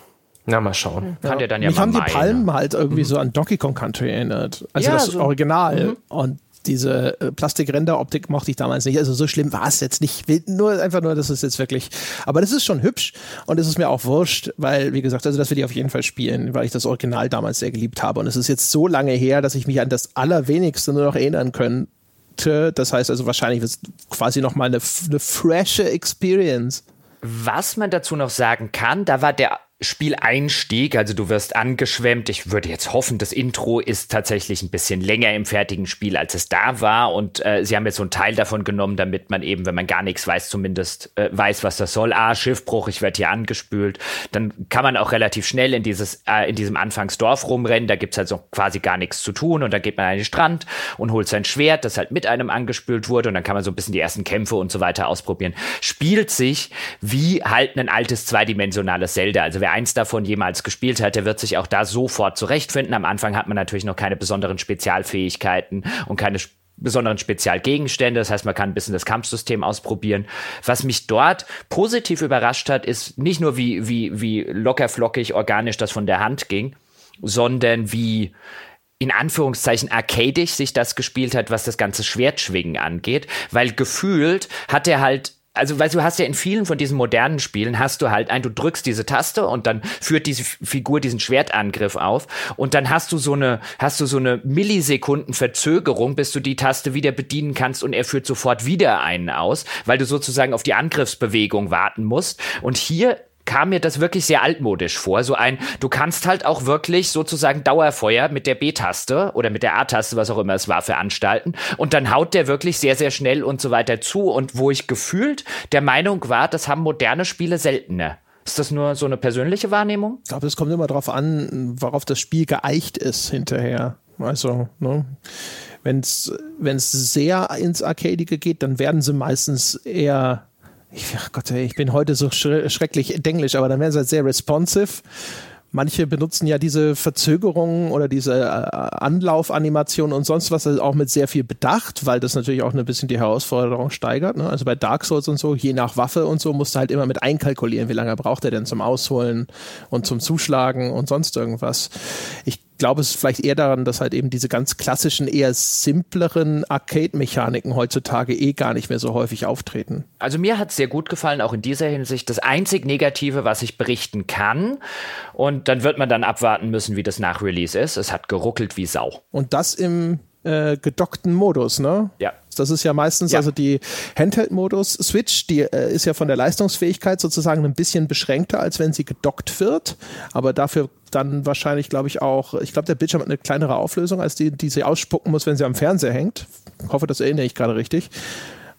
Na, mal schauen. Ja. Kann der dann ja Mich mal haben die Palmen halt irgendwie mhm. so an Donkey Kong Country erinnert. Also ja, das so. Original. Mhm. Und diese äh, Plastikrenderoptik mochte ich damals nicht. Also so schlimm war es jetzt nicht. Nur einfach nur, dass es jetzt wirklich. Aber das ist schon hübsch und es ist mir auch wurscht, weil, wie gesagt, also das will ich auf jeden Fall spielen, weil ich das Original damals sehr geliebt habe. Und es ist jetzt so lange her, dass ich mich an das Allerwenigste nur noch erinnern könnte. Das heißt also wahrscheinlich wird es quasi nochmal eine, eine frische Experience. Was man dazu noch sagen kann, da war der Spieleinstieg, also du wirst angeschwemmt. Ich würde jetzt hoffen, das Intro ist tatsächlich ein bisschen länger im fertigen Spiel, als es da war. Und äh, sie haben jetzt so einen Teil davon genommen, damit man eben, wenn man gar nichts weiß, zumindest äh, weiß, was das soll. Ah, Schiffbruch, ich werde hier angespült. Dann kann man auch relativ schnell in dieses äh, in diesem Anfangsdorf rumrennen. Da gibt's halt so quasi gar nichts zu tun. Und dann geht man an den Strand und holt sein Schwert, das halt mit einem angespült wurde. Und dann kann man so ein bisschen die ersten Kämpfe und so weiter ausprobieren. Spielt sich wie halt ein altes zweidimensionales Zelda. Also wer eins davon jemals gespielt hat, der wird sich auch da sofort zurechtfinden. Am Anfang hat man natürlich noch keine besonderen Spezialfähigkeiten und keine besonderen Spezialgegenstände. Das heißt, man kann ein bisschen das Kampfsystem ausprobieren. Was mich dort positiv überrascht hat, ist nicht nur wie, wie, wie locker flockig organisch das von der Hand ging, sondern wie in Anführungszeichen arcadisch sich das gespielt hat, was das ganze Schwertschwingen angeht, weil gefühlt hat er halt also weißt du, hast ja in vielen von diesen modernen Spielen hast du halt ein, du drückst diese Taste und dann führt diese Figur diesen Schwertangriff auf und dann hast du so eine, hast du so eine Millisekunden Verzögerung, bis du die Taste wieder bedienen kannst und er führt sofort wieder einen aus, weil du sozusagen auf die Angriffsbewegung warten musst. Und hier kam mir das wirklich sehr altmodisch vor. So ein, du kannst halt auch wirklich sozusagen Dauerfeuer mit der B-Taste oder mit der A-Taste, was auch immer es war, veranstalten. Und dann haut der wirklich sehr, sehr schnell und so weiter zu. Und wo ich gefühlt der Meinung war, das haben moderne Spiele seltener. Ist das nur so eine persönliche Wahrnehmung? Ich glaube, es kommt immer darauf an, worauf das Spiel geeicht ist hinterher. Also, ne? wenn es sehr ins Arcadige geht, dann werden sie meistens eher ich, Gott, ich bin heute so schrecklich englisch, aber dann werden sie halt sehr responsive. Manche benutzen ja diese Verzögerungen oder diese äh, Anlaufanimation und sonst was auch mit sehr viel Bedacht, weil das natürlich auch ein bisschen die Herausforderung steigert. Ne? Also bei Dark Souls und so, je nach Waffe und so, musst du halt immer mit einkalkulieren, wie lange braucht er denn zum Ausholen und zum Zuschlagen und sonst irgendwas. Ich glaube, es ist vielleicht eher daran, dass halt eben diese ganz klassischen, eher simpleren Arcade-Mechaniken heutzutage eh gar nicht mehr so häufig auftreten. Also mir hat es sehr gut gefallen, auch in dieser Hinsicht. Das einzig Negative, was ich berichten kann, und dann wird man dann abwarten müssen, wie das nach Release ist. Es hat geruckelt wie Sau. Und das im äh, gedockten Modus, ne? Ja. Das ist ja meistens, ja. also die Handheld-Modus Switch, die äh, ist ja von der Leistungsfähigkeit sozusagen ein bisschen beschränkter, als wenn sie gedockt wird. Aber dafür dann wahrscheinlich, glaube ich, auch, ich glaube, der Bildschirm hat eine kleinere Auflösung, als die, die sie ausspucken muss, wenn sie am Fernseher hängt. Ich hoffe, das erinnere ich gerade richtig.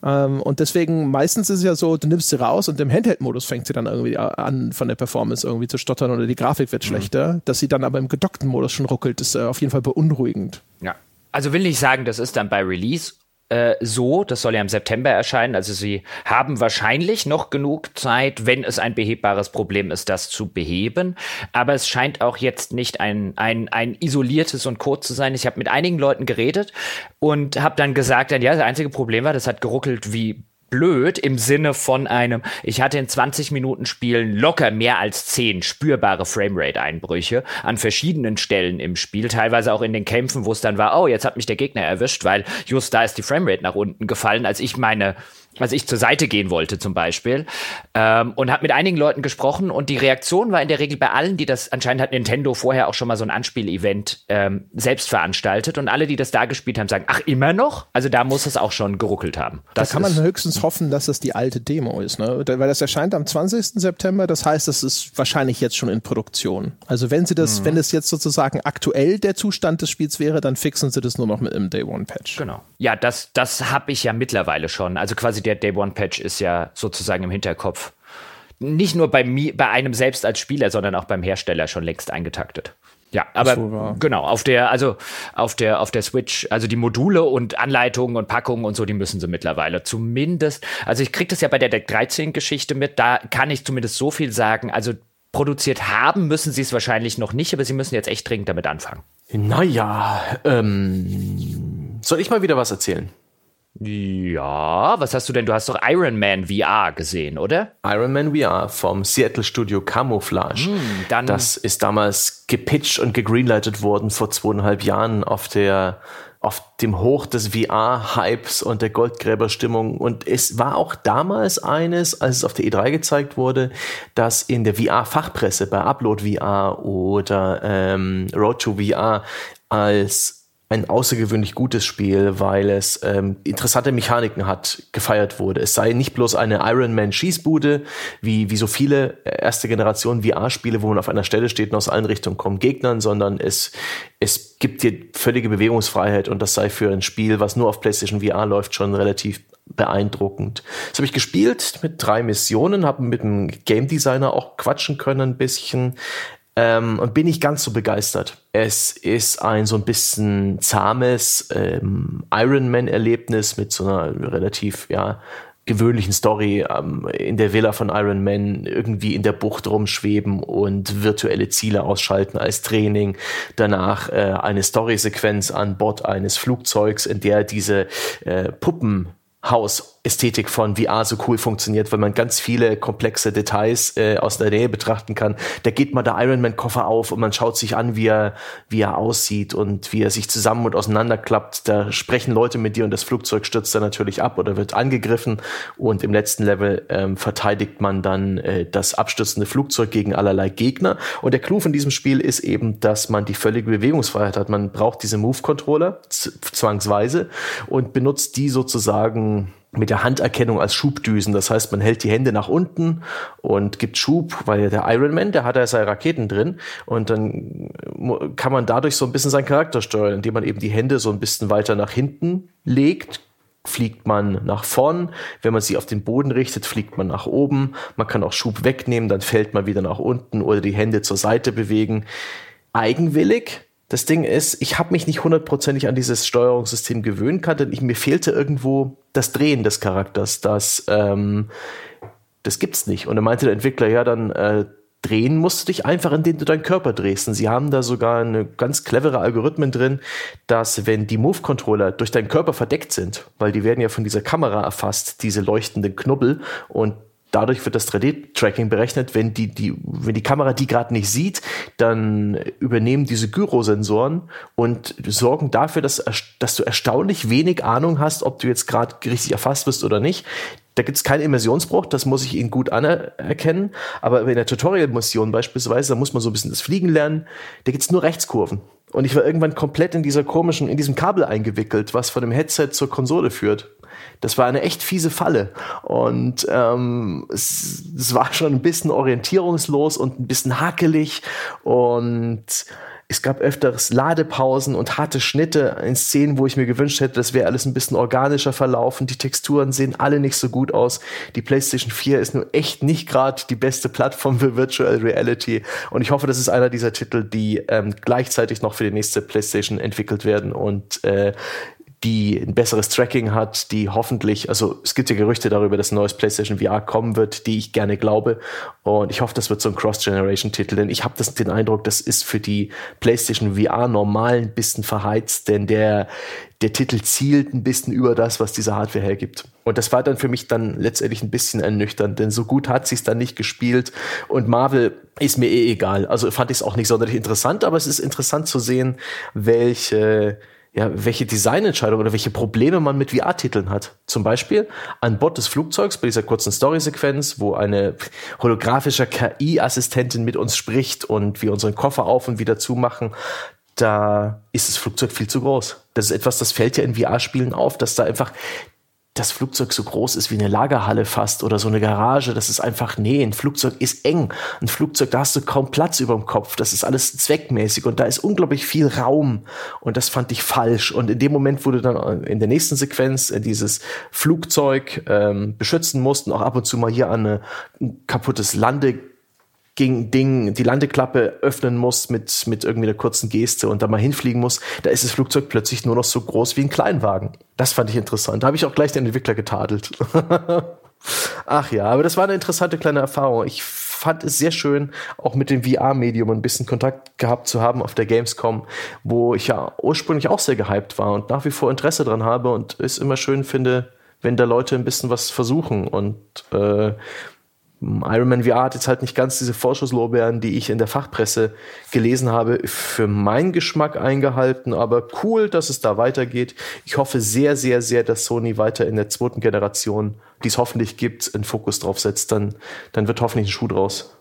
Ähm, und deswegen, meistens ist es ja so, du nimmst sie raus und im Handheld-Modus fängt sie dann irgendwie an, von der Performance irgendwie zu stottern oder die Grafik wird mhm. schlechter. Dass sie dann aber im gedockten Modus schon ruckelt, ist äh, auf jeden Fall beunruhigend. Ja. Also will ich sagen, das ist dann bei Release äh, so, das soll ja im September erscheinen, also sie haben wahrscheinlich noch genug Zeit, wenn es ein behebbares Problem ist, das zu beheben. Aber es scheint auch jetzt nicht ein, ein, ein isoliertes und kurz zu sein. Ich habe mit einigen Leuten geredet und habe dann gesagt, ja, das einzige Problem war, das hat geruckelt wie blöd im Sinne von einem, ich hatte in 20 Minuten Spielen locker mehr als 10 spürbare Framerate-Einbrüche an verschiedenen Stellen im Spiel, teilweise auch in den Kämpfen, wo es dann war, oh, jetzt hat mich der Gegner erwischt, weil just da ist die Framerate nach unten gefallen, als ich meine als ich zur Seite gehen wollte zum Beispiel ähm, und habe mit einigen Leuten gesprochen und die Reaktion war in der Regel bei allen, die das anscheinend hat Nintendo vorher auch schon mal so ein Anspielevent ähm, selbst veranstaltet und alle, die das da gespielt haben, sagen, ach immer noch? Also da muss es auch schon geruckelt haben. Das da kann man höchstens hoffen, dass das die alte Demo ist, ne? weil das erscheint am 20. September. Das heißt, das ist wahrscheinlich jetzt schon in Produktion. Also wenn sie das, mhm. wenn es jetzt sozusagen aktuell der Zustand des Spiels wäre, dann fixen sie das nur noch mit einem Day One Patch. Genau. Ja, das das habe ich ja mittlerweile schon. Also quasi der Day One Patch ist ja sozusagen im Hinterkopf. Nicht nur bei, mir, bei einem selbst als Spieler, sondern auch beim Hersteller schon längst eingetaktet. Ja, aber genau, auf der, also auf der, auf der Switch, also die Module und Anleitungen und Packungen und so, die müssen sie mittlerweile. Zumindest, also ich kriege das ja bei der Deck 13 Geschichte mit, da kann ich zumindest so viel sagen. Also produziert haben müssen sie es wahrscheinlich noch nicht, aber sie müssen jetzt echt dringend damit anfangen. Naja, ähm, soll ich mal wieder was erzählen? Ja, was hast du denn? Du hast doch Iron Man VR gesehen, oder? Iron Man VR vom Seattle Studio Camouflage. Hm, das ist damals gepitcht und gegreenlightet worden vor zweieinhalb Jahren auf der auf dem Hoch des VR-Hypes und der Goldgräberstimmung. Und es war auch damals eines, als es auf der E3 gezeigt wurde, dass in der VR-Fachpresse bei Upload VR oder ähm, Road to VR als ein außergewöhnlich gutes Spiel, weil es ähm, interessante Mechaniken hat, gefeiert wurde. Es sei nicht bloß eine Iron Man Schießbude, wie, wie so viele erste Generation VR-Spiele, wo man auf einer Stelle steht und aus allen Richtungen kommen Gegnern, sondern es, es gibt dir völlige Bewegungsfreiheit und das sei für ein Spiel, was nur auf PlayStation VR läuft, schon relativ beeindruckend. Das habe ich gespielt mit drei Missionen, habe mit dem Game Designer auch quatschen können ein bisschen ähm, und bin nicht ganz so begeistert. Es ist ein so ein bisschen zahmes ähm, Iron-Man-Erlebnis mit so einer relativ, ja, gewöhnlichen Story ähm, in der Villa von Iron Man irgendwie in der Bucht rumschweben und virtuelle Ziele ausschalten als Training. Danach äh, eine Story-Sequenz an Bord eines Flugzeugs, in der diese äh, Puppen Hausästhetik von VR so cool funktioniert, weil man ganz viele komplexe Details äh, aus der Nähe betrachten kann. Da geht mal der Ironman Koffer auf und man schaut sich an, wie er, wie er aussieht und wie er sich zusammen und auseinanderklappt. Da sprechen Leute mit dir und das Flugzeug stürzt dann natürlich ab oder wird angegriffen. Und im letzten Level ähm, verteidigt man dann äh, das abstürzende Flugzeug gegen allerlei Gegner. Und der Clou von diesem Spiel ist eben, dass man die völlige Bewegungsfreiheit hat. Man braucht diese Move-Controller zwangsweise und benutzt die sozusagen mit der Handerkennung als Schubdüsen. Das heißt, man hält die Hände nach unten und gibt Schub, weil der Iron Man, der hat ja seine Raketen drin und dann kann man dadurch so ein bisschen seinen Charakter steuern, indem man eben die Hände so ein bisschen weiter nach hinten legt, fliegt man nach vorn. Wenn man sie auf den Boden richtet, fliegt man nach oben. Man kann auch Schub wegnehmen, dann fällt man wieder nach unten oder die Hände zur Seite bewegen. Eigenwillig, das Ding ist, ich habe mich nicht hundertprozentig an dieses Steuerungssystem gewöhnen können, denn ich, mir fehlte irgendwo das Drehen des Charakters. Das, ähm, das gibt's nicht. Und dann meinte der Entwickler, ja, dann äh, drehen musst du dich einfach, indem du deinen Körper drehst. Und sie haben da sogar eine ganz clevere Algorithmen drin, dass wenn die Move-Controller durch deinen Körper verdeckt sind, weil die werden ja von dieser Kamera erfasst, diese leuchtenden Knubbel, und dadurch wird das 3D-Tracking berechnet. Wenn die, die, wenn die Kamera die gerade nicht sieht, dann übernehmen diese Gyrosensoren und sorgen dafür, dass, dass du erstaunlich wenig Ahnung hast, ob du jetzt gerade richtig erfasst bist oder nicht. Da gibt es keinen Immersionsbruch, das muss ich Ihnen gut anerkennen. Aber in der Tutorial-Mission beispielsweise, da muss man so ein bisschen das Fliegen lernen, da gibt es nur Rechtskurven. Und ich war irgendwann komplett in dieser komischen, in diesem Kabel eingewickelt, was von dem Headset zur Konsole führt. Das war eine echt fiese Falle. Und ähm, es, es war schon ein bisschen orientierungslos und ein bisschen hakelig. Und es gab öfters Ladepausen und harte Schnitte in Szenen, wo ich mir gewünscht hätte, das wäre alles ein bisschen organischer verlaufen. Die Texturen sehen alle nicht so gut aus. Die PlayStation 4 ist nur echt nicht gerade die beste Plattform für Virtual Reality. Und ich hoffe, das ist einer dieser Titel, die ähm, gleichzeitig noch für die nächste PlayStation entwickelt werden und äh, die ein besseres Tracking hat, die hoffentlich, also es gibt ja Gerüchte darüber, dass ein neues PlayStation VR kommen wird, die ich gerne glaube. Und ich hoffe, das wird so ein Cross-Generation-Titel, denn ich habe den Eindruck, das ist für die PlayStation VR normal ein bisschen verheizt, denn der, der Titel zielt ein bisschen über das, was diese Hardware hergibt. Und das war dann für mich dann letztendlich ein bisschen ernüchternd, denn so gut hat sie es dann nicht gespielt. Und Marvel ist mir eh egal. Also fand ich es auch nicht sonderlich interessant, aber es ist interessant zu sehen, welche ja, welche Designentscheidungen oder welche Probleme man mit VR-Titeln hat. Zum Beispiel an Bord des Flugzeugs bei dieser kurzen Story-Sequenz, wo eine holographische KI-Assistentin mit uns spricht und wir unseren Koffer auf und wieder zumachen. Da ist das Flugzeug viel zu groß. Das ist etwas, das fällt ja in VR-Spielen auf, dass da einfach das Flugzeug so groß ist wie eine Lagerhalle fast oder so eine Garage. Das ist einfach, nee, ein Flugzeug ist eng. Ein Flugzeug, da hast du kaum Platz über dem Kopf. Das ist alles zweckmäßig und da ist unglaublich viel Raum. Und das fand ich falsch. Und in dem Moment, wo du dann in der nächsten Sequenz äh, dieses Flugzeug ähm, beschützen musst und auch ab und zu mal hier an eine, ein kaputtes Lande Ding die Landeklappe öffnen muss mit, mit irgendwie einer kurzen Geste und da mal hinfliegen muss, da ist das Flugzeug plötzlich nur noch so groß wie ein Kleinwagen. Das fand ich interessant. Da habe ich auch gleich den Entwickler getadelt. [LAUGHS] Ach ja, aber das war eine interessante kleine Erfahrung. Ich fand es sehr schön, auch mit dem VR-Medium ein bisschen Kontakt gehabt zu haben auf der Gamescom, wo ich ja ursprünglich auch sehr gehypt war und nach wie vor Interesse dran habe und es immer schön finde, wenn da Leute ein bisschen was versuchen und äh, Iron Man VR hat jetzt halt nicht ganz diese Vorschusslorbeeren, die ich in der Fachpresse gelesen habe, für meinen Geschmack eingehalten, aber cool, dass es da weitergeht. Ich hoffe sehr, sehr, sehr, dass Sony weiter in der zweiten Generation, die es hoffentlich gibt, einen Fokus drauf setzt. Dann, dann wird hoffentlich ein Schuh draus.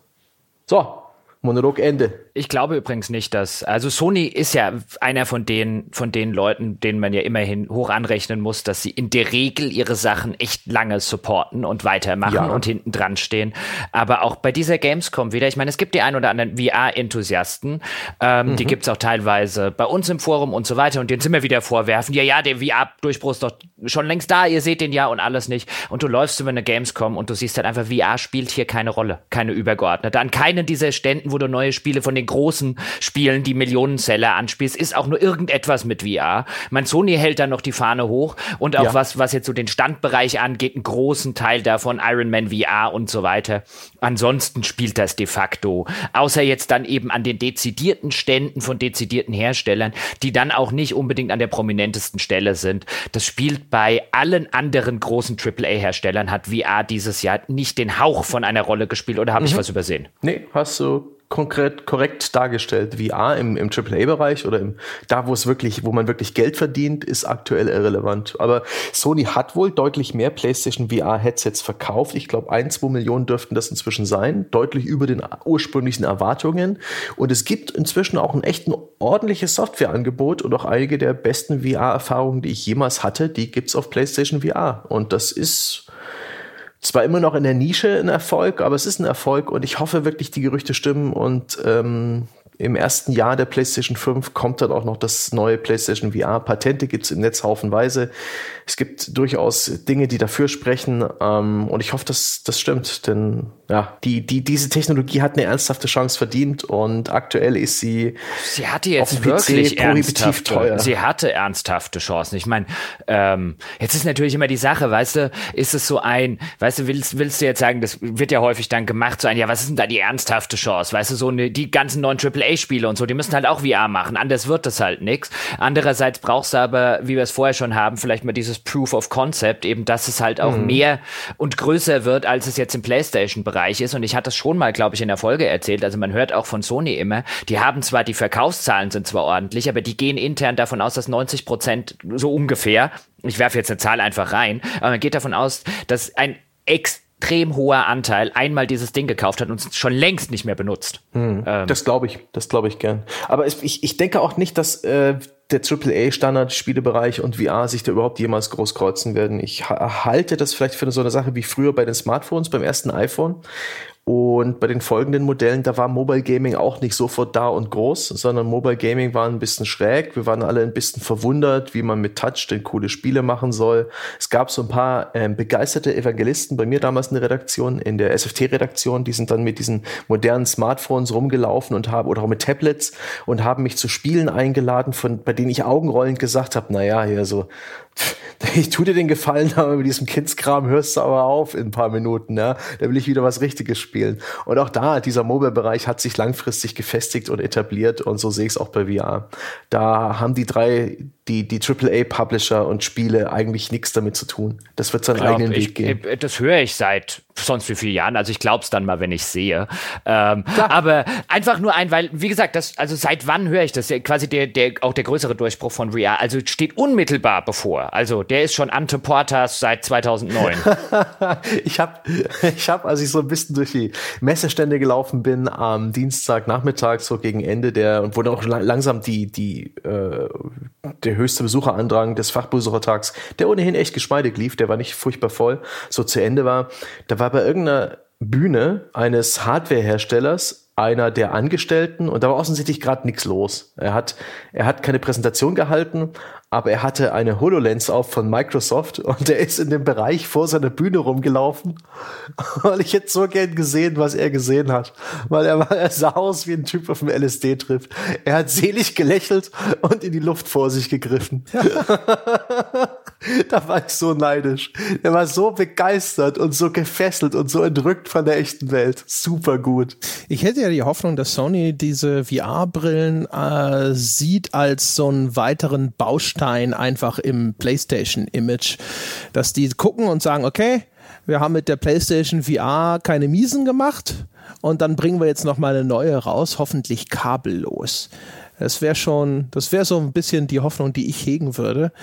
So, Monolog Ende. Ich glaube übrigens nicht, dass, also Sony ist ja einer von den, von den Leuten, denen man ja immerhin hoch anrechnen muss, dass sie in der Regel ihre Sachen echt lange supporten und weitermachen ja. und hinten dran stehen. Aber auch bei dieser Gamescom wieder, ich meine, es gibt die ein oder anderen VR-Enthusiasten, ähm, mhm. die gibt's auch teilweise bei uns im Forum und so weiter und denen sind wir wieder vorwerfen, ja, ja, der VR-Durchbruch ist doch schon längst da, ihr seht den ja und alles nicht. Und du läufst über eine Gamescom und du siehst halt einfach, VR spielt hier keine Rolle, keine übergeordnete. An keinen dieser Ständen, wo du neue Spiele von den großen Spielen, die Millionenseller anspielst, ist auch nur irgendetwas mit VR. Mein Sony hält da noch die Fahne hoch und auch ja. was, was jetzt so den Standbereich angeht, einen großen Teil davon, Iron Man VR und so weiter. Ansonsten spielt das de facto, außer jetzt dann eben an den dezidierten Ständen von dezidierten Herstellern, die dann auch nicht unbedingt an der prominentesten Stelle sind. Das spielt bei allen anderen großen AAA-Herstellern, hat VR dieses Jahr nicht den Hauch von einer Rolle gespielt oder habe mhm. ich was übersehen? Nee, hast du konkret korrekt dargestellt. VR im, im AAA-Bereich oder im, da, wo es wirklich, wo man wirklich Geld verdient, ist aktuell irrelevant. Aber Sony hat wohl deutlich mehr PlayStation VR-Headsets verkauft. Ich glaube, ein, zwei Millionen dürften das inzwischen sein, deutlich über den ursprünglichen Erwartungen. Und es gibt inzwischen auch ein echt ein ordentliches Softwareangebot und auch einige der besten VR-Erfahrungen, die ich jemals hatte, die gibt's auf PlayStation VR. Und das ist zwar immer noch in der Nische ein Erfolg, aber es ist ein Erfolg und ich hoffe wirklich, die Gerüchte stimmen und ähm, im ersten Jahr der PlayStation 5 kommt dann auch noch das neue PlayStation VR. Patente gibt's im Netz haufenweise. Es gibt durchaus Dinge, die dafür sprechen. Ähm, und ich hoffe, dass das stimmt. Denn ja, die, die, diese Technologie hat eine ernsthafte Chance verdient und aktuell ist sie. Sie hatte jetzt wirklich prohibitiv teuer. Sie hatte ernsthafte Chancen. Ich meine, ähm, jetzt ist natürlich immer die Sache, weißt du, ist es so ein, weißt du, willst, willst du jetzt sagen, das wird ja häufig dann gemacht, so ein, ja, was ist denn da die ernsthafte Chance? Weißt du, so eine, die ganzen neuen AAA EA-Spiele und so, die müssen halt auch VR machen. Anders wird das halt nix. Andererseits brauchst du aber, wie wir es vorher schon haben, vielleicht mal dieses Proof of Concept, eben, dass es halt auch mhm. mehr und größer wird, als es jetzt im PlayStation-Bereich ist. Und ich hatte es schon mal, glaube ich, in der Folge erzählt. Also man hört auch von Sony immer, die haben zwar die Verkaufszahlen sind zwar ordentlich, aber die gehen intern davon aus, dass 90 Prozent so ungefähr, ich werfe jetzt eine Zahl einfach rein, aber man geht davon aus, dass ein ex extrem hoher Anteil einmal dieses Ding gekauft hat und es schon längst nicht mehr benutzt. Hm. Ähm. Das glaube ich, das glaube ich gern. Aber es, ich, ich denke auch nicht, dass äh, der AAA-Standard-Spielebereich und VR sich da überhaupt jemals groß kreuzen werden. Ich halte das vielleicht für so eine Sache wie früher bei den Smartphones, beim ersten iPhone, und bei den folgenden Modellen, da war Mobile Gaming auch nicht sofort da und groß, sondern Mobile Gaming war ein bisschen schräg. Wir waren alle ein bisschen verwundert, wie man mit Touch denn coole Spiele machen soll. Es gab so ein paar ähm, begeisterte Evangelisten bei mir damals in der Redaktion, in der SFT-Redaktion, die sind dann mit diesen modernen Smartphones rumgelaufen und haben, oder auch mit Tablets und haben mich zu Spielen eingeladen, von, bei denen ich augenrollend gesagt habe, naja, hier so, [LAUGHS] ich tu dir den Gefallen, aber mit diesem Kindskram hörst du aber auf in ein paar Minuten, ja. Da will ich wieder was Richtiges spielen. Und auch da, dieser Mobile-Bereich hat sich langfristig gefestigt und etabliert und so sehe ich es auch bei VR. Da haben die drei, die, die AAA-Publisher und Spiele eigentlich nichts damit zu tun. Das wird seinen eigenen Weg gehen. Äh, das höre ich seit sonst wie vielen Jahren. Also ich glaube es dann mal, wenn ich sehe. Ähm, aber einfach nur ein, weil, wie gesagt, das, also seit wann höre ich das? Quasi der, der, auch der größere Durchbruch von VR. Also steht unmittelbar bevor. Also der ist schon Ante Portas seit 2009. [LAUGHS] ich habe, ich hab, als ich so ein bisschen durch die Messestände gelaufen bin, am Dienstagnachmittag so gegen Ende der und wo dann auch langsam die die äh, der höchste Besucherandrang des Fachbesuchertags, der ohnehin echt geschmeidig lief, der war nicht furchtbar voll, so zu Ende war. Da war bei irgendeiner Bühne eines Hardwareherstellers einer der Angestellten und da war offensichtlich gerade nichts los. Er hat, er hat keine Präsentation gehalten, aber er hatte eine HoloLens auf von Microsoft und er ist in dem Bereich vor seiner Bühne rumgelaufen. [LAUGHS] Und ich hätte so gern gesehen, was er gesehen hat. Weil er, war, er sah aus wie ein Typ auf dem LSD-Trip. Er hat selig gelächelt und in die Luft vor sich gegriffen. [LAUGHS] [LAUGHS] da war ich so neidisch. Er war so begeistert und so gefesselt und so entrückt von der echten Welt. Super gut. Ich hätte ja die Hoffnung, dass Sony diese VR-Brillen äh, sieht als so einen weiteren Baustein einfach im PlayStation-Image, dass die gucken und sagen, okay, wir haben mit der PlayStation VR keine Miesen gemacht und dann bringen wir jetzt noch mal eine neue raus, hoffentlich kabellos. Das wäre schon, das wäre so ein bisschen die Hoffnung, die ich hegen würde.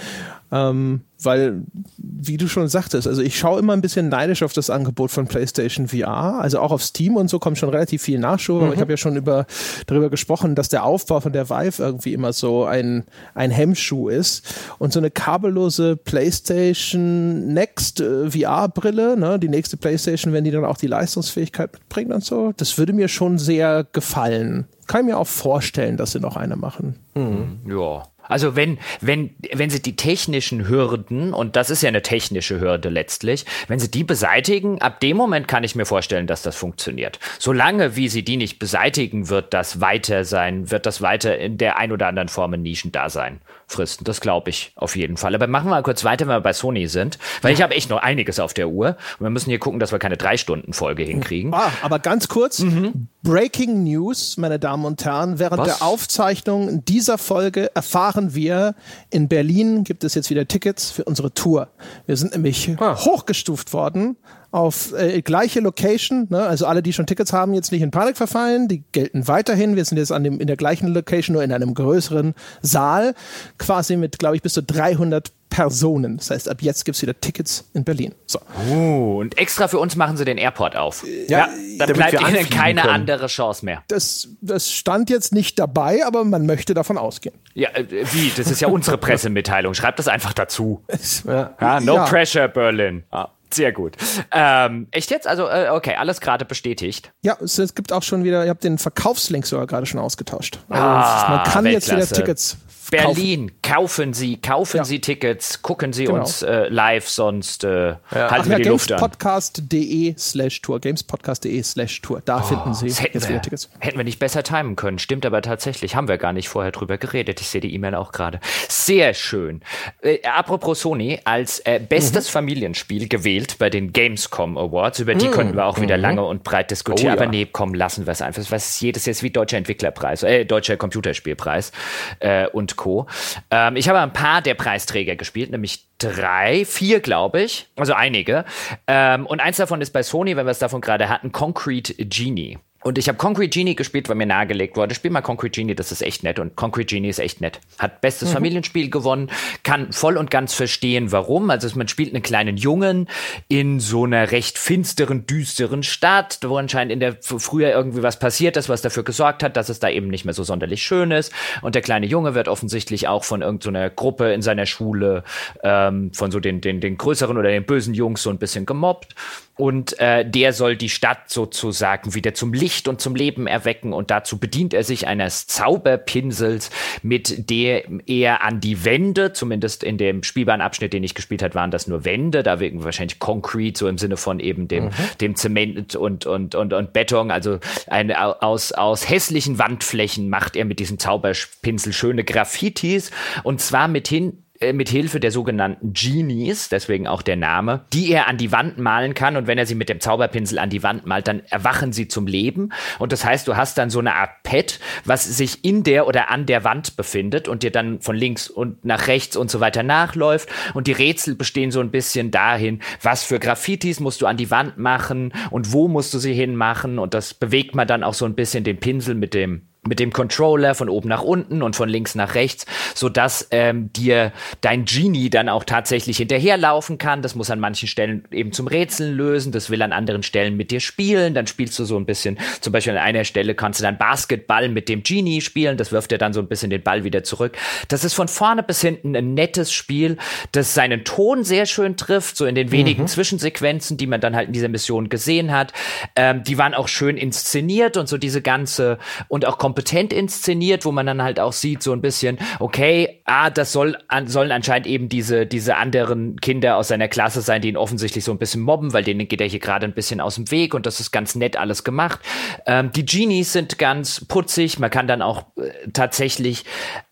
Ähm, weil, wie du schon sagtest, also ich schaue immer ein bisschen neidisch auf das Angebot von PlayStation VR. Also auch auf Steam und so kommt schon relativ viel Nachschub. Mhm. Aber ich habe ja schon über, darüber gesprochen, dass der Aufbau von der Vive irgendwie immer so ein, ein Hemmschuh ist. Und so eine kabellose PlayStation Next äh, VR-Brille, ne, die nächste PlayStation, wenn die dann auch die Leistungsfähigkeit mitbringt und so, das würde mir schon sehr gefallen. Kann ich mir auch vorstellen, dass sie noch eine machen. Mhm. Ja. Also wenn, wenn, wenn sie die technischen Hürden, und das ist ja eine technische Hürde letztlich, wenn sie die beseitigen, ab dem Moment kann ich mir vorstellen, dass das funktioniert. Solange wie sie die nicht beseitigen, wird das weiter sein, wird das weiter in der ein oder anderen Form ein Nischendasein fristen. Das glaube ich auf jeden Fall. Aber machen wir mal kurz weiter, wenn wir bei Sony sind, weil ich habe echt noch einiges auf der Uhr. Und wir müssen hier gucken, dass wir keine drei Stunden Folge hinkriegen. Ah, aber ganz kurz, mhm. Breaking News, meine Damen und Herren. Während Was? der Aufzeichnung dieser Folge erfahren wir, in Berlin gibt es jetzt wieder Tickets für unsere Tour. Wir sind nämlich ah. hochgestuft worden auf äh, gleiche Location. Ne? Also alle, die schon Tickets haben, jetzt nicht in Panik verfallen. Die gelten weiterhin. Wir sind jetzt an dem, in der gleichen Location, nur in einem größeren Saal. Quasi mit, glaube ich, bis zu 300 Personen. Das heißt, ab jetzt gibt es wieder Tickets in Berlin. So. Oh, und extra für uns machen sie den Airport auf. Ja, ja dann bleibt ihnen keine können. andere Chance mehr. Das, das stand jetzt nicht dabei, aber man möchte davon ausgehen. Ja, äh, wie? Das ist ja unsere [LAUGHS] Pressemitteilung. Schreibt das einfach dazu. ja. ja no ja. pressure, Berlin. Ah. Sehr gut. Ähm, echt jetzt? Also, äh, okay, alles gerade bestätigt. Ja, es, es, gibt auch schon wieder, ihr habt den Verkaufslink sogar gerade schon ausgetauscht. Also ah, man kann Weltklasse. jetzt wieder Tickets Berlin, kaufen, Sie, kaufen ja. Sie Tickets, gucken Sie genau. uns äh, live, sonst äh, ja. halten wir ja, die Luft an. Gamespodcast.de slash Tour, gamespodcast.de slash Tour, da oh, finden Sie jetzt wir, wieder Tickets. Hätten wir nicht besser timen können, stimmt aber tatsächlich, haben wir gar nicht vorher drüber geredet. Ich sehe die E-Mail auch gerade. Sehr schön. Äh, apropos Sony, als äh, bestes mhm. Familienspiel gewählt bei den Gamescom Awards, über die mhm. können wir auch wieder mhm. lange und breit diskutieren, oh, aber nee, komm, lassen wir es einfach. Was ist jedes jetzt wie Deutscher Entwicklerpreis, äh, Deutscher Computerspielpreis äh, Co. Ähm, ich habe ein paar der Preisträger gespielt, nämlich drei, vier, glaube ich. Also einige. Ähm, und eins davon ist bei Sony, wenn wir es davon gerade hatten, Concrete Genie. Und ich habe Concrete Genie gespielt, weil mir nahegelegt wurde, spiel mal Concrete Genie, das ist echt nett. Und Concrete Genie ist echt nett. Hat bestes mhm. Familienspiel gewonnen, kann voll und ganz verstehen, warum. Also man spielt einen kleinen Jungen in so einer recht finsteren, düsteren Stadt, wo anscheinend in der früher irgendwie was passiert ist, was dafür gesorgt hat, dass es da eben nicht mehr so sonderlich schön ist. Und der kleine Junge wird offensichtlich auch von irgendeiner so Gruppe in seiner Schule, ähm, von so den, den, den größeren oder den bösen Jungs so ein bisschen gemobbt. Und äh, der soll die Stadt sozusagen wieder zum Licht Licht und zum Leben erwecken. Und dazu bedient er sich eines Zauberpinsels, mit dem er an die Wände, zumindest in dem spielbaren Abschnitt, den ich gespielt habe, waren das nur Wände, da wegen wahrscheinlich Concrete, so im Sinne von eben dem, mhm. dem Zement und, und, und, und Beton, also eine, aus, aus hässlichen Wandflächen macht er mit diesem Zauberpinsel schöne Graffitis. Und zwar mithin mit Hilfe der sogenannten Genies, deswegen auch der Name, die er an die Wand malen kann. Und wenn er sie mit dem Zauberpinsel an die Wand malt, dann erwachen sie zum Leben. Und das heißt, du hast dann so eine Art Pad, was sich in der oder an der Wand befindet und dir dann von links und nach rechts und so weiter nachläuft. Und die Rätsel bestehen so ein bisschen dahin, was für Graffitis musst du an die Wand machen und wo musst du sie hinmachen. Und das bewegt man dann auch so ein bisschen den Pinsel mit dem mit dem Controller von oben nach unten und von links nach rechts, so dass ähm, dir dein Genie dann auch tatsächlich hinterherlaufen kann. Das muss an manchen Stellen eben zum Rätseln lösen. Das will an anderen Stellen mit dir spielen. Dann spielst du so ein bisschen, zum Beispiel an einer Stelle kannst du dann Basketball mit dem Genie spielen. Das wirft dir dann so ein bisschen den Ball wieder zurück. Das ist von vorne bis hinten ein nettes Spiel, das seinen Ton sehr schön trifft, so in den wenigen mhm. Zwischensequenzen, die man dann halt in dieser Mission gesehen hat. Ähm, die waren auch schön inszeniert und so diese ganze und auch komplett kompetent inszeniert, wo man dann halt auch sieht, so ein bisschen, okay, ah, das soll an, sollen anscheinend eben diese, diese anderen Kinder aus seiner Klasse sein, die ihn offensichtlich so ein bisschen mobben, weil denen geht er hier gerade ein bisschen aus dem Weg und das ist ganz nett alles gemacht. Ähm, die Genies sind ganz putzig, man kann dann auch äh, tatsächlich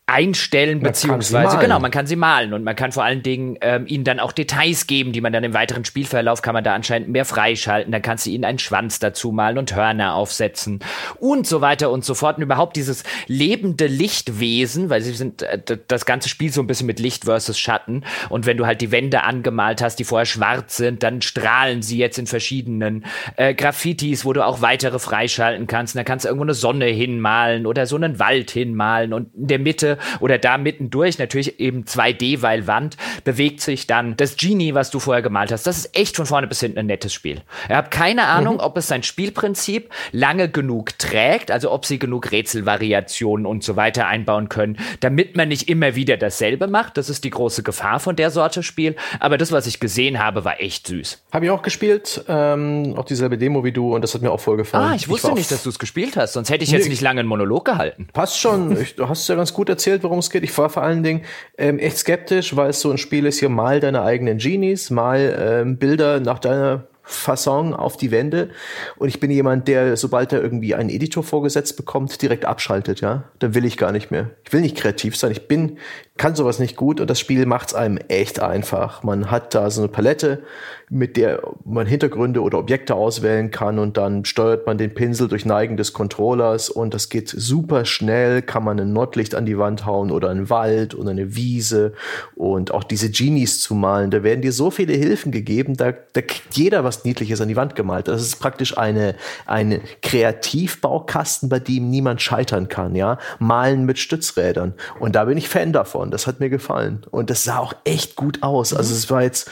einstellen, man beziehungsweise, genau, man kann sie malen und man kann vor allen Dingen ähm, ihnen dann auch Details geben, die man dann im weiteren Spielverlauf kann man da anscheinend mehr freischalten. Dann kannst du ihnen einen Schwanz dazu malen und Hörner aufsetzen und so weiter und so fort. Und überhaupt dieses lebende Lichtwesen, weil sie sind äh, das ganze Spiel so ein bisschen mit Licht versus Schatten. Und wenn du halt die Wände angemalt hast, die vorher schwarz sind, dann strahlen sie jetzt in verschiedenen äh, Graffitis, wo du auch weitere freischalten kannst. Und da kannst du irgendwo eine Sonne hinmalen oder so einen Wald hinmalen und in der Mitte oder da mittendurch, natürlich eben 2D, weil Wand, bewegt sich dann das Genie, was du vorher gemalt hast. Das ist echt von vorne bis hinten ein nettes Spiel. Ich habe keine Ahnung, mhm. ob es sein Spielprinzip lange genug trägt, also ob sie genug Rätselvariationen und so weiter einbauen können, damit man nicht immer wieder dasselbe macht. Das ist die große Gefahr von der Sorte Spiel. Aber das, was ich gesehen habe, war echt süß. Habe ich auch gespielt, ähm, auch dieselbe Demo wie du und das hat mir auch voll gefallen. Ah, ich wusste ich nicht, dass du es gespielt hast, sonst hätte ich jetzt nee, nicht lange einen Monolog gehalten. Passt schon, ich, du hast es ja ganz gut erzählt erzählt, worum es geht. Ich war vor allen Dingen ähm, echt skeptisch, weil es so ein Spiel ist, hier mal deine eigenen Genies, mal ähm, Bilder nach deiner Fasson auf die Wände. Und ich bin jemand, der, sobald er irgendwie einen Editor vorgesetzt bekommt, direkt abschaltet, ja. Dann will ich gar nicht mehr. Ich will nicht kreativ sein. Ich bin, kann sowas nicht gut und das Spiel macht es einem echt einfach. Man hat da so eine Palette, mit der man Hintergründe oder Objekte auswählen kann und dann steuert man den Pinsel durch Neigen des Controllers und das geht super schnell, kann man ein Nordlicht an die Wand hauen oder einen Wald oder eine Wiese und auch diese Genies zu malen, da werden dir so viele Hilfen gegeben, da, da kriegt jeder was Niedliches an die Wand gemalt. Das ist praktisch eine, eine Kreativbaukasten, bei dem niemand scheitern kann, ja. Malen mit Stützrädern. Und da bin ich Fan davon. Das hat mir gefallen. Und das sah auch echt gut aus. Also es war jetzt,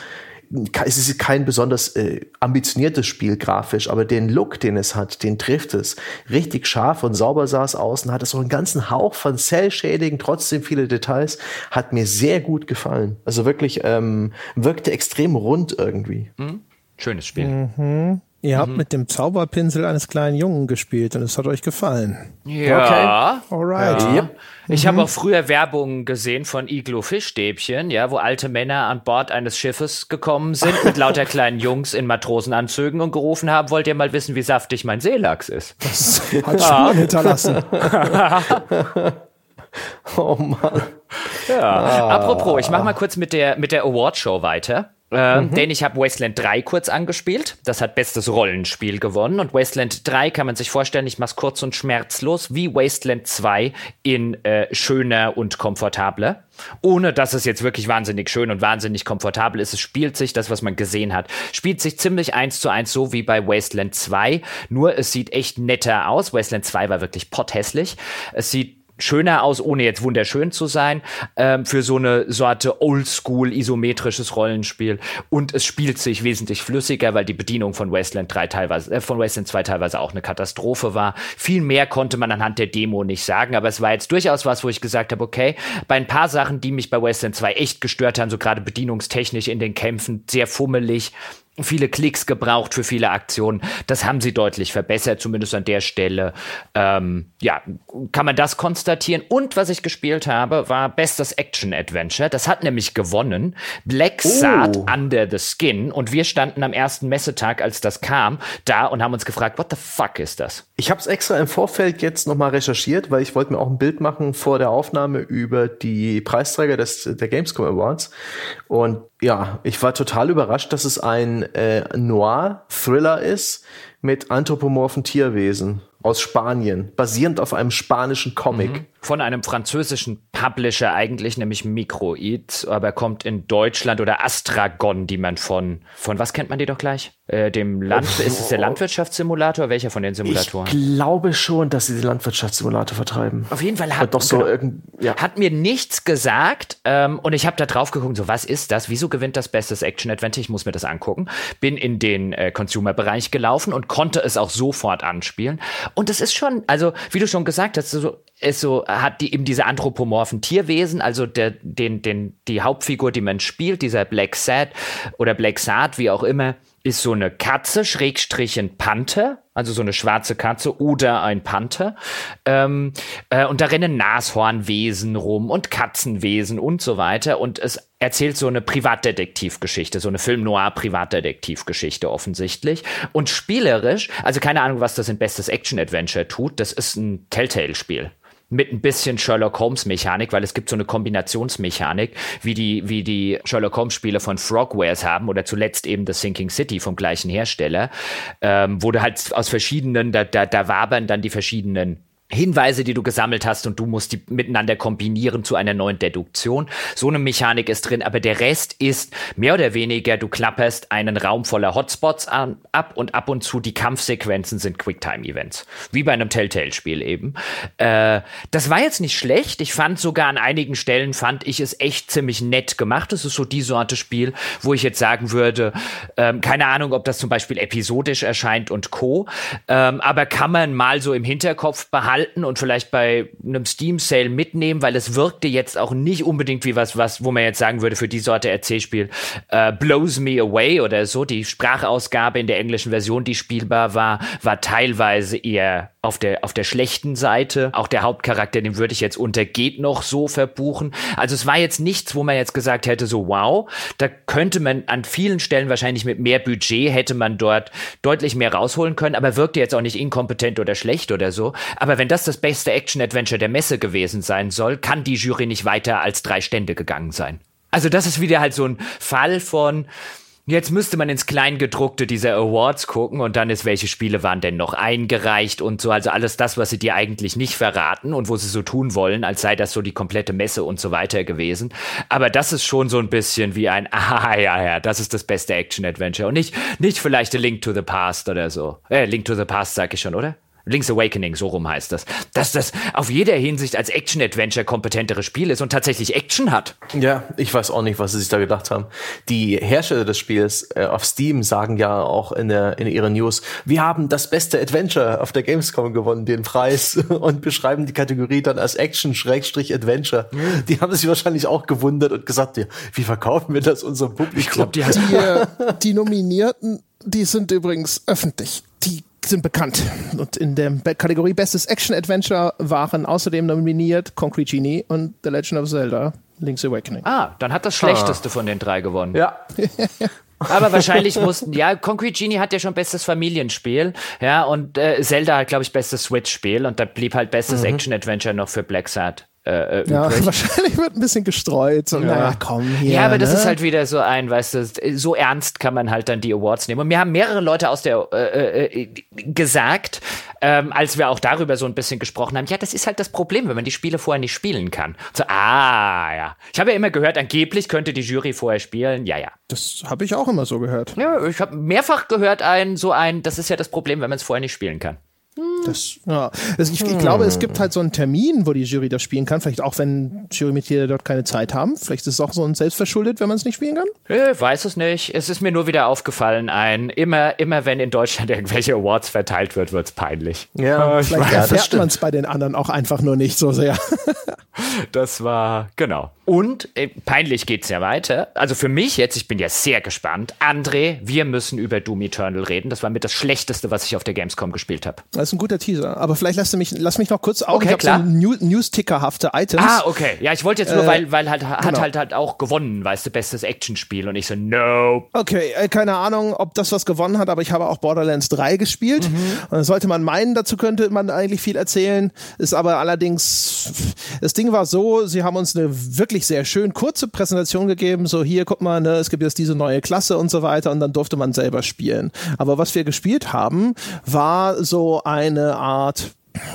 es ist kein besonders äh, ambitioniertes Spiel grafisch, aber den Look, den es hat, den trifft es. Richtig scharf und sauber sah es aus und hat es auch einen ganzen Hauch von Cell-Shading, trotzdem viele Details, hat mir sehr gut gefallen. Also wirklich ähm, wirkte extrem rund irgendwie. Mhm. Schönes Spiel. Mhm. Ihr habt mhm. mit dem Zauberpinsel eines kleinen Jungen gespielt und es hat euch gefallen. Ja. Okay. Alright. Ja. Ich mhm. habe auch früher Werbung gesehen von Iglo Fischstäbchen, ja, wo alte Männer an Bord eines Schiffes gekommen sind mit lauter [LAUGHS] kleinen Jungs in Matrosenanzügen und gerufen haben, wollt ihr mal wissen, wie saftig mein Seelachs ist? Das [LAUGHS] hat Spuren hinterlassen. [LAUGHS] oh Mann. Ja. Ah. Apropos, ich mach mal kurz mit der, mit der Awardshow weiter. Äh, mhm. Denn ich habe Wasteland 3 kurz angespielt. Das hat bestes Rollenspiel gewonnen. Und Wasteland 3 kann man sich vorstellen, ich mach's kurz und schmerzlos, wie Wasteland 2 in äh, schöner und komfortabler. Ohne dass es jetzt wirklich wahnsinnig schön und wahnsinnig komfortabel ist. Es spielt sich, das, was man gesehen hat, spielt sich ziemlich eins zu eins so wie bei Wasteland 2. Nur es sieht echt netter aus. Wasteland 2 war wirklich potthässlich. Es sieht schöner aus, ohne jetzt wunderschön zu sein, ähm, für so eine Sorte Oldschool isometrisches Rollenspiel. Und es spielt sich wesentlich flüssiger, weil die Bedienung von Wasteland 3 teilweise, äh, von Wasteland 2 teilweise auch eine Katastrophe war. Viel mehr konnte man anhand der Demo nicht sagen, aber es war jetzt durchaus was, wo ich gesagt habe, okay, bei ein paar Sachen, die mich bei Wasteland 2 echt gestört haben, so gerade bedienungstechnisch in den Kämpfen, sehr fummelig, viele Klicks gebraucht für viele Aktionen. Das haben sie deutlich verbessert, zumindest an der Stelle. Ähm, ja, kann man das konstatieren. Und was ich gespielt habe, war Bestes Action Adventure. Das hat nämlich gewonnen. Black Sad oh. Under the Skin. Und wir standen am ersten Messetag, als das kam, da und haben uns gefragt, what the fuck ist das? Ich habe es extra im Vorfeld jetzt nochmal recherchiert, weil ich wollte mir auch ein Bild machen vor der Aufnahme über die Preisträger des, der Gamescom Awards. Und ja, ich war total überrascht, dass es ein äh, Noir-Thriller ist mit anthropomorphen Tierwesen aus Spanien, basierend auf einem spanischen Comic. Mhm. Von einem französischen Publisher eigentlich, nämlich Microid, aber kommt in Deutschland oder Astragon, die man von, von was kennt man die doch gleich? Äh, dem Land, oh. ist es der Landwirtschaftssimulator? Welcher von den Simulatoren? Ich glaube schon, dass sie den Landwirtschaftssimulator vertreiben. Auf jeden Fall hat, doch so genau, ja. hat mir nichts gesagt ähm, und ich habe da drauf geguckt, so was ist das? Wieso gewinnt das Bestes Action Adventure? Ich muss mir das angucken. Bin in den äh, Consumer-Bereich gelaufen und konnte es auch sofort anspielen und es ist schon, also wie du schon gesagt hast, so, ist so, hat die eben diese anthropomorphen Tierwesen, also der, den, den, die Hauptfigur, die man spielt, dieser Black Sad oder Black Sad, wie auch immer, ist so eine Katze, Schrägstrich ein Panther, also so eine schwarze Katze oder ein Panther. Ähm, äh, und da rennen Nashornwesen rum und Katzenwesen und so weiter. Und es erzählt so eine Privatdetektivgeschichte, so eine Film-Noir-Privatdetektivgeschichte offensichtlich. Und spielerisch, also keine Ahnung, was das in Bestes Action-Adventure tut, das ist ein Telltale-Spiel mit ein bisschen Sherlock Holmes Mechanik, weil es gibt so eine Kombinationsmechanik, wie die, wie die Sherlock Holmes Spiele von Frogwares haben oder zuletzt eben das Sinking City vom gleichen Hersteller, ähm, wo du halt aus verschiedenen, da, da, da wabern dann die verschiedenen Hinweise, die du gesammelt hast und du musst die miteinander kombinieren zu einer neuen Deduktion. So eine Mechanik ist drin, aber der Rest ist mehr oder weniger, du klapperst einen Raum voller Hotspots an, ab und ab und zu die Kampfsequenzen sind Quicktime-Events. Wie bei einem Telltale-Spiel eben. Äh, das war jetzt nicht schlecht. Ich fand sogar an einigen Stellen fand ich es echt ziemlich nett gemacht. Das ist so die Sorte Spiel, wo ich jetzt sagen würde, ähm, keine Ahnung, ob das zum Beispiel episodisch erscheint und Co. Ähm, aber kann man mal so im Hinterkopf behalten, behalten und vielleicht bei einem Steam Sale mitnehmen, weil es wirkte jetzt auch nicht unbedingt wie was, was, wo man jetzt sagen würde für die Sorte Erzählspiel, äh, blows me away oder so. Die Sprachausgabe in der englischen Version, die spielbar war, war teilweise eher auf der, auf der schlechten Seite. Auch der Hauptcharakter, den würde ich jetzt unter geht noch so verbuchen. Also es war jetzt nichts, wo man jetzt gesagt hätte, so wow, da könnte man an vielen Stellen wahrscheinlich mit mehr Budget hätte man dort deutlich mehr rausholen können, aber wirkte jetzt auch nicht inkompetent oder schlecht oder so. Aber wenn das das beste Action-Adventure der Messe gewesen sein soll, kann die Jury nicht weiter als drei Stände gegangen sein. Also das ist wieder halt so ein Fall von, Jetzt müsste man ins Kleingedruckte dieser Awards gucken und dann ist, welche Spiele waren denn noch eingereicht und so. Also alles das, was sie dir eigentlich nicht verraten und wo sie so tun wollen, als sei das so die komplette Messe und so weiter gewesen. Aber das ist schon so ein bisschen wie ein, [LAUGHS] ah, ja, ja, das ist das beste Action-Adventure und nicht, nicht vielleicht A Link to the Past oder so. Äh, Link to the Past sag ich schon, oder? Link's Awakening, so rum heißt das. Dass das auf jeder Hinsicht als Action-Adventure kompetentere Spiel ist und tatsächlich Action hat. Ja, ich weiß auch nicht, was sie sich da gedacht haben. Die Hersteller des Spiels äh, auf Steam sagen ja auch in, der, in ihren News, wir haben das beste Adventure auf der Gamescom gewonnen, den Preis, [LAUGHS] und beschreiben die Kategorie dann als Action-Adventure. Mhm. Die haben sich wahrscheinlich auch gewundert und gesagt, ja, wie verkaufen wir das unserem Publikum? Ich glaube, die, die, [LAUGHS] die Nominierten, die sind übrigens öffentlich. Die sind bekannt. Und in der Kategorie Bestes Action Adventure waren außerdem nominiert Concrete Genie und The Legend of Zelda Link's Awakening. Ah, dann hat das Schlechteste ah. von den drei gewonnen. Ja. [LAUGHS] Aber wahrscheinlich mussten, ja, Concrete Genie hat ja schon bestes Familienspiel, ja, und äh, Zelda hat, glaube ich, bestes Switch-Spiel und da blieb halt bestes mhm. Action-Adventure noch für Black Sad. Äh, äh ja, [LAUGHS] wahrscheinlich wird ein bisschen gestreut. So, ja. naja, komm hier. Ja, aber das ne? ist halt wieder so ein, weißt du, so ernst kann man halt dann die Awards nehmen. Und mir haben mehrere Leute aus der äh, äh, gesagt, ähm, als wir auch darüber so ein bisschen gesprochen haben, ja, das ist halt das Problem, wenn man die Spiele vorher nicht spielen kann. So, ah, ja. Ich habe ja immer gehört, angeblich könnte die Jury vorher spielen. Ja, ja. Das habe ich auch immer so gehört. Ja, ich habe mehrfach gehört, ein so ein, das ist ja das Problem, wenn man es vorher nicht spielen kann. Das, ja. Also ich, ich, glaube, es gibt halt so einen Termin, wo die Jury das spielen kann. Vielleicht auch, wenn Jurymitglieder dort keine Zeit haben. Vielleicht ist es auch so ein Selbstverschuldet, wenn man es nicht spielen kann. Ich weiß es nicht. Es ist mir nur wieder aufgefallen, ein immer, immer wenn in Deutschland irgendwelche Awards verteilt wird, wird es peinlich. Ja, vielleicht ja, erfährt man es bei den anderen auch einfach nur nicht so sehr. [LAUGHS] Das war, genau. Und äh, peinlich geht's ja weiter. Also für mich jetzt, ich bin ja sehr gespannt. André, wir müssen über Doom Eternal reden. Das war mit das Schlechteste, was ich auf der Gamescom gespielt habe. Das ist ein guter Teaser. Aber vielleicht lass mich, lass mich noch kurz auf. Okay, ich klar. so New News-Ticker-hafte Items. Ah, okay. Ja, ich wollte jetzt nur, Äh, weil, weil halt, hat genau. halt halt auch gewonnen, weißt du, bestes Actionspiel. Und ich so, no. Okay, äh, keine Ahnung, ob das was gewonnen hat, aber ich habe auch Borderlands 3 gespielt. Und das sollte man meinen, dazu könnte man eigentlich viel erzählen. Ist aber allerdings, das Ding war so, sie haben uns eine wirklich sehr schön kurze Präsentation gegeben. So, hier, guck mal, ne, es gibt jetzt diese neue Klasse und so weiter. Und dann durfte man selber spielen. Aber was wir gespielt haben, war so eine Art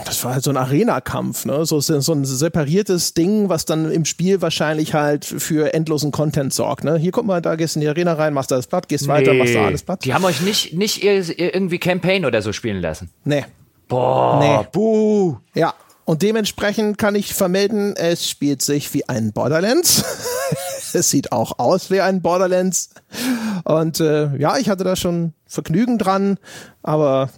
das war halt so ein Arena-Kampf, ne? So, so ein separiertes Ding, was dann im Spiel wahrscheinlich halt für endlosen Content sorgt, ne? Hier guck mal, da gehst du in die Arena rein, machst da das platt, gehst weiter, machst da alles platt. Die haben euch nicht, nicht ir- irgendwie Campaign oder so spielen lassen. Nee. Boah, Nee. buh. Ja. Und dementsprechend kann ich vermelden, es spielt sich wie ein Borderlands. [LAUGHS] es sieht auch aus wie ein Borderlands. Und äh, ja, ich hatte da schon Vergnügen dran, aber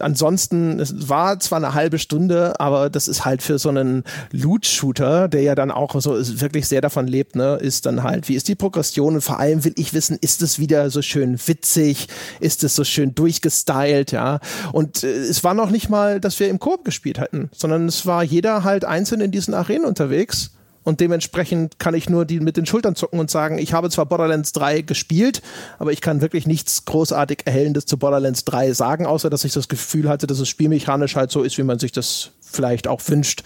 ansonsten, es war zwar eine halbe Stunde, aber das ist halt für so einen Loot-Shooter, der ja dann auch so wirklich sehr davon lebt, ne, ist dann halt, wie ist die Progression und vor allem will ich wissen, ist es wieder so schön witzig, ist es so schön durchgestylt, ja. Und äh, es war noch nicht mal, dass wir im Koop gespielt hätten, sondern es war jeder halt einzeln in diesen Arenen unterwegs. Und dementsprechend kann ich nur die mit den Schultern zucken und sagen, ich habe zwar Borderlands 3 gespielt, aber ich kann wirklich nichts großartig Erhellendes zu Borderlands 3 sagen, außer dass ich das Gefühl hatte, dass es spielmechanisch halt so ist, wie man sich das vielleicht auch wünscht.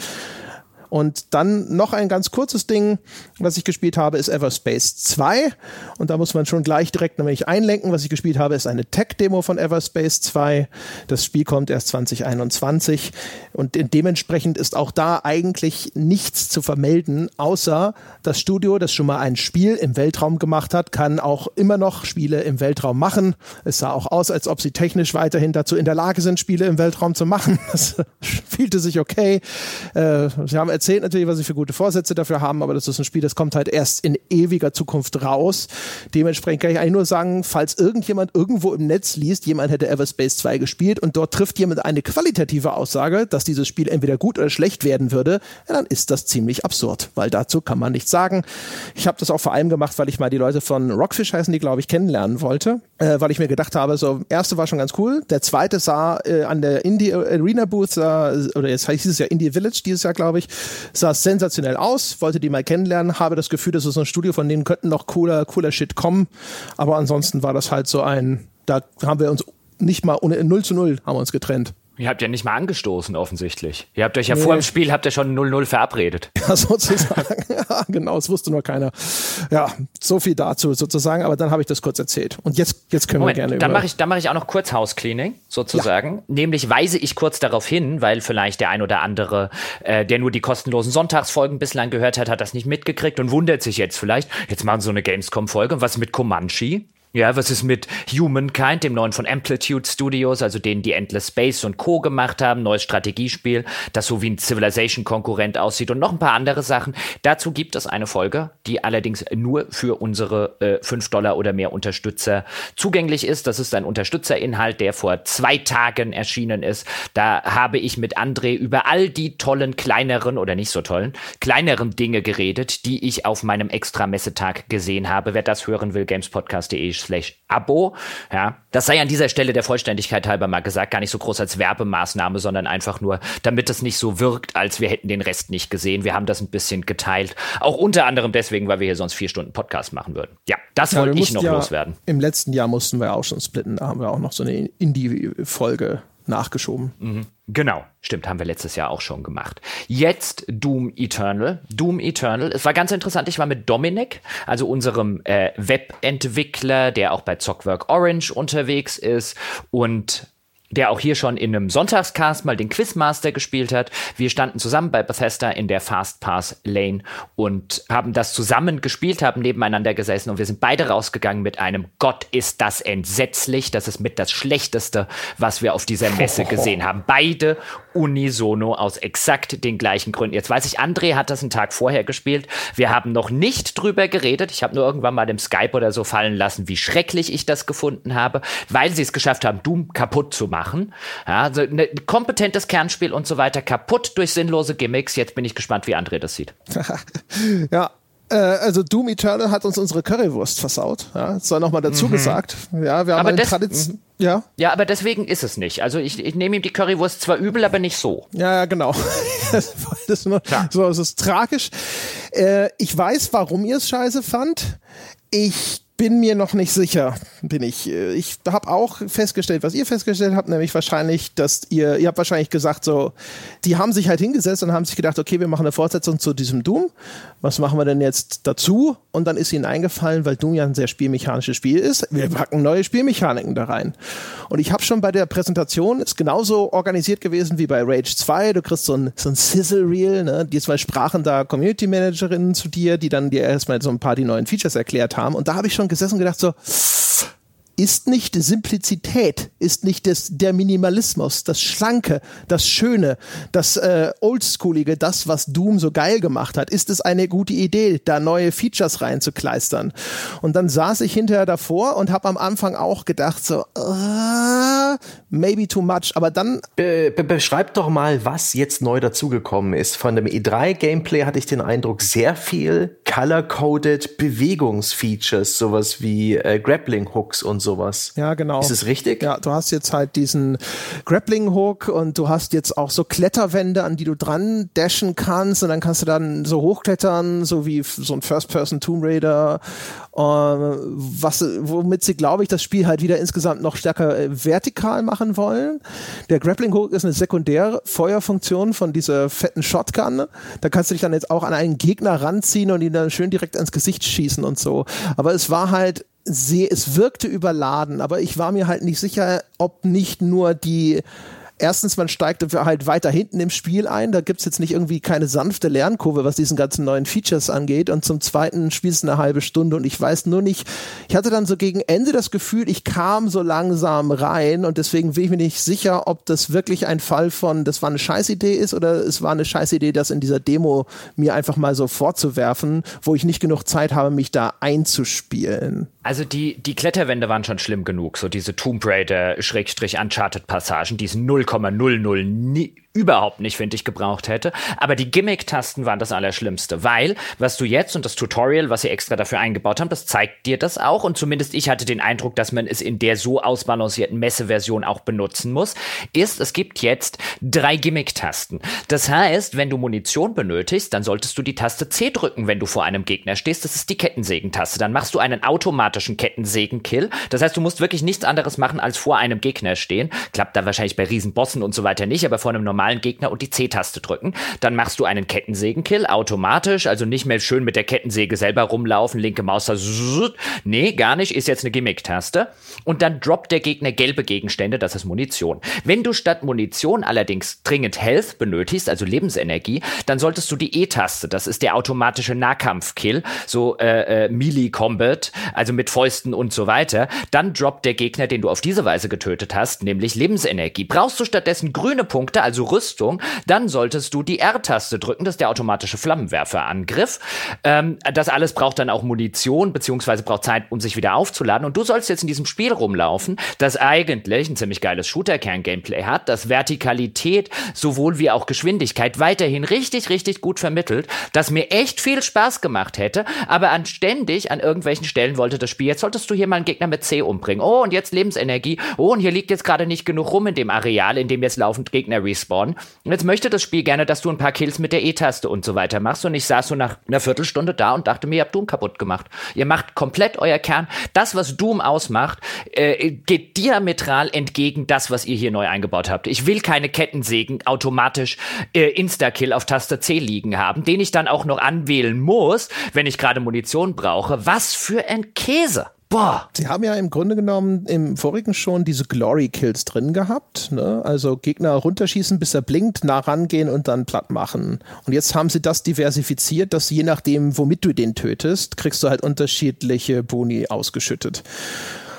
Und dann noch ein ganz kurzes Ding, was ich gespielt habe, ist Everspace 2. Und da muss man schon gleich direkt nämlich einlenken. Was ich gespielt habe, ist eine Tech-Demo von Everspace 2. Das Spiel kommt erst 2021. Und de- dementsprechend ist auch da eigentlich nichts zu vermelden, außer das Studio, das schon mal ein Spiel im Weltraum gemacht hat, kann auch immer noch Spiele im Weltraum machen. Es sah auch aus, als ob sie technisch weiterhin dazu in der Lage sind, Spiele im Weltraum zu machen. [LAUGHS] Das fühlte sich okay. Äh, sie haben erzählt natürlich, was sie für gute Vorsätze dafür haben, aber das ist ein Spiel, das kommt halt erst in ewiger Zukunft raus. Dementsprechend kann ich eigentlich nur sagen, falls irgendjemand irgendwo im Netz liest, jemand hätte Everspace 2 gespielt und dort trifft jemand eine qualitative Aussage, dass dieses Spiel entweder gut oder schlecht werden würde, ja, dann ist das ziemlich absurd, weil dazu kann man nichts sagen. Ich habe das auch vor allem gemacht, weil ich mal die Leute von Rockfish heißen, die glaube ich kennenlernen wollte, äh, weil ich mir gedacht habe, so erste war schon ganz cool, der zweite sah äh, an der Indie Arena Booth sah, oder jetzt heißt es ja Indie Village dieses Jahr glaube ich, sah sensationell aus, wollte die mal kennenlernen, habe das Gefühl, das ist so ein Studio, von denen könnten noch cooler cooler Shit kommen, aber ansonsten war das halt so ein, da haben wir uns nicht mal ohne 0 zu 0 haben wir uns getrennt. Ihr habt ja nicht mal angestoßen, offensichtlich. Ihr habt euch ja Nee. vor dem Spiel, habt ihr schon 0-0 verabredet. [LAUGHS] Ja, sozusagen. [LAUGHS] Ja, genau, das wusste nur keiner. Ja, so viel dazu sozusagen, aber dann habe ich das kurz erzählt. Und jetzt, jetzt können Moment, wir gerne dann mache ich, dann mache ich auch noch kurz Housecleaning, sozusagen. Nämlich weise ich kurz darauf hin, weil vielleicht der ein oder andere, äh, der nur die kostenlosen Sonntagsfolgen bislang gehört hat, hat das nicht mitgekriegt und wundert sich jetzt vielleicht, jetzt machen sie so eine Gamescom-Folge, was mit Comanche? Ja, was ist mit Humankind, dem neuen von Amplitude Studios, also denen, die Endless Space und Co. gemacht haben, neues Strategiespiel, das so wie ein Civilization-Konkurrent aussieht und noch ein paar andere Sachen. Dazu gibt es eine Folge, die allerdings nur für unsere äh, 5 Dollar oder mehr Unterstützer zugänglich ist. Das ist ein Unterstützerinhalt, der vor zwei Tagen erschienen ist. Da habe ich mit André über all die tollen, kleineren oder nicht so tollen, kleineren Dinge geredet, die ich auf meinem Extra-Messetag gesehen habe. Wer das hören will, gamespodcast.de slash Abo. Ja, das sei an dieser Stelle der Vollständigkeit halber mal gesagt, gar nicht so groß als Werbemaßnahme, sondern einfach nur, damit es nicht so wirkt, als wir hätten den Rest nicht gesehen. Wir haben das ein bisschen geteilt. Auch unter anderem deswegen, weil wir hier sonst vier Stunden Podcast machen würden. Ja, das Ja, wollte ich noch ja, loswerden. Im letzten Jahr mussten wir auch schon splitten, da haben wir auch noch so eine Indie-Folge nachgeschoben. Genau, stimmt, haben wir letztes Jahr auch schon gemacht. Jetzt Doom Eternal. Doom Eternal. Es war ganz interessant, ich war mit Dominik, also unserem äh, Webentwickler, der auch bei Zockwork Orange unterwegs ist und der auch hier schon in einem Sonntagscast mal den Quizmaster gespielt hat. Wir standen zusammen bei Bethesda in der Fast Pass Lane und haben das zusammen gespielt, haben nebeneinander gesessen und wir sind beide rausgegangen mit einem Gott ist das entsetzlich. Das ist mit das Schlechteste, was wir auf dieser Messe [LAUGHS] gesehen haben. Beide unisono aus exakt den gleichen Gründen. Jetzt weiß ich, André hat das einen Tag vorher gespielt. Wir haben noch nicht drüber geredet. Ich habe nur irgendwann mal im Skype oder so fallen lassen, wie schrecklich ich das gefunden habe, weil sie es geschafft haben, Doom kaputt zu machen. Machen. Ja, also ein ne, kompetentes Kernspiel und so weiter kaputt durch sinnlose Gimmicks. Jetzt bin ich gespannt, wie André das sieht. [LAUGHS] ja, äh, also Doom Eternal hat uns unsere Currywurst versaut. Ja, das sei nochmal dazu mhm. gesagt. Ja, wir haben aber eine Tradition. Mhm. Ja. ja, aber deswegen ist es nicht. Also ich, ich nehme ihm die Currywurst zwar übel, aber nicht so. Ja, ja genau. [LAUGHS] das, ist nur, so, das ist tragisch. Äh, ich weiß, warum ihr es scheiße fand. Ich bin mir noch nicht sicher, bin ich. Ich habe auch festgestellt, was ihr festgestellt habt, nämlich wahrscheinlich, dass ihr, ihr habt wahrscheinlich gesagt, so, die haben sich halt hingesetzt und haben sich gedacht, okay, wir machen eine Fortsetzung zu diesem Doom. Was machen wir denn jetzt dazu? Und dann ist ihnen eingefallen, weil Doom ja ein sehr spielmechanisches Spiel ist, wir packen neue Spielmechaniken da rein. Und ich habe schon bei der Präsentation, ist genauso organisiert gewesen wie bei Rage 2. Du kriegst so ein, so ein Sizzle-Reel, ne? Die zwei sprachen da Community Managerinnen zu dir, die dann dir erstmal so ein paar die neuen Features erklärt haben. Und da habe ich schon gesessen und gedacht so, ist nicht Simplizität, ist nicht das, der Minimalismus, das Schlanke, das Schöne, das äh, Oldschoolige, das, was Doom so geil gemacht hat, ist es eine gute Idee, da neue Features reinzukleistern. Und dann saß ich hinterher davor und habe am Anfang auch gedacht so, uh, maybe too much, aber dann... Be be beschreib doch mal, was jetzt neu dazugekommen ist. Von dem E3-Gameplay hatte ich den Eindruck, sehr viel color-coded Bewegungsfeatures, sowas wie äh, Grappling-Hooks und so sowas. Ja, genau. Ist es richtig? Ja, du hast jetzt halt diesen Grappling Hook und du hast jetzt auch so Kletterwände, an die du dran dashen kannst und dann kannst du dann so hochklettern, so wie so ein First-Person Tomb Raider, äh, was, womit sie, glaube ich, das Spiel halt wieder insgesamt noch stärker äh, vertikal machen wollen. Der Grappling Hook ist eine sekundäre Feuerfunktion von dieser fetten Shotgun. Da kannst du dich dann jetzt auch an einen Gegner ranziehen und ihn dann schön direkt ans Gesicht schießen und so. Aber es war halt sehr, es wirkte überladen, aber ich war mir halt nicht sicher, ob nicht nur die erstens, man steigt halt weiter hinten im Spiel ein. Da gibt's jetzt nicht irgendwie keine sanfte Lernkurve, was diesen ganzen neuen Features angeht. Und zum Zweiten spielst du eine halbe Stunde und ich weiß nur nicht, ich hatte dann so gegen Ende das Gefühl, ich kam so langsam rein und deswegen bin ich mir nicht sicher, ob das wirklich ein Fall von, das war eine Scheißidee ist oder es war eine Scheißidee, das in dieser Demo mir einfach mal so vorzuwerfen, wo ich nicht genug Zeit habe, mich da einzuspielen. Also die, die Kletterwände waren schon schlimm genug, so diese Tomb Raider-Uncharted-Passagen, die sind 0,009 überhaupt nicht, finde ich, gebraucht hätte. Aber die Gimmick-Tasten waren das Allerschlimmste, weil was du jetzt und das Tutorial, was sie extra dafür eingebaut haben, das zeigt dir das auch. Und zumindest ich hatte den Eindruck, dass man es in der so ausbalancierten Messeversion auch benutzen muss, ist, es gibt jetzt drei Gimmick-Tasten. Das heißt, wenn du Munition benötigst, dann solltest du die Taste C drücken, wenn du vor einem Gegner stehst. Das ist die Kettensägentaste. Dann machst du einen automatischen Kettensägen-Kill. Das heißt, du musst wirklich nichts anderes machen, als vor einem Gegner stehen. Klappt da wahrscheinlich bei Riesenbossen und so weiter nicht, aber vor einem normalen normalen Gegner und die C-Taste drücken. Dann machst du einen Kettensägenkill automatisch, also nicht mehr schön mit der Kettensäge selber rumlaufen, linke Maustaste. Nee, gar nicht, ist jetzt eine Gimmick-Taste. Und dann droppt der Gegner gelbe Gegenstände, das ist Munition. Wenn du statt Munition allerdings dringend Health benötigst, also Lebensenergie, dann solltest du die E-Taste, das ist der automatische Nahkampf-Kill, so äh, äh, Melee-Combat, also mit Fäusten und so weiter. Dann droppt der Gegner, den du auf diese Weise getötet hast, nämlich Lebensenergie. Brauchst du stattdessen grüne Punkte, also Rüstung, dann solltest du die R-Taste drücken, das ist der automatische Flammenwerferangriff. Ähm, das alles braucht dann auch Munition, beziehungsweise braucht Zeit, um sich wieder aufzuladen. Und du sollst jetzt in diesem Spiel rumlaufen, das eigentlich ein ziemlich geiles Shooter-Kern-Gameplay hat, das Vertikalität sowohl wie auch Geschwindigkeit weiterhin richtig, richtig gut vermittelt, das mir echt viel Spaß gemacht hätte, aber anständig an irgendwelchen Stellen wollte das Spiel, jetzt solltest du hier mal einen Gegner mit C umbringen. Oh, und jetzt Lebensenergie. Oh, und hier liegt jetzt gerade nicht genug rum in dem Areal, in dem jetzt laufend Gegner respawnen geworden. Und jetzt möchte das Spiel gerne, dass du ein paar Kills mit der E-Taste und so weiter machst. Und ich saß so nach einer Viertelstunde da und dachte mir, ihr habt Doom kaputt gemacht. Ihr macht komplett euer Kern. Das, was Doom ausmacht, äh, geht diametral entgegen das, was ihr hier neu eingebaut habt. Ich will keine Kettensägen automatisch äh, Insta-Kill auf Taste C liegen haben, den ich dann auch noch anwählen muss, wenn ich gerade Munition brauche. Was für ein Käse! Boah. Sie haben ja im Grunde genommen im vorigen schon diese Glory Kills drin gehabt. Ne? Also Gegner runterschießen, bis er blinkt, nah rangehen und dann platt machen. Und jetzt haben sie das diversifiziert, dass je nachdem, womit du den tötest, kriegst du halt unterschiedliche Boni ausgeschüttet.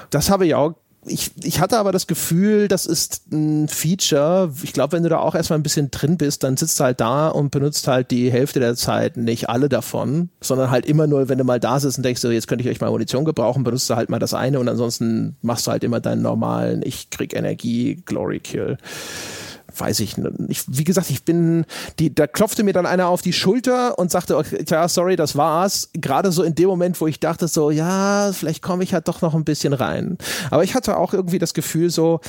Das habe ich auch ich, ich hatte aber das Gefühl, das ist ein Feature. Ich glaube, wenn du da auch erstmal ein bisschen drin bist, dann sitzt du halt da und benutzt halt die Hälfte der Zeit nicht alle davon, sondern halt immer nur, wenn du mal da sitzt und denkst, so, jetzt könnte ich euch mal Munition gebrauchen, benutzt du halt mal das eine und ansonsten machst du halt immer deinen normalen, ich krieg Energie, Glory Kill weiß ich nicht. Wie gesagt, ich bin, die, da klopfte mir dann einer auf die Schulter und sagte, okay, ja, sorry, das war's. Gerade so in dem Moment, wo ich dachte so, ja, vielleicht komme ich halt doch noch ein bisschen rein. Aber ich hatte auch irgendwie das Gefühl so,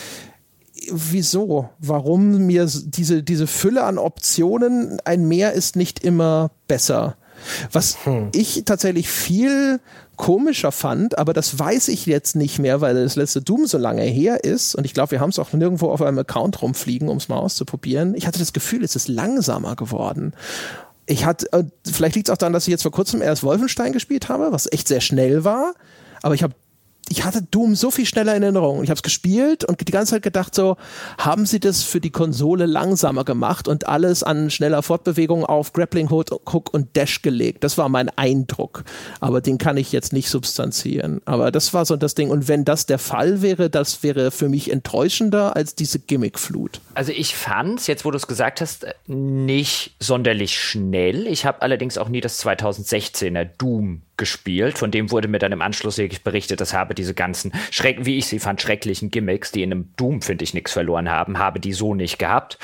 wieso? Warum mir diese, diese Fülle an Optionen, ein Mehr ist nicht immer besser. Was hm. ich tatsächlich viel komischer fand, aber das weiß ich jetzt nicht mehr, weil das letzte Doom so lange her ist und ich glaube, wir haben es auch nirgendwo auf einem Account rumfliegen, um es mal auszuprobieren. Ich hatte das Gefühl, es ist langsamer geworden. Ich hatte, äh, vielleicht liegt es auch daran, dass ich jetzt vor kurzem erst Wolfenstein gespielt habe, was echt sehr schnell war, aber ich habe ich hatte Doom so viel schneller in Erinnerung. Ich habe es gespielt und die ganze Zeit gedacht so, haben sie das für die Konsole langsamer gemacht und alles an schneller Fortbewegung auf Grappling Hook und Dash gelegt. Das war mein Eindruck. Aber den kann ich jetzt nicht substanzieren. Aber das war so das Ding. Und wenn das der Fall wäre, das wäre für mich enttäuschender als diese Gimmickflut. Also ich fand jetzt wo du es gesagt hast, nicht sonderlich schnell. Ich habe allerdings auch nie das 2016er Doom gespielt. Von dem wurde mir dann im Anschluss berichtet, das habe diese ganzen, schreck wie ich sie fand, schrecklichen Gimmicks, die in einem Doom, finde ich, nichts verloren haben, habe die so nicht gehabt.